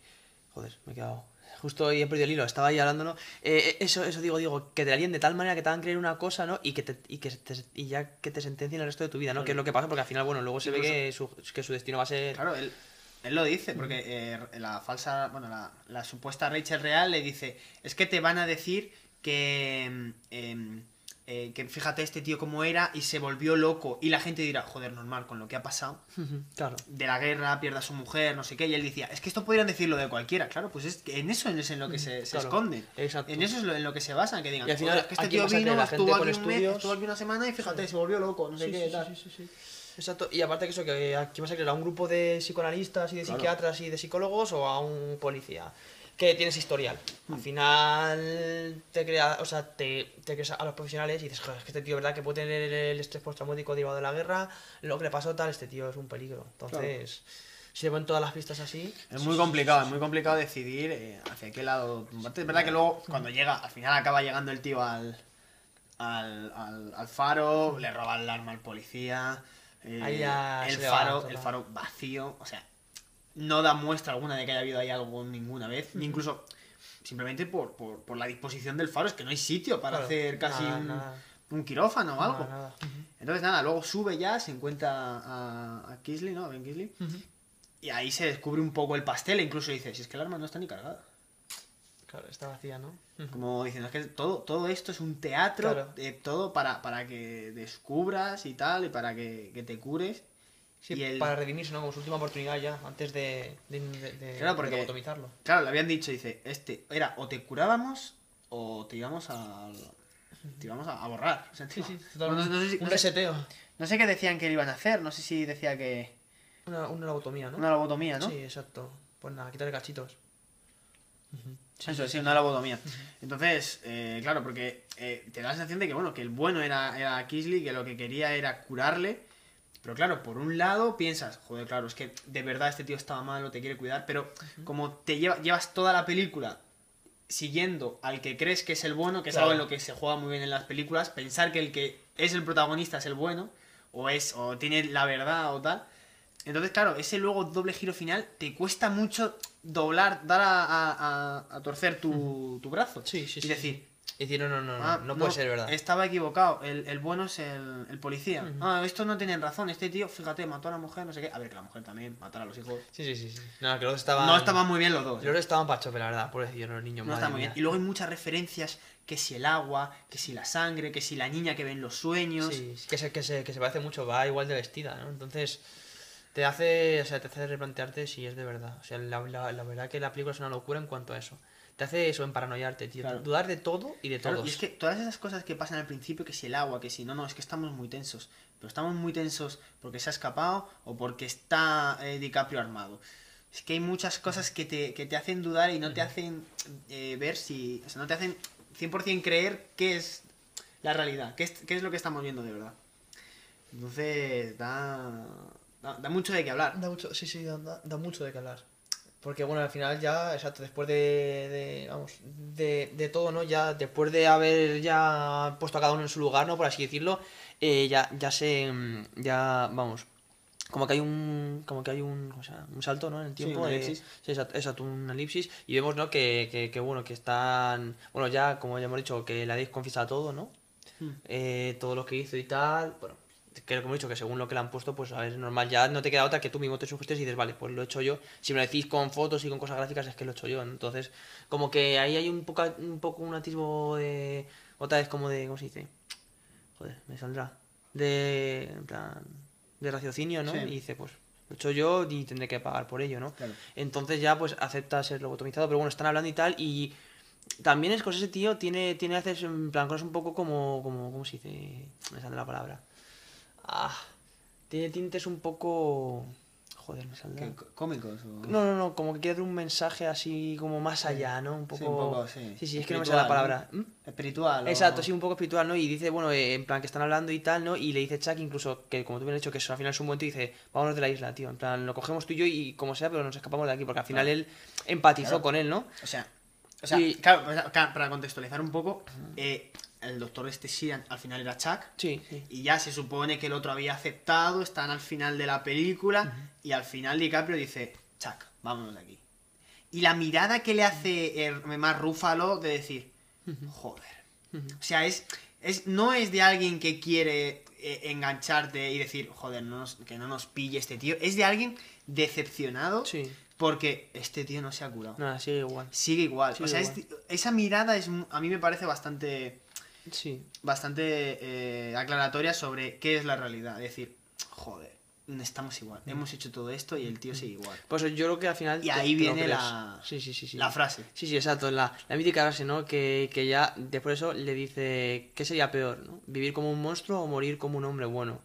Speaker 5: joder, me he quedado. Justo hoy he perdido el hilo, estaba ahí hablando, ¿no? Eh, eso, eso digo, digo, que te la líen de tal manera que te hagan creer una cosa, ¿no? Y que, te, y que te- y ya que te sentencien el resto de tu vida, ¿no? Que es lo que pasa, porque al final, bueno, luego se ve que su, que su destino va a ser.
Speaker 6: Claro, él, él lo dice, porque eh, la falsa, bueno, la, la supuesta Rachel real le dice, es que te van a decir que, mm, em, eh, que fíjate este tío cómo era y se volvió loco. Y la gente dirá, joder, normal, con lo que ha pasado.
Speaker 5: Claro.
Speaker 6: De la guerra, pierde a su mujer, no sé qué. Y él decía, es que esto podrían decirlo de cualquiera. Claro, pues es que en eso es en lo que se, se
Speaker 5: Claro,
Speaker 6: esconden.
Speaker 5: exacto.
Speaker 6: En eso es lo- en lo que se basan, que digan,
Speaker 5: Y al final,
Speaker 6: "Joder, es que
Speaker 5: ¿a
Speaker 6: este tío vino,
Speaker 5: ¿La gente
Speaker 6: estuvo aquí, un mes, estuvo aquí una semana y fíjate, se volvió loco, no sé
Speaker 5: Sí,
Speaker 6: qué,
Speaker 5: sí, sí,
Speaker 6: tal.
Speaker 5: Exacto, y aparte que eso, que aquí vas a creer a un grupo de psicoanalistas y de
Speaker 6: Claro.
Speaker 5: psiquiatras y de psicólogos o a un policía que tienes historial.
Speaker 6: Hmm.
Speaker 5: Al final te crea, o sea, te, te crees a los profesionales y dices, joder, es que este tío, ¿verdad? Que puede tener el estrés postraumático derivado de la guerra, lo que le pasó tal, este tío es un peligro. Entonces, si le ponen todas las pistas así...
Speaker 6: Es muy complicado, es muy complicado decidir eh, hacia qué lado. Es verdad que luego, cuando llega, al final acaba llegando el tío al, al, al, al faro, le roba el arma al policía. Eh,
Speaker 5: Ahí ya
Speaker 6: el
Speaker 5: va
Speaker 6: faro, el faro vacío, o sea, no da muestra alguna de que haya habido ahí algo ninguna vez, ni incluso simplemente por, por, por la disposición del faro, es que no hay sitio para
Speaker 5: Claro,
Speaker 6: hacer casi
Speaker 5: nada,
Speaker 6: un,
Speaker 5: nada.
Speaker 6: un quirófano o
Speaker 5: Nada,
Speaker 6: algo. Entonces nada, luego sube ya, se encuentra a, a Kisley, ¿no? A Ben Kisley. Y ahí se descubre un poco el pastel e incluso dice, si es que el arma no está ni cargada.
Speaker 5: Claro, está vacía, ¿no?
Speaker 6: Como diciendo, es que todo, todo esto es un teatro,
Speaker 5: Claro.
Speaker 6: eh, todo para, para que descubras y tal, y para que, que te cures.
Speaker 5: Sí,
Speaker 6: y el-
Speaker 5: para redimirse, ¿no? Como su última oportunidad ya, antes de, de,
Speaker 6: Claro,
Speaker 5: de
Speaker 6: porque-
Speaker 5: lobotomizarlo.
Speaker 6: Claro, le habían dicho, dice, este, era o te curábamos o te íbamos a... Te íbamos a, a borrar. O sea,
Speaker 5: Sí, sí,
Speaker 6: no- no- no sé si-
Speaker 5: un
Speaker 6: sé-
Speaker 5: reseteo.
Speaker 6: No sé qué decían que le iban a hacer, no sé si decía que...
Speaker 5: Una, una lobotomía, ¿no?
Speaker 6: Una lobotomía, ¿no?
Speaker 5: Sí, exacto. Pues nada, quitarle cachitos.
Speaker 6: Eso, sí, una lobotomía. Entonces, eh, claro, porque eh, te da la sensación de que, bueno, que el bueno era, era Kisley, que lo que quería era curarle. Pero claro, por un lado piensas, joder, claro, es que de verdad este tío estaba malo, te quiere cuidar, pero como te lleva, llevas toda la película siguiendo al que crees que es el bueno, que es
Speaker 5: Claro.
Speaker 6: algo en lo que se juega muy bien en las películas, pensar que el que es el protagonista es el bueno, o es, o tiene la verdad o tal. Entonces, claro, ese luego doble giro final te cuesta mucho doblar, dar a, a- a- a torcer tu, tu brazo.
Speaker 5: Sí, sí,
Speaker 6: y
Speaker 5: sí,
Speaker 6: decir,
Speaker 5: Y decir, no, no, no, no,
Speaker 6: ah,
Speaker 5: no puede ser verdad.
Speaker 6: Estaba equivocado, el, el bueno es el, el policía.
Speaker 5: Ujú.
Speaker 6: Ah, estos no tienen razón, este tío, fíjate, mató a la mujer, no sé qué. A ver, que la mujer también, matar a los hijos.
Speaker 5: Sí, sí, sí. sí. No, que los estaban...
Speaker 6: No estaban muy bien los dos.
Speaker 5: Los dos estaban pa' chope, la verdad, pobrecillos los niños.
Speaker 6: No
Speaker 5: madre
Speaker 6: está muy bien. Y luego hay muchas referencias, que si el agua, que si la sangre, que si la niña que ve en los sueños.
Speaker 5: Sí, que se, que, se, que se parece mucho, va igual de vestida, ¿no? Entonces, te hace, o sea, te hace replantearte si es de verdad. O sea, la, la, la verdad que la película es una locura en cuanto a eso. Te hace eso, emparanoiarte, tío.
Speaker 6: Claro.
Speaker 5: Dudar de todo y de
Speaker 6: Claro,
Speaker 5: todos.
Speaker 6: y es que todas esas cosas que pasan al principio, que si el agua, que si no, no, es que estamos muy tensos. Pero estamos muy tensos porque se ha escapado o porque está eh, DiCaprio armado. Es que hay muchas cosas que te, que te hacen dudar y no te hacen eh, ver si. O sea, no te hacen 100% creer qué es la realidad, qué es, qué es lo que estamos viendo de verdad. Entonces, da. Da, da mucho de qué hablar.
Speaker 5: Da mucho, sí, sí, da, da- da mucho de qué hablar. Porque bueno, al final ya, exacto, después de, de vamos, de, de todo, ¿no? Ya después de haber ya puesto a cada uno en su lugar, ¿no? Por así decirlo, eh, ya, ya se, mm, ya, vamos, como que hay un, como que hay un, o sea, un salto, ¿no? En el
Speaker 6: Sí,
Speaker 5: tiempo.
Speaker 6: una
Speaker 5: de-
Speaker 6: elipsis.
Speaker 5: sí, exacto, exacto, una elipsis. Y vemos, ¿no? Que, que, que, bueno, que están, bueno, ya, como ya hemos dicho, que la Dave confiesa todo, ¿no?
Speaker 6: Hmm.
Speaker 5: eh, todo lo que hizo y tal, bueno, que lo que hemos dicho, que según lo que le han puesto, pues a ver, es normal, ya no te queda otra que tú mismo te sugestes y dices, vale, pues lo he hecho yo. Si me lo decís con fotos y con cosas gráficas, es que lo he hecho yo. Entonces, como que ahí hay un poco, un poco un atisbo de. Otra vez como de. ¿Cómo se dice? Joder, me saldrá. De. En plan. De raciocinio, ¿no?
Speaker 6: Sí.
Speaker 5: Y dice, pues. Lo he hecho yo y tendré que pagar por ello, ¿no?
Speaker 6: Claro.
Speaker 5: Entonces ya pues acepta ser lobotomizado, pero bueno, están hablando y tal y también es cosa ese tío tiene tiene a veces en plan cosas un poco como como cómo se dice, me sale la palabra. Ah, tiene tintes un poco joder, me saldrá.
Speaker 6: ¿Qué, ¿Cómicos? O...
Speaker 5: No, no, no, como que quiere dar un mensaje así como más
Speaker 6: Sí.
Speaker 5: allá, ¿no? Un poco
Speaker 6: Sí, un poco, sí.
Speaker 5: Sí, sí, es que no me sale la palabra.
Speaker 6: ¿no?
Speaker 5: ¿Mm?
Speaker 6: Espiritual. o-
Speaker 5: Exacto, sí, un poco espiritual, ¿no? Y dice, bueno, eh, en plan que están hablando y tal, ¿no? Y le dice Chuck incluso que, como tú bien has dicho, que eso al final es un momento y dice, vámonos de la isla, tío. En plan, lo cogemos tú y yo y como sea, pero nos escapamos de aquí, porque al final
Speaker 6: Claro.
Speaker 5: él empatizó
Speaker 6: Claro.
Speaker 5: con él, ¿no?
Speaker 6: O sea, o sea,
Speaker 5: Y-
Speaker 6: claro, para contextualizar un poco, eh, el doctor este Sheeran al final era Chuck.
Speaker 5: Sí, sí.
Speaker 6: Y ya se supone que el otro había aceptado, están al final de la película, y al final DiCaprio dice, Chuck, vámonos de aquí. Y la mirada que le hace el más Rúfalo de decir, joder. O sea, es, es no es de alguien que quiere eh, engancharte y decir, joder, no nos- que no nos pille este tío. Es de alguien decepcionado
Speaker 5: Sí.
Speaker 6: porque este tío no se ha curado.
Speaker 5: Nada, sigue igual.
Speaker 6: Sigue igual.
Speaker 5: Sigue
Speaker 6: o sea,
Speaker 5: igual.
Speaker 6: es- esa mirada es a mí me parece bastante
Speaker 5: Sí.
Speaker 6: bastante eh, aclaratoria sobre qué es la realidad. Es decir, joder, estamos igual. Hemos hecho todo esto y el tío sigue igual.
Speaker 5: Pues yo creo que al final.
Speaker 6: Y ahí viene la-
Speaker 5: Sí, sí, sí, sí.
Speaker 6: la frase.
Speaker 5: Sí, sí, exacto. La, la mítica frase, ¿no? Que, que ya después de eso le dice: ¿Qué sería peor, ¿no? ¿Vivir como un monstruo o morir como un hombre bueno?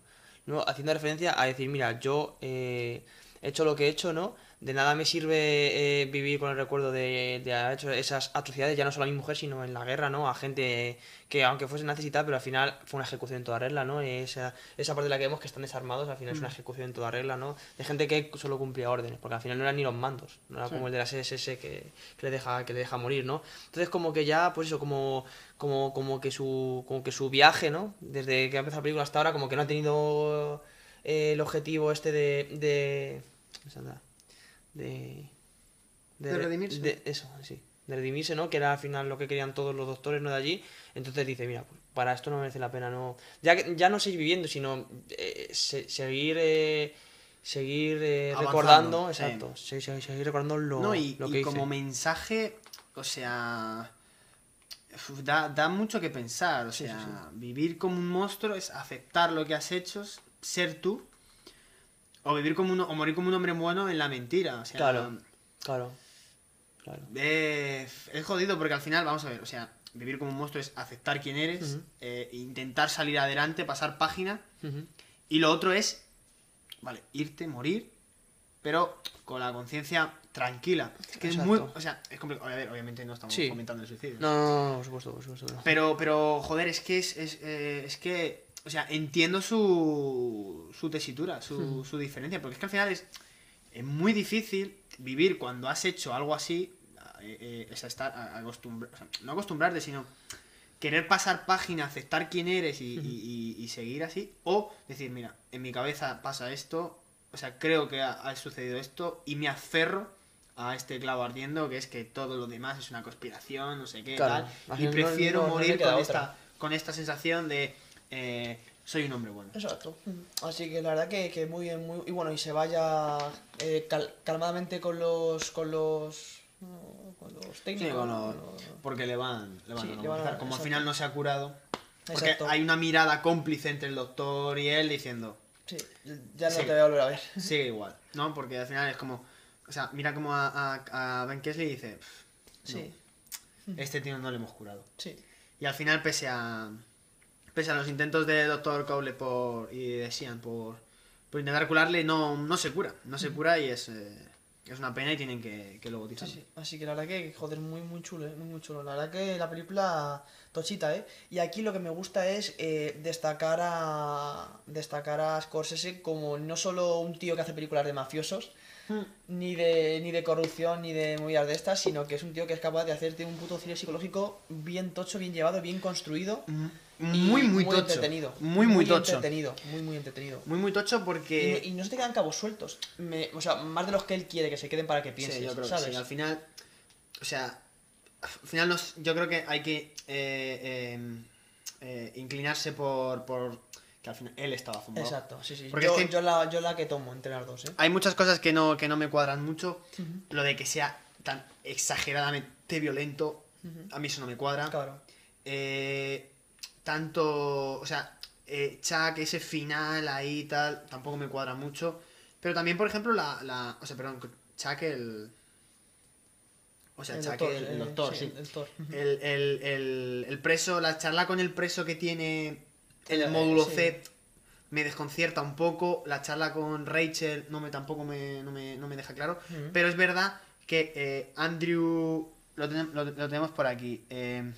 Speaker 5: ¿No? Haciendo referencia a decir: Mira, yo eh, he hecho lo que he hecho, ¿no? De nada me sirve eh, vivir con el recuerdo de, de haber hecho esas atrocidades, ya no solo a mi mujer, sino en la guerra, ¿no? A gente que, aunque fuese tal, pero al final fue una ejecución en toda regla, ¿no? Esa, esa parte de la que vemos que están desarmados, al final es una
Speaker 6: Mm.
Speaker 5: ejecución en toda regla, ¿no? De gente que solo cumplía órdenes, porque al final no eran ni los mandos, no era
Speaker 6: Sí.
Speaker 5: como el de las SS que, que le deja que le deja morir, ¿no? Entonces como que ya, pues eso, como, como, como que su como que su viaje, ¿no? Desde que ha empezado la película hasta ahora, como que no ha tenido eh, el objetivo este de. de. De.
Speaker 6: De redimirse.
Speaker 5: de- eso, sí. De redimirse, ¿no? Que era al final lo que querían todos los doctores, ¿no? De allí. Entonces dice, mira, pues para esto no merece la pena, no. Ya, ya no seguir viviendo, sino eh, se- seguir. eh, seguir eh, recordando, exacto. se- se- Seguir recordando lo,
Speaker 6: no, y,
Speaker 5: lo
Speaker 6: y
Speaker 5: que
Speaker 6: como mensaje, o sea, da, da mucho que pensar. O
Speaker 5: Sí,
Speaker 6: sea,
Speaker 5: sí,
Speaker 6: vivir como un monstruo es aceptar lo que has hecho, ser tú. O vivir como un, o morir como un hombre bueno en la mentira. O sea,
Speaker 5: Claro, claro. claro.
Speaker 6: Eh, es jodido porque al final, vamos a ver, o sea, vivir como un monstruo es aceptar quién eres, eh, intentar salir adelante, pasar página. Y lo otro es, vale, irte, morir, pero con la conciencia tranquila. Es que es muy. O sea, es complicado. A ver, obviamente no estamos
Speaker 5: Sí.
Speaker 6: fomentando el suicidio.
Speaker 5: No, no, no, por supuesto, por supuesto. no.
Speaker 6: Pero, pero, joder, es que es, es, eh, es que, o sea, entiendo su, su tesitura, su,
Speaker 5: Ujú.
Speaker 6: su diferencia, porque es que al final es, es muy difícil vivir cuando has hecho algo así, eh, eh, es estar o sea, no acostumbrarte, sino querer pasar página, aceptar quién eres y, y- y- y seguir así, o decir, mira, en mi cabeza pasa esto, o sea, creo que ha, ha sucedido esto y me aferro a este clavo ardiendo, que es que todo lo demás es una conspiración, no sé qué,
Speaker 5: Claro,
Speaker 6: tal, y prefiero
Speaker 5: no- no le
Speaker 6: morir con, esta, con esta sensación de eh, soy un hombre bueno.
Speaker 5: Exacto. Así que la verdad que, que muy bien, muy y bueno, y se vaya eh, cal- calmadamente con los con los no, con los
Speaker 6: Sí,
Speaker 5: técnicos.
Speaker 6: con
Speaker 5: ¿no?
Speaker 6: los- porque le van, le van
Speaker 5: Sí,
Speaker 6: a
Speaker 5: le van a-
Speaker 6: normalizar. Como al final no se ha curado. Porque
Speaker 5: Exacto.
Speaker 6: hay una mirada cómplice entre el doctor y él diciendo.
Speaker 5: Sí, ya no
Speaker 6: Sí.
Speaker 5: te voy a volver a ver.
Speaker 6: Sigue igual, ¿no? Porque al final es como. O sea, mira como a, a, a Ben Kesley y dice. "Pff, no,
Speaker 5: Sí.
Speaker 6: Este tío no le hemos curado.
Speaker 5: Sí.
Speaker 6: Y al final, pese a. Pese a los intentos de Dr. Cowley por, y de Sian por, por intentar curarle, no, no se cura. No se cura y es. eh, es una pena y tienen que, que luego
Speaker 5: Sí,
Speaker 6: tirarlo.
Speaker 5: sí. Así que la verdad que, joder, muy, muy chulo, ¿eh? muy, muy chulo. La verdad que la película tochita, ¿eh? Y aquí lo que me gusta es eh, destacar a destacar a Scorsese como no solo un tío que hace películas de mafiosos,
Speaker 6: Hmm.
Speaker 5: ni de ni de corrupción, ni de movidas de estas, sino que es un tío que es capaz de hacerte un puto cine psicológico bien tocho, bien llevado, bien construido.
Speaker 6: Muy, muy tocho.
Speaker 5: entretenido.
Speaker 6: Muy, muy tocho.
Speaker 5: entretenido. Muy, muy entretenido.
Speaker 6: Muy, muy tocho porque.
Speaker 5: y no se te quedan cabos sueltos. Me- o sea, más de los que él quiere que se queden para que pienses,
Speaker 6: Sí, yo creo
Speaker 5: ¿sabes?
Speaker 6: que sí. Al final, o sea, al final nos- yo creo que hay que eh, eh, eh, inclinarse por, por que al final él estaba zumbado.
Speaker 5: Exacto, sí, sí.
Speaker 6: Porque
Speaker 5: yo,
Speaker 6: es que
Speaker 5: yo la, yo la que tomo entre las dos, ¿eh?
Speaker 6: hay muchas cosas que no, que no me cuadran mucho. Lo de que sea tan exageradamente violento, a mí eso no me cuadra.
Speaker 5: Claro.
Speaker 6: Eh, tanto, o sea, eh, Chuck, ese final ahí y tal, tampoco me cuadra mucho. Pero también, por ejemplo, la, la o sea, perdón, Chuck el... O sea,
Speaker 5: El
Speaker 6: Chuck
Speaker 5: doctor,
Speaker 6: el, el doctor,
Speaker 5: sí,
Speaker 6: sí.
Speaker 5: el.
Speaker 6: El, el- el- el preso, la charla con el preso que tiene el
Speaker 5: Eh,
Speaker 6: módulo
Speaker 5: sí.
Speaker 6: Z me desconcierta un poco. La charla con Rachel no me tampoco me, no, me, no me deja claro. Pero es verdad que eh, Andrew. Lo- lo tenemos por aquí. eh,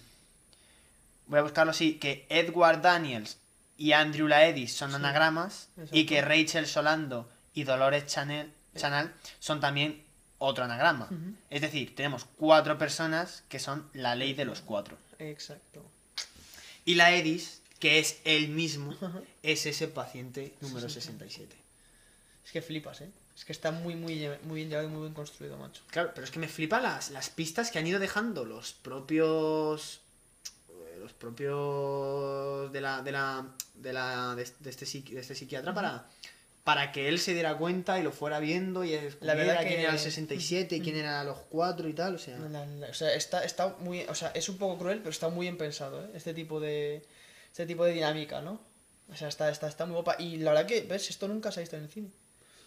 Speaker 6: voy a buscarlo así: que Edward Daniels y Andrew Laedis son
Speaker 5: Sí,
Speaker 6: anagramas. Y que Rachel Solando y Dolores Chanel, Chanel son también otro anagrama. Es decir, tenemos cuatro personas que son la ley de los cuatro.
Speaker 5: Exacto.
Speaker 6: Y la Edis, que es él mismo, es ese paciente número 67.
Speaker 5: Es que flipas, ¿eh? Es que está muy, muy, muy bien llevado y muy bien construido, macho.
Speaker 6: Claro, pero es que me flipa las, las pistas que han ido dejando los propios. Los propios. de la. de la. de, la, de, de este, de este psiquiatra para. Para que él se diera cuenta y lo fuera viendo y
Speaker 5: La verdad
Speaker 6: descubriera quién
Speaker 5: que-
Speaker 6: era el 67 y quién era los cuatro y tal, o sea.
Speaker 5: La- la- o sea, está, está muy. O sea, es un poco cruel, pero está muy bien pensado, ¿eh? Este tipo de. Este tipo de dinámica, ¿no? O sea, está, está, está muy guapa. Y la verdad que, ¿ves? Esto nunca se ha visto en el cine.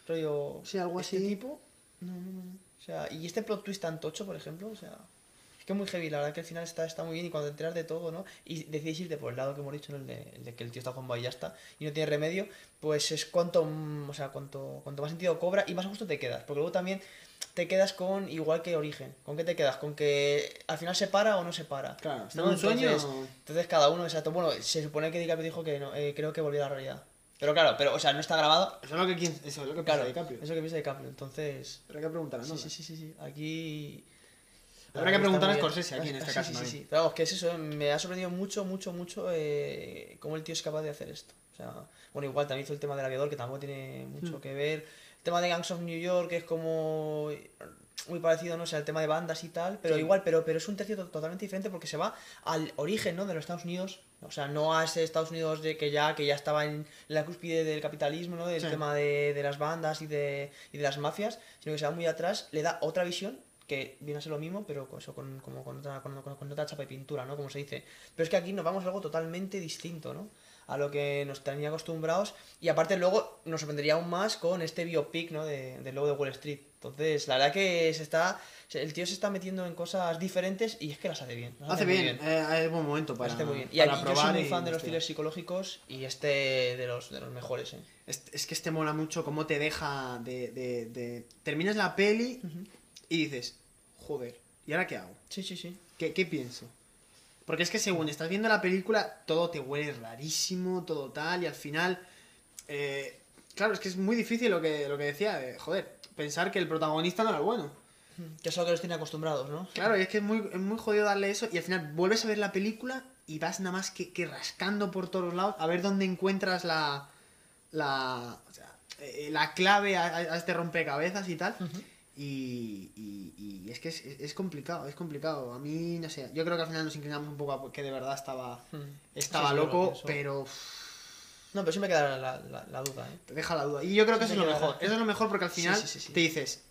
Speaker 5: Rollo.
Speaker 6: Sí, algo
Speaker 5: este
Speaker 6: así.
Speaker 5: tipo. No, no, no. O sea, y este plot twist tan tocho, por ejemplo, o sea. Es que muy heavy, la verdad que al final está, está muy bien y cuando te enteras de todo, ¿no? Y decides irte por el lado que hemos dicho, ¿no? el, de, el de que el tío está con y ya está, y no tiene remedio, pues es cuanto, mm, o sea, cuanto, cuanto más sentido cobra y más gusto te quedas. Porque luego también te quedas con, igual que Origen, ¿con qué te quedas? ¿Con que al final se para o no se para?
Speaker 6: Claro, ¿está
Speaker 5: ¿no?
Speaker 6: en un sueño
Speaker 5: Entonces, cada uno, exacto. Bueno, se supone que DiCaprio dijo que no, eh, creo que volvió a la realidad. Pero claro, pero, o sea, no está grabado.
Speaker 6: Eso es lo que, eso es lo que piensa
Speaker 5: Claro,
Speaker 6: DiCaprio.
Speaker 5: eso es lo que piensa DiCaprio. Entonces.
Speaker 6: Pero hay que preguntar a
Speaker 5: Sí, sí, sí, sí, sí. Aquí.
Speaker 6: Habrá que preguntar a. Scorsese aquí en este
Speaker 5: Sí,
Speaker 6: caso
Speaker 5: Sí, sí, sí. Pero vamos, que es eso, me ha sorprendido mucho, mucho, mucho eh, cómo el tío es capaz de hacer esto. O sea, bueno, igual también hizo el tema del aviador, que tampoco tiene mucho
Speaker 6: Mm.
Speaker 5: que ver. El tema de Gangs of New York que es como muy parecido, no sé, al tema de bandas y tal, pero
Speaker 6: Sí.
Speaker 5: igual, pero, pero es un tercio to- totalmente diferente porque se va al origen, ¿no? De los Estados Unidos, o sea, no a ese Estados Unidos de que ya, que ya estaba en la cúspide del capitalismo, ¿no? Del
Speaker 6: Sí.
Speaker 5: tema de, de las bandas y de, y de las mafias, sino que se va muy atrás, le da otra visión que viene a ser lo mismo, pero con, eso, con, como con, otra, con, con- con otra chapa de pintura, ¿no? Como se dice. Pero es que aquí nos vamos a algo totalmente distinto, ¿no? A lo que nos tenía acostumbrados. Y aparte luego nos sorprendería aún más con este biopic, ¿no? De, del logo de Wall Street. Entonces, la verdad que se está... El tío se está metiendo en cosas diferentes y es que las hace bien. las
Speaker 6: Hace
Speaker 5: muy
Speaker 6: bien, eh, es buen momento para,
Speaker 5: muy bien. Y
Speaker 6: para
Speaker 5: aquí yo soy
Speaker 6: probar
Speaker 5: muy fan de los thrillers psicológicos y este de los, de los mejores, ¿eh?
Speaker 6: Es, es que este mola mucho cómo te deja de, de, de- Terminas la peli y dices, joder, ¿y ahora qué hago?
Speaker 5: Sí, sí, sí.
Speaker 6: ¿Qué, qué pienso? Porque es que según estás viendo la película, todo te huele rarísimo, todo tal, y al final... eh, claro, es que es muy difícil lo que, lo que decía, de, joder, pensar que el protagonista no era bueno.
Speaker 5: Que es lo que los tiene acostumbrados, ¿no?
Speaker 6: Claro, y es que es muy, es muy jodido darle eso y al final vuelves a ver la película y vas nada más que, que rascando por todos lados a ver dónde encuentras la. la. o sea, eh, la clave a, a este rompecabezas y tal. Y, y, y es que es, es complicado, es complicado. A mí, no sé, yo creo que al final nos inclinamos un poco a que de verdad estaba, estaba
Speaker 5: Sí, yo lo
Speaker 6: loco, pero
Speaker 5: No, pero siempre queda la, la, la duda, ¿eh?
Speaker 6: te deja la duda. Y yo creo que eso es lo mejor. Eso es lo mejor porque al final
Speaker 5: sí, sí, sí.
Speaker 6: te dices,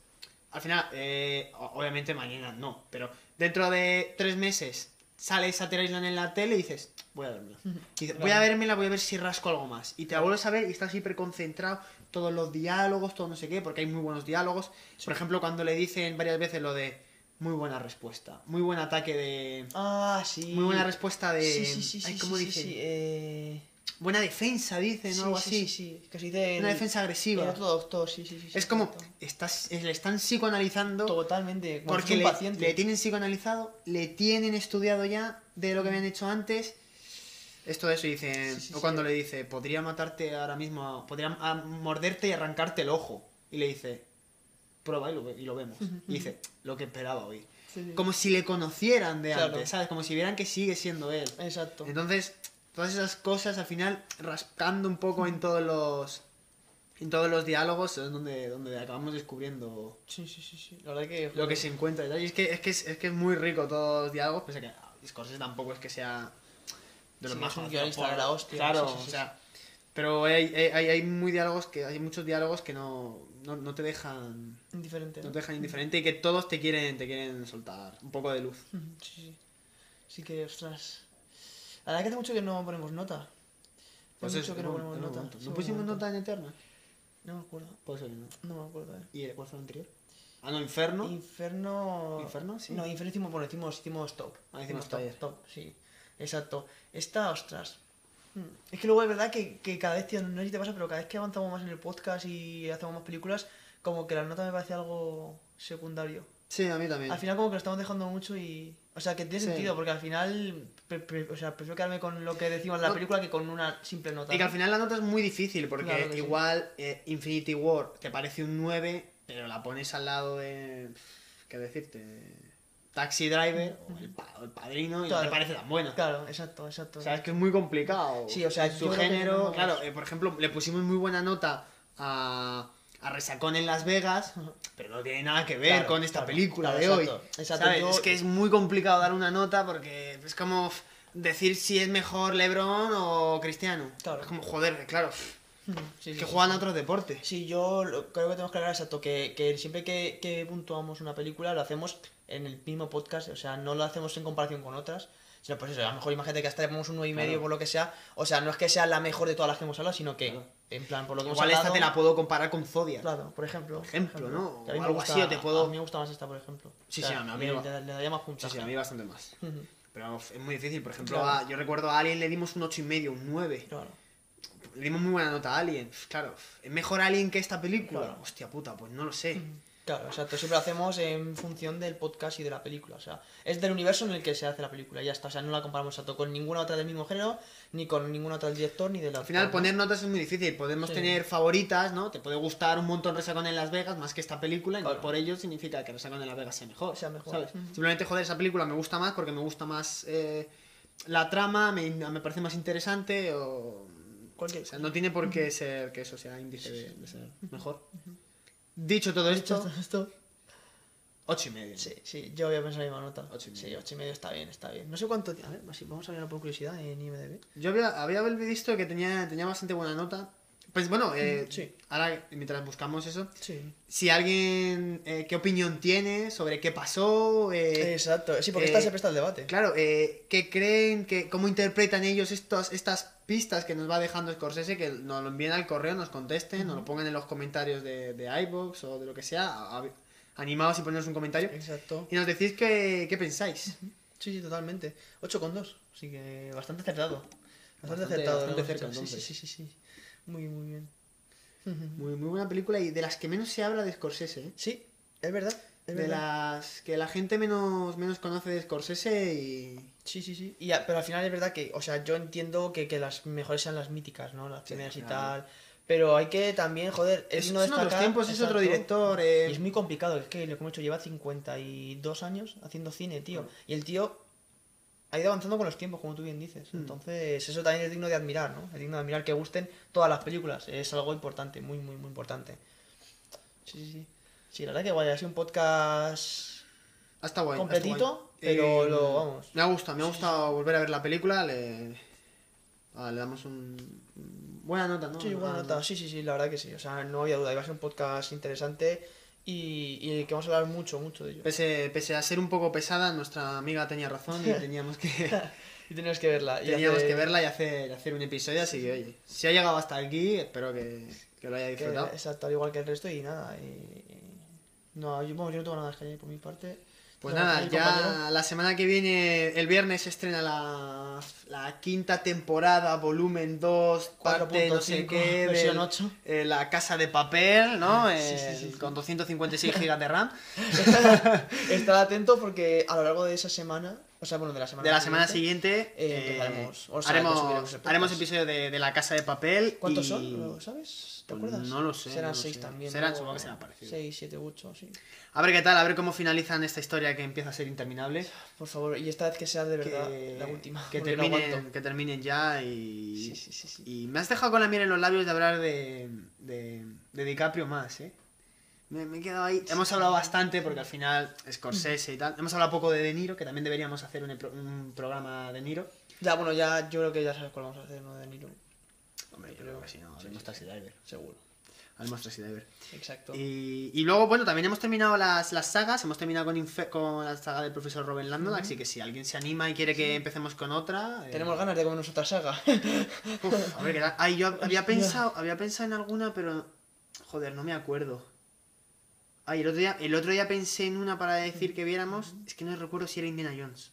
Speaker 6: al final, eh, obviamente mañana no, pero dentro de tres meses sale Shutter Island en la tele y dices, voy a vermela. Y dices, voy a vermela, voy a ver si rasco algo más. Y te la vuelves a ver y estás hiper concentrado, todos los diálogos, todo no sé qué, porque hay muy buenos diálogos. Por ejemplo, cuando le dicen varias veces lo de muy buena respuesta, muy buen ataque de...
Speaker 5: Ah, sí.
Speaker 6: Muy buena respuesta de...
Speaker 5: Sí, sí, sí,
Speaker 6: Ay, ¿cómo
Speaker 5: sí,
Speaker 6: dicen?
Speaker 5: sí, eh...
Speaker 6: Buena defensa, dicen, o algo
Speaker 5: sí,
Speaker 6: así.
Speaker 5: sí, sí, que se dice
Speaker 6: Una
Speaker 5: el-
Speaker 6: defensa agresiva.
Speaker 5: el otro doctor, sí, sí, sí.
Speaker 6: Es como, estás, le están psicoanalizando.
Speaker 5: Totalmente,
Speaker 6: Porque le, le tienen psicoanalizado, le tienen estudiado ya de lo que habían hecho antes. Esto de eso dice. o cuando le dice, podría matarte ahora mismo, podría ah, morderte y arrancarte el ojo. Y le dice, prueba y lo, ve- y lo vemos. Y dice, lo que esperaba hoy. Como si le conocieran de
Speaker 5: Claro.
Speaker 6: antes, ¿sabes? Como si vieran que sigue siendo él.
Speaker 5: Exacto.
Speaker 6: Entonces, todas esas cosas al final, rascando un poco en todos los. En todos los diálogos es donde, donde acabamos descubriendo
Speaker 5: Sí, sí, sí, sí. La verdad que...
Speaker 6: lo que se encuentra y es que es, que es, es que es muy rico todos los diálogos, pese a que ah, Scorsese tampoco es que sea de los
Speaker 5: Sí,
Speaker 6: más
Speaker 5: es un guionista de la hostia,
Speaker 6: Claro,
Speaker 5: sí,
Speaker 6: o sea. Pero hay, hay, hay- muy diálogos que hay muchos diálogos que no, no, no te dejan
Speaker 5: Indiferente.
Speaker 6: no te dejan indiferente y que todos te quieren te quieren soltar un poco de luz.
Speaker 5: Sí, sí. Sí que, ostras... La verdad que hace mucho que no ponemos nota. Hace
Speaker 6: Pues
Speaker 5: mucho que no ponemos nota.
Speaker 6: ¿No pusimos nota en Eterna?
Speaker 5: No me acuerdo.
Speaker 6: Puede ser que no.
Speaker 5: No me acuerdo, eh.
Speaker 6: ¿Y cuál fue el anterior? Ah, no, Inferno.
Speaker 5: Inferno.
Speaker 6: ¿Inferno? Sí.
Speaker 5: No, Inferno hicimos, bueno, hicimos, hicimos top.
Speaker 6: Ah, hicimos
Speaker 5: top.
Speaker 6: top.
Speaker 5: top, sí. Exacto. Esta, ostras. Hmm. Es que luego es verdad que, que cada vez, tío, no sé si te pasa, pero cada vez que avanzamos más en el podcast y hacemos más películas, como que la nota me parece algo secundario.
Speaker 6: Sí, a mí también.
Speaker 5: Al final como que lo estamos dejando mucho y... O sea, que tiene
Speaker 6: Sí.
Speaker 5: sentido, porque al final... pre- pre- o sea, prefiero quedarme con lo que decimos en la
Speaker 6: No.
Speaker 5: película que con una simple nota.
Speaker 6: Y que al final la nota es muy difícil, porque
Speaker 5: Claro que sí.
Speaker 6: igual eh, Infinity War te parece un 9, pero la pones al lado de. ¿Qué decirte? Taxi Driver o el, pa- el padrino y no
Speaker 5: Claro.
Speaker 6: te parece tan buena.
Speaker 5: Claro, exacto, exacto.
Speaker 6: O sea, es que es muy complicado.
Speaker 5: Sí, o sea,
Speaker 6: su
Speaker 5: que
Speaker 6: género.
Speaker 5: no-
Speaker 6: Claro, eh, por ejemplo, le pusimos muy buena nota a, a Resacón en Las Vegas, pero no tiene nada que ver
Speaker 5: Claro,
Speaker 6: con esta
Speaker 5: claro,
Speaker 6: película de hoy.
Speaker 5: exacto,
Speaker 6: ¿sabes?
Speaker 5: yo-
Speaker 6: Es que es muy complicado dar una nota porque es como decir si es mejor LeBron o Cristiano.
Speaker 5: Claro.
Speaker 6: Es como, joder, claro.
Speaker 5: Sí,
Speaker 6: que
Speaker 5: sí,
Speaker 6: juegan
Speaker 5: sí.
Speaker 6: a otros deportes.
Speaker 5: Sí, yo creo que tenemos que aclarar exacto que, que siempre que, que puntuamos una película lo hacemos en el mismo podcast, o sea, no lo hacemos en comparación con otras, sino pues eso, a lo mejor imagínate que hasta le ponemos un 9 y medio
Speaker 6: Claro.
Speaker 5: por lo que sea, o sea, no es que sea la mejor de todas las que hemos hablado, sino que, en plan, por lo que
Speaker 6: Igual
Speaker 5: hemos
Speaker 6: esta
Speaker 5: hablado...
Speaker 6: te la puedo comparar con Zodiac.
Speaker 5: Claro, por ejemplo. por
Speaker 6: ejemplo, ¿no?
Speaker 5: A mí me
Speaker 6: algo
Speaker 5: gusta,
Speaker 6: así, o te puedo-
Speaker 5: a mí me gusta más esta, por ejemplo.
Speaker 6: Sí,
Speaker 5: O sea,
Speaker 6: sí, a mí
Speaker 5: le,
Speaker 6: me-
Speaker 5: le- le daría más
Speaker 6: Sí,
Speaker 5: puntaje.
Speaker 6: sí, a mí bastante más. Pero es muy difícil. Por ejemplo,
Speaker 5: Claro.
Speaker 6: a- yo recuerdo a Alien le dimos un 8 y medio, un 9.
Speaker 5: Claro.
Speaker 6: Le dimos muy buena nota a Alien. Claro, ¿es mejor Alien que esta película?
Speaker 5: Claro.
Speaker 6: Hostia puta, pues no lo sé.
Speaker 5: Claro, exacto. Siempre lo hacemos en función del podcast y de la película. O sea, es del universo en el que se hace la película. y Ya está. O sea, no la comparamos exacto con ninguna otra del mismo género, ni con ninguna otra del director, ni de la
Speaker 6: Al final, poner notas es muy difícil. Podemos
Speaker 5: Sí.
Speaker 6: tener favoritas, ¿no? Te puede gustar un montón Resacón en Las Vegas más que esta película, y no
Speaker 5: Claro.
Speaker 6: por ello significa que Resacón en Las Vegas sea mejor.
Speaker 5: Sea mejor.
Speaker 6: Simplemente, joder, esa película me gusta más porque me gusta más eh, la trama, me, me parece más interesante o.
Speaker 5: Cualquier
Speaker 6: O sea, no tiene por qué ser que eso sea índice de, de ser mejor. Dicho todo esto,
Speaker 5: Dicho esto.
Speaker 6: 8 y medio.
Speaker 5: Sí, sí, yo voy a pensar la misma nota.
Speaker 6: Ocho y
Speaker 5: Sí,
Speaker 6: medio.
Speaker 5: 8 y medio está bien, está bien. No sé cuánto. A ver, vamos a ver por curiosidad en IMDb.
Speaker 6: Yo había, había visto que tenía, tenía bastante buena nota. Pues bueno, eh,
Speaker 5: Sí.
Speaker 6: ahora mientras buscamos eso,
Speaker 5: Sí.
Speaker 6: si alguien, eh, qué opinión tiene sobre qué pasó, eh,
Speaker 5: Exacto. Sí, porque
Speaker 6: eh,
Speaker 5: esta se presta al debate.
Speaker 6: claro, eh, qué creen, que, cómo interpretan ellos estos, estas pistas que nos va dejando Scorsese, que nos lo envíen al correo, nos contesten, nos lo pongan en los comentarios de, de iVoox o de lo que sea, a- a- animados y ponernos un comentario,
Speaker 5: Exacto.
Speaker 6: y nos decís qué, qué pensáis.
Speaker 5: Sí, sí, totalmente. 8 con 2. Así que bastante acertado. Bastante,
Speaker 6: Bastante-
Speaker 5: acertado.
Speaker 6: bastante cerca.
Speaker 5: Sí,
Speaker 6: entonces.
Speaker 5: sí, sí, sí, sí. Muy, muy bien.
Speaker 6: Muy, muy buena película y de las que menos se habla de Scorsese, ¿eh?
Speaker 5: Sí, es verdad. Es
Speaker 6: de
Speaker 5: verdad.
Speaker 6: las que la gente menos, menos conoce de Scorsese y...
Speaker 5: Sí, sí, sí. Y pero al final es verdad que, o sea, yo entiendo que, que las mejores sean las míticas, ¿no? Las primeras y
Speaker 6: claro.
Speaker 5: tal. Pero hay que también, joder, es,
Speaker 6: Es-
Speaker 5: no
Speaker 6: son otros
Speaker 5: destacar-
Speaker 6: tiempos, es otro director,
Speaker 5: Y
Speaker 6: eh.
Speaker 5: es muy complicado, es que lo que hemos hecho lleva 52 años haciendo cine, tío. Y el tío ha ido avanzando con los tiempos, como tú bien dices. Entonces, eso también es digno de admirar, ¿no? Es digno de admirar que gusten todas las películas. Es algo importante, muy, muy, muy importante. Sí, sí, sí. Sí, la verdad que guay, ha sido un podcast
Speaker 6: Ha estado guay.
Speaker 5: completito,
Speaker 6: guay.
Speaker 5: Pero
Speaker 6: Eh,
Speaker 5: lo, vamos.
Speaker 6: Me ha gustado, me ha gustado volver a ver la película. Le, ah, le damos un. Buena nota, ¿no?
Speaker 5: Sí, buena
Speaker 6: Ah,
Speaker 5: nota, sí, sí, sí, la verdad que sí. O sea, no había duda, iba a ser un podcast interesante y, y que vamos a hablar mucho, mucho de ello.
Speaker 6: Pese, pese a ser un poco pesada, nuestra amiga tenía razón y teníamos que.
Speaker 5: y teníamos que verla. y
Speaker 6: teníamos
Speaker 5: hacer-
Speaker 6: que verla y hacer, hacer un episodio, así que oye, si ha llegado hasta aquí, espero que, que lo haya
Speaker 5: que-
Speaker 6: disfrutado.
Speaker 5: exacto, al igual que el resto y nada. Y, no, yo, vamos, yo no tengo nada que añadir por mi parte.
Speaker 6: Pues nada,
Speaker 5: ¿mi
Speaker 6: ya
Speaker 5: compañero?
Speaker 6: la semana que viene, el viernes, se estrena la, la quinta temporada, volumen 2, parte no sé
Speaker 5: 4.5,
Speaker 6: qué,
Speaker 5: versión
Speaker 6: del-
Speaker 5: 8.
Speaker 6: eh, la casa de papel, ¿no?
Speaker 5: Sí,
Speaker 6: Eh,
Speaker 5: sí, sí.
Speaker 6: Con 256 GB de RAM.
Speaker 5: Estar atento porque a lo largo de esa semana, o sea, bueno, de la semana
Speaker 6: De la semana siguiente
Speaker 5: eh,
Speaker 6: eh.
Speaker 5: O sea,
Speaker 6: haremos,
Speaker 5: podcast.
Speaker 6: haremos episodio de, de la casa de papel.
Speaker 5: ¿Cuántos
Speaker 6: y-
Speaker 5: son? ¿Lo sabes? ¿Te acuerdas?
Speaker 6: no lo sé,
Speaker 5: Serán
Speaker 6: no
Speaker 5: seis
Speaker 6: sé.
Speaker 5: también.
Speaker 6: Serán,
Speaker 5: ¿no?
Speaker 6: supongo que serán parecidos.
Speaker 5: Seis, siete, ocho, sí.
Speaker 6: A ver qué tal, a ver cómo finalizan esta historia que empieza a ser interminable.
Speaker 5: Por favor, y esta vez que sea de verdad
Speaker 6: que,
Speaker 5: la última.
Speaker 6: que
Speaker 5: no
Speaker 6: terminen,
Speaker 5: aguanto.
Speaker 6: que terminen ya y, y me has dejado con la miel en los labios de hablar de, de, de DiCaprio más, ¿eh? Me, me he quedado ahí. Hemos hablado bastante porque al final Scorsese y tal. Hemos hablado poco de De Niro, que también deberíamos hacer un, un programa de Niro.
Speaker 5: Ya, bueno, ya yo creo que ya sabes cuál vamos a hacer, ¿no? De Niro.
Speaker 6: Hombre, yo creo que sí, no, haremos Taxi Driver.
Speaker 5: Seguro.
Speaker 6: Haremos Taxi Driver.
Speaker 5: Exacto.
Speaker 6: Y, y luego, bueno, también hemos terminado las, las sagas. Hemos terminado con, Infe- con la saga del profesor Robin Landon. Así que si alguien se anima y quiere que empecemos con otra. eh,
Speaker 5: Tenemos ganas de comernos otra saga.
Speaker 6: Uf, a ver, ¿qué tal? Ay, yo había pensado, había pensado en alguna, pero. Joder, no me acuerdo. Ay, el otro día, el otro día pensé en una para decir que viéramos. Es que no recuerdo si era Indiana Jones.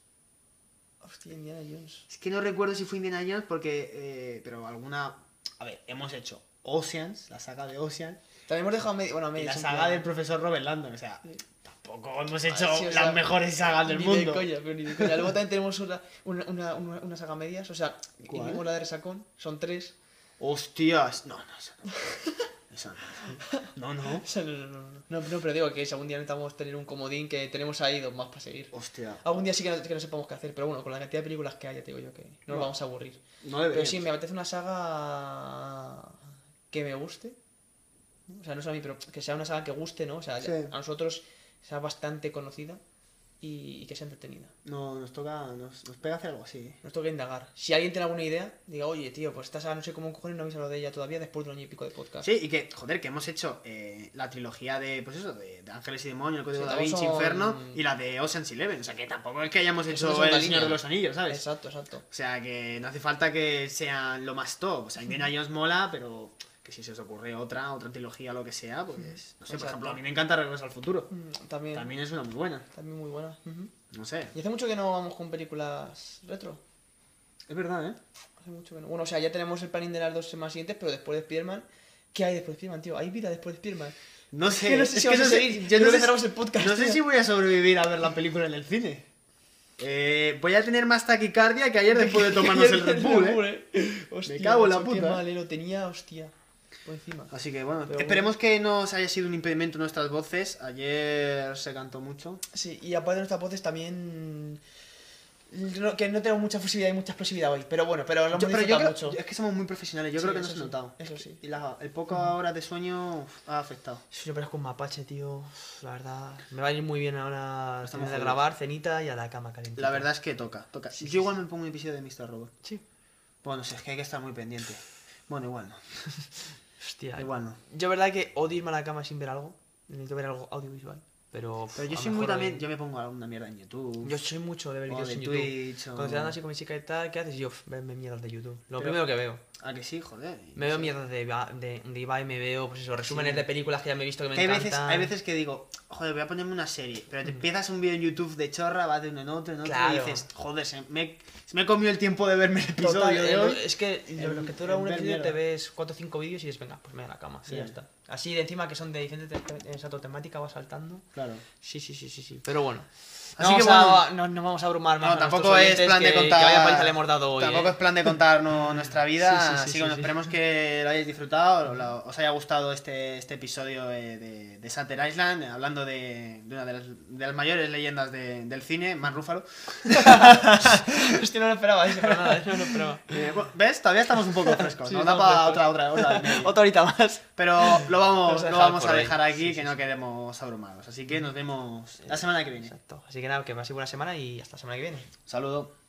Speaker 5: Hostia, Indiana Jones.
Speaker 6: Es que no recuerdo si fue Indiana Jones porque. eh, pero alguna. A ver, hemos hecho Oceans, la saga de Ocean.
Speaker 5: También hemos dejado medio. Bueno, medio.
Speaker 6: la saga
Speaker 5: plan.
Speaker 6: del profesor Robert Landon. O sea, tampoco hemos hecho
Speaker 5: Ah, sí,
Speaker 6: las
Speaker 5: sea,
Speaker 6: mejores sagas del
Speaker 5: ni
Speaker 6: mundo.
Speaker 5: De coña, pero ni de coña. Luego también tenemos una, una, una, una, saga medias. O sea,
Speaker 6: ¿Cuál?
Speaker 5: la de Resacón. Son tres.
Speaker 6: Hostias. No, no, eso no. No. No, no.
Speaker 5: No, no, no, no. No, no, pero digo que si algún día necesitamos tener un comodín que tenemos ahí dos más para seguir.
Speaker 6: Hostia.
Speaker 5: Algún día sí que no, que no sepamos qué hacer, pero bueno, con la cantidad de películas que hay, ya te digo yo que no nos
Speaker 6: No.
Speaker 5: vamos a aburrir.
Speaker 6: No
Speaker 5: pero sí, me apetece una saga que me guste. O sea, no solo a mí, pero que sea una saga que guste, ¿no? O sea,
Speaker 6: Sí.
Speaker 5: a nosotros sea bastante conocida y, y que sea entretenida.
Speaker 6: No, nos toca. Nos, nos pega hacer algo así.
Speaker 5: Nos toca indagar. Si alguien tiene alguna idea, diga, oye, tío, pues esta saga no sé cómo cojones no habéis hablado de ella todavía después de un año y pico de podcast.
Speaker 6: Sí, y que, joder, que hemos hecho eh, la trilogía de, pues eso, de, de Ángeles y Demonios, el Código
Speaker 5: Sí,
Speaker 6: da Vinci,
Speaker 5: son-
Speaker 6: Inferno, y la de Ocean's Eleven. O sea, que tampoco es que hayamos hecho El Señor de los Anillos, ¿sabes?
Speaker 5: Exacto, exacto.
Speaker 6: O sea, que no hace falta que sean lo más top. O sea, Indiana Jones mola, pero que si se os ocurre otra, otra trilogía, lo que sea, pues, no sé, por ejemplo, a mí me encanta Regreso al Futuro.
Speaker 5: Mm, También,
Speaker 6: También es una muy buena.
Speaker 5: también muy buena.
Speaker 6: No sé.
Speaker 5: Y hace mucho que no vamos con películas retro.
Speaker 6: Es verdad, ¿eh?
Speaker 5: Hace mucho que no. Bueno, o sea, ya tenemos el planning de las dos semanas siguientes, pero después de Spiderman, ¿qué hay después de Spiderman, tío? ¿Hay vida después de Spiderman?
Speaker 6: No
Speaker 5: Es
Speaker 6: sé,
Speaker 5: que no sé
Speaker 6: es
Speaker 5: si
Speaker 6: que
Speaker 5: vamos
Speaker 6: no
Speaker 5: a seguir.
Speaker 6: yo no
Speaker 5: creo que
Speaker 6: sé
Speaker 5: cerramos
Speaker 6: si-
Speaker 5: el podcast.
Speaker 6: No sé si voy a sobrevivir a ver la película en el cine. Eh, voy a tener más taquicardia que ayer después de tomarnos el Red Bull, ¿eh?
Speaker 5: Hostia,
Speaker 6: Me cago en la
Speaker 5: Qué
Speaker 6: puta.
Speaker 5: mal, eh, lo tenía, hostia. Por encima.
Speaker 6: Así que bueno,
Speaker 5: Pero
Speaker 6: esperemos que no os haya sido un impedimento nuestras voces. Ayer se cantó mucho.
Speaker 5: Sí, y aparte de nuestras voces también. que no tenemos mucha fusividad y mucha explosividad hoy. Pero bueno, pero lo hemos
Speaker 6: Yo- pero yo
Speaker 5: disfrutado
Speaker 6: creo,
Speaker 5: mucho.
Speaker 6: es que somos muy profesionales, yo
Speaker 5: Sí,
Speaker 6: creo que no
Speaker 5: eso
Speaker 6: se ha
Speaker 5: sí,
Speaker 6: notado.
Speaker 5: Eso sí.
Speaker 6: Y la- el poco horas de sueño uf, ha afectado.
Speaker 5: Sí, Yo parezco un mapache, tío. La verdad. Me va a ir muy bien ahora
Speaker 6: Estamos
Speaker 5: de grabar, cenita y a la cama caliente.
Speaker 6: La verdad es que toca, toca.
Speaker 5: Sí,
Speaker 6: yo igual me pongo un episodio de Mr. Robot.
Speaker 5: Sí.
Speaker 6: Bueno, no sé, es que hay que estar muy pendiente. Bueno, igual no.
Speaker 5: Hostia.
Speaker 6: Igual no.
Speaker 5: Yo, verdad que odio irme a la cama sin ver algo. Necesito ver algo audiovisual. Pero,
Speaker 6: Pero yo soy muy también, yo me pongo alguna mierda en YouTube.
Speaker 5: Yo soy mucho de ver vídeos
Speaker 6: de
Speaker 5: en YouTube.
Speaker 6: Twitch, o-
Speaker 5: Cuando dan así con mi chica y tal, ¿qué haces? Yo, "Uf, verme mierdas de YouTube. Lo
Speaker 6: Pero-
Speaker 5: primero que veo.
Speaker 6: Ah, que sí, joder.
Speaker 5: Me veo mierdas de, de, de Ibai, me veo, pues eso, resúmenes
Speaker 6: Sí.
Speaker 5: de películas que ya me he visto que me
Speaker 6: Que hay
Speaker 5: encantan.
Speaker 6: veces, hay veces que digo, joder, voy a ponerme una serie, pero te empiezas un vídeo en YouTube de chorra, vas de uno en otro, en otro,
Speaker 5: Claro.
Speaker 6: y dices, joder, se me, se me comió el tiempo de verme el episodio
Speaker 5: Total,
Speaker 6: de
Speaker 5: eh,
Speaker 6: hoy.
Speaker 5: es que lo, lo que dura
Speaker 6: en
Speaker 5: un episodio
Speaker 6: mierda.
Speaker 5: te ves 4 o 5 vídeos y dices, venga, pues me voy a la cama.
Speaker 6: Sí.
Speaker 5: Y ya está. Así de encima que son de diferentes te- te- exacto, temática, va saltando.
Speaker 6: Claro.
Speaker 5: Sí, sí, sí, sí, sí. Pero bueno.
Speaker 6: Así
Speaker 5: no,
Speaker 6: que
Speaker 5: vamos a-
Speaker 6: bueno.
Speaker 5: no, no vamos a abrumar más.
Speaker 6: No,
Speaker 5: a
Speaker 6: tampoco es plan de
Speaker 5: que-
Speaker 6: contar.
Speaker 5: Que le hemos dado hoy.
Speaker 6: tampoco
Speaker 5: eh.
Speaker 6: es plan de contar no- nuestra vida.
Speaker 5: Sí, sí,
Speaker 6: sí,
Speaker 5: sí,
Speaker 6: bueno,
Speaker 5: sí.
Speaker 6: esperemos que lo hayáis disfrutado, lo- os haya gustado este, este episodio eh, de, de Shutter Island, eh, hablando de, de una de las, de las mayores leyendas de- del cine, Mark Ruffalo.
Speaker 5: Hostia, no lo esperaba, eso, para nada, no lo esperaba.
Speaker 6: Eh, bueno, ¿Ves? Todavía estamos un poco frescos. Nos da para otra, otra, otra.
Speaker 5: Otra horita más.
Speaker 6: Pero lo vamos,
Speaker 5: Vamos a
Speaker 6: lo
Speaker 5: dejar
Speaker 6: vamos a
Speaker 5: ahí.
Speaker 6: dejar aquí,
Speaker 5: Sí,
Speaker 6: que no queremos abrumaros. Así que nos vemos la semana que viene.
Speaker 5: Así que nada, que sido buena semana y hasta la semana que viene.
Speaker 6: Saludo.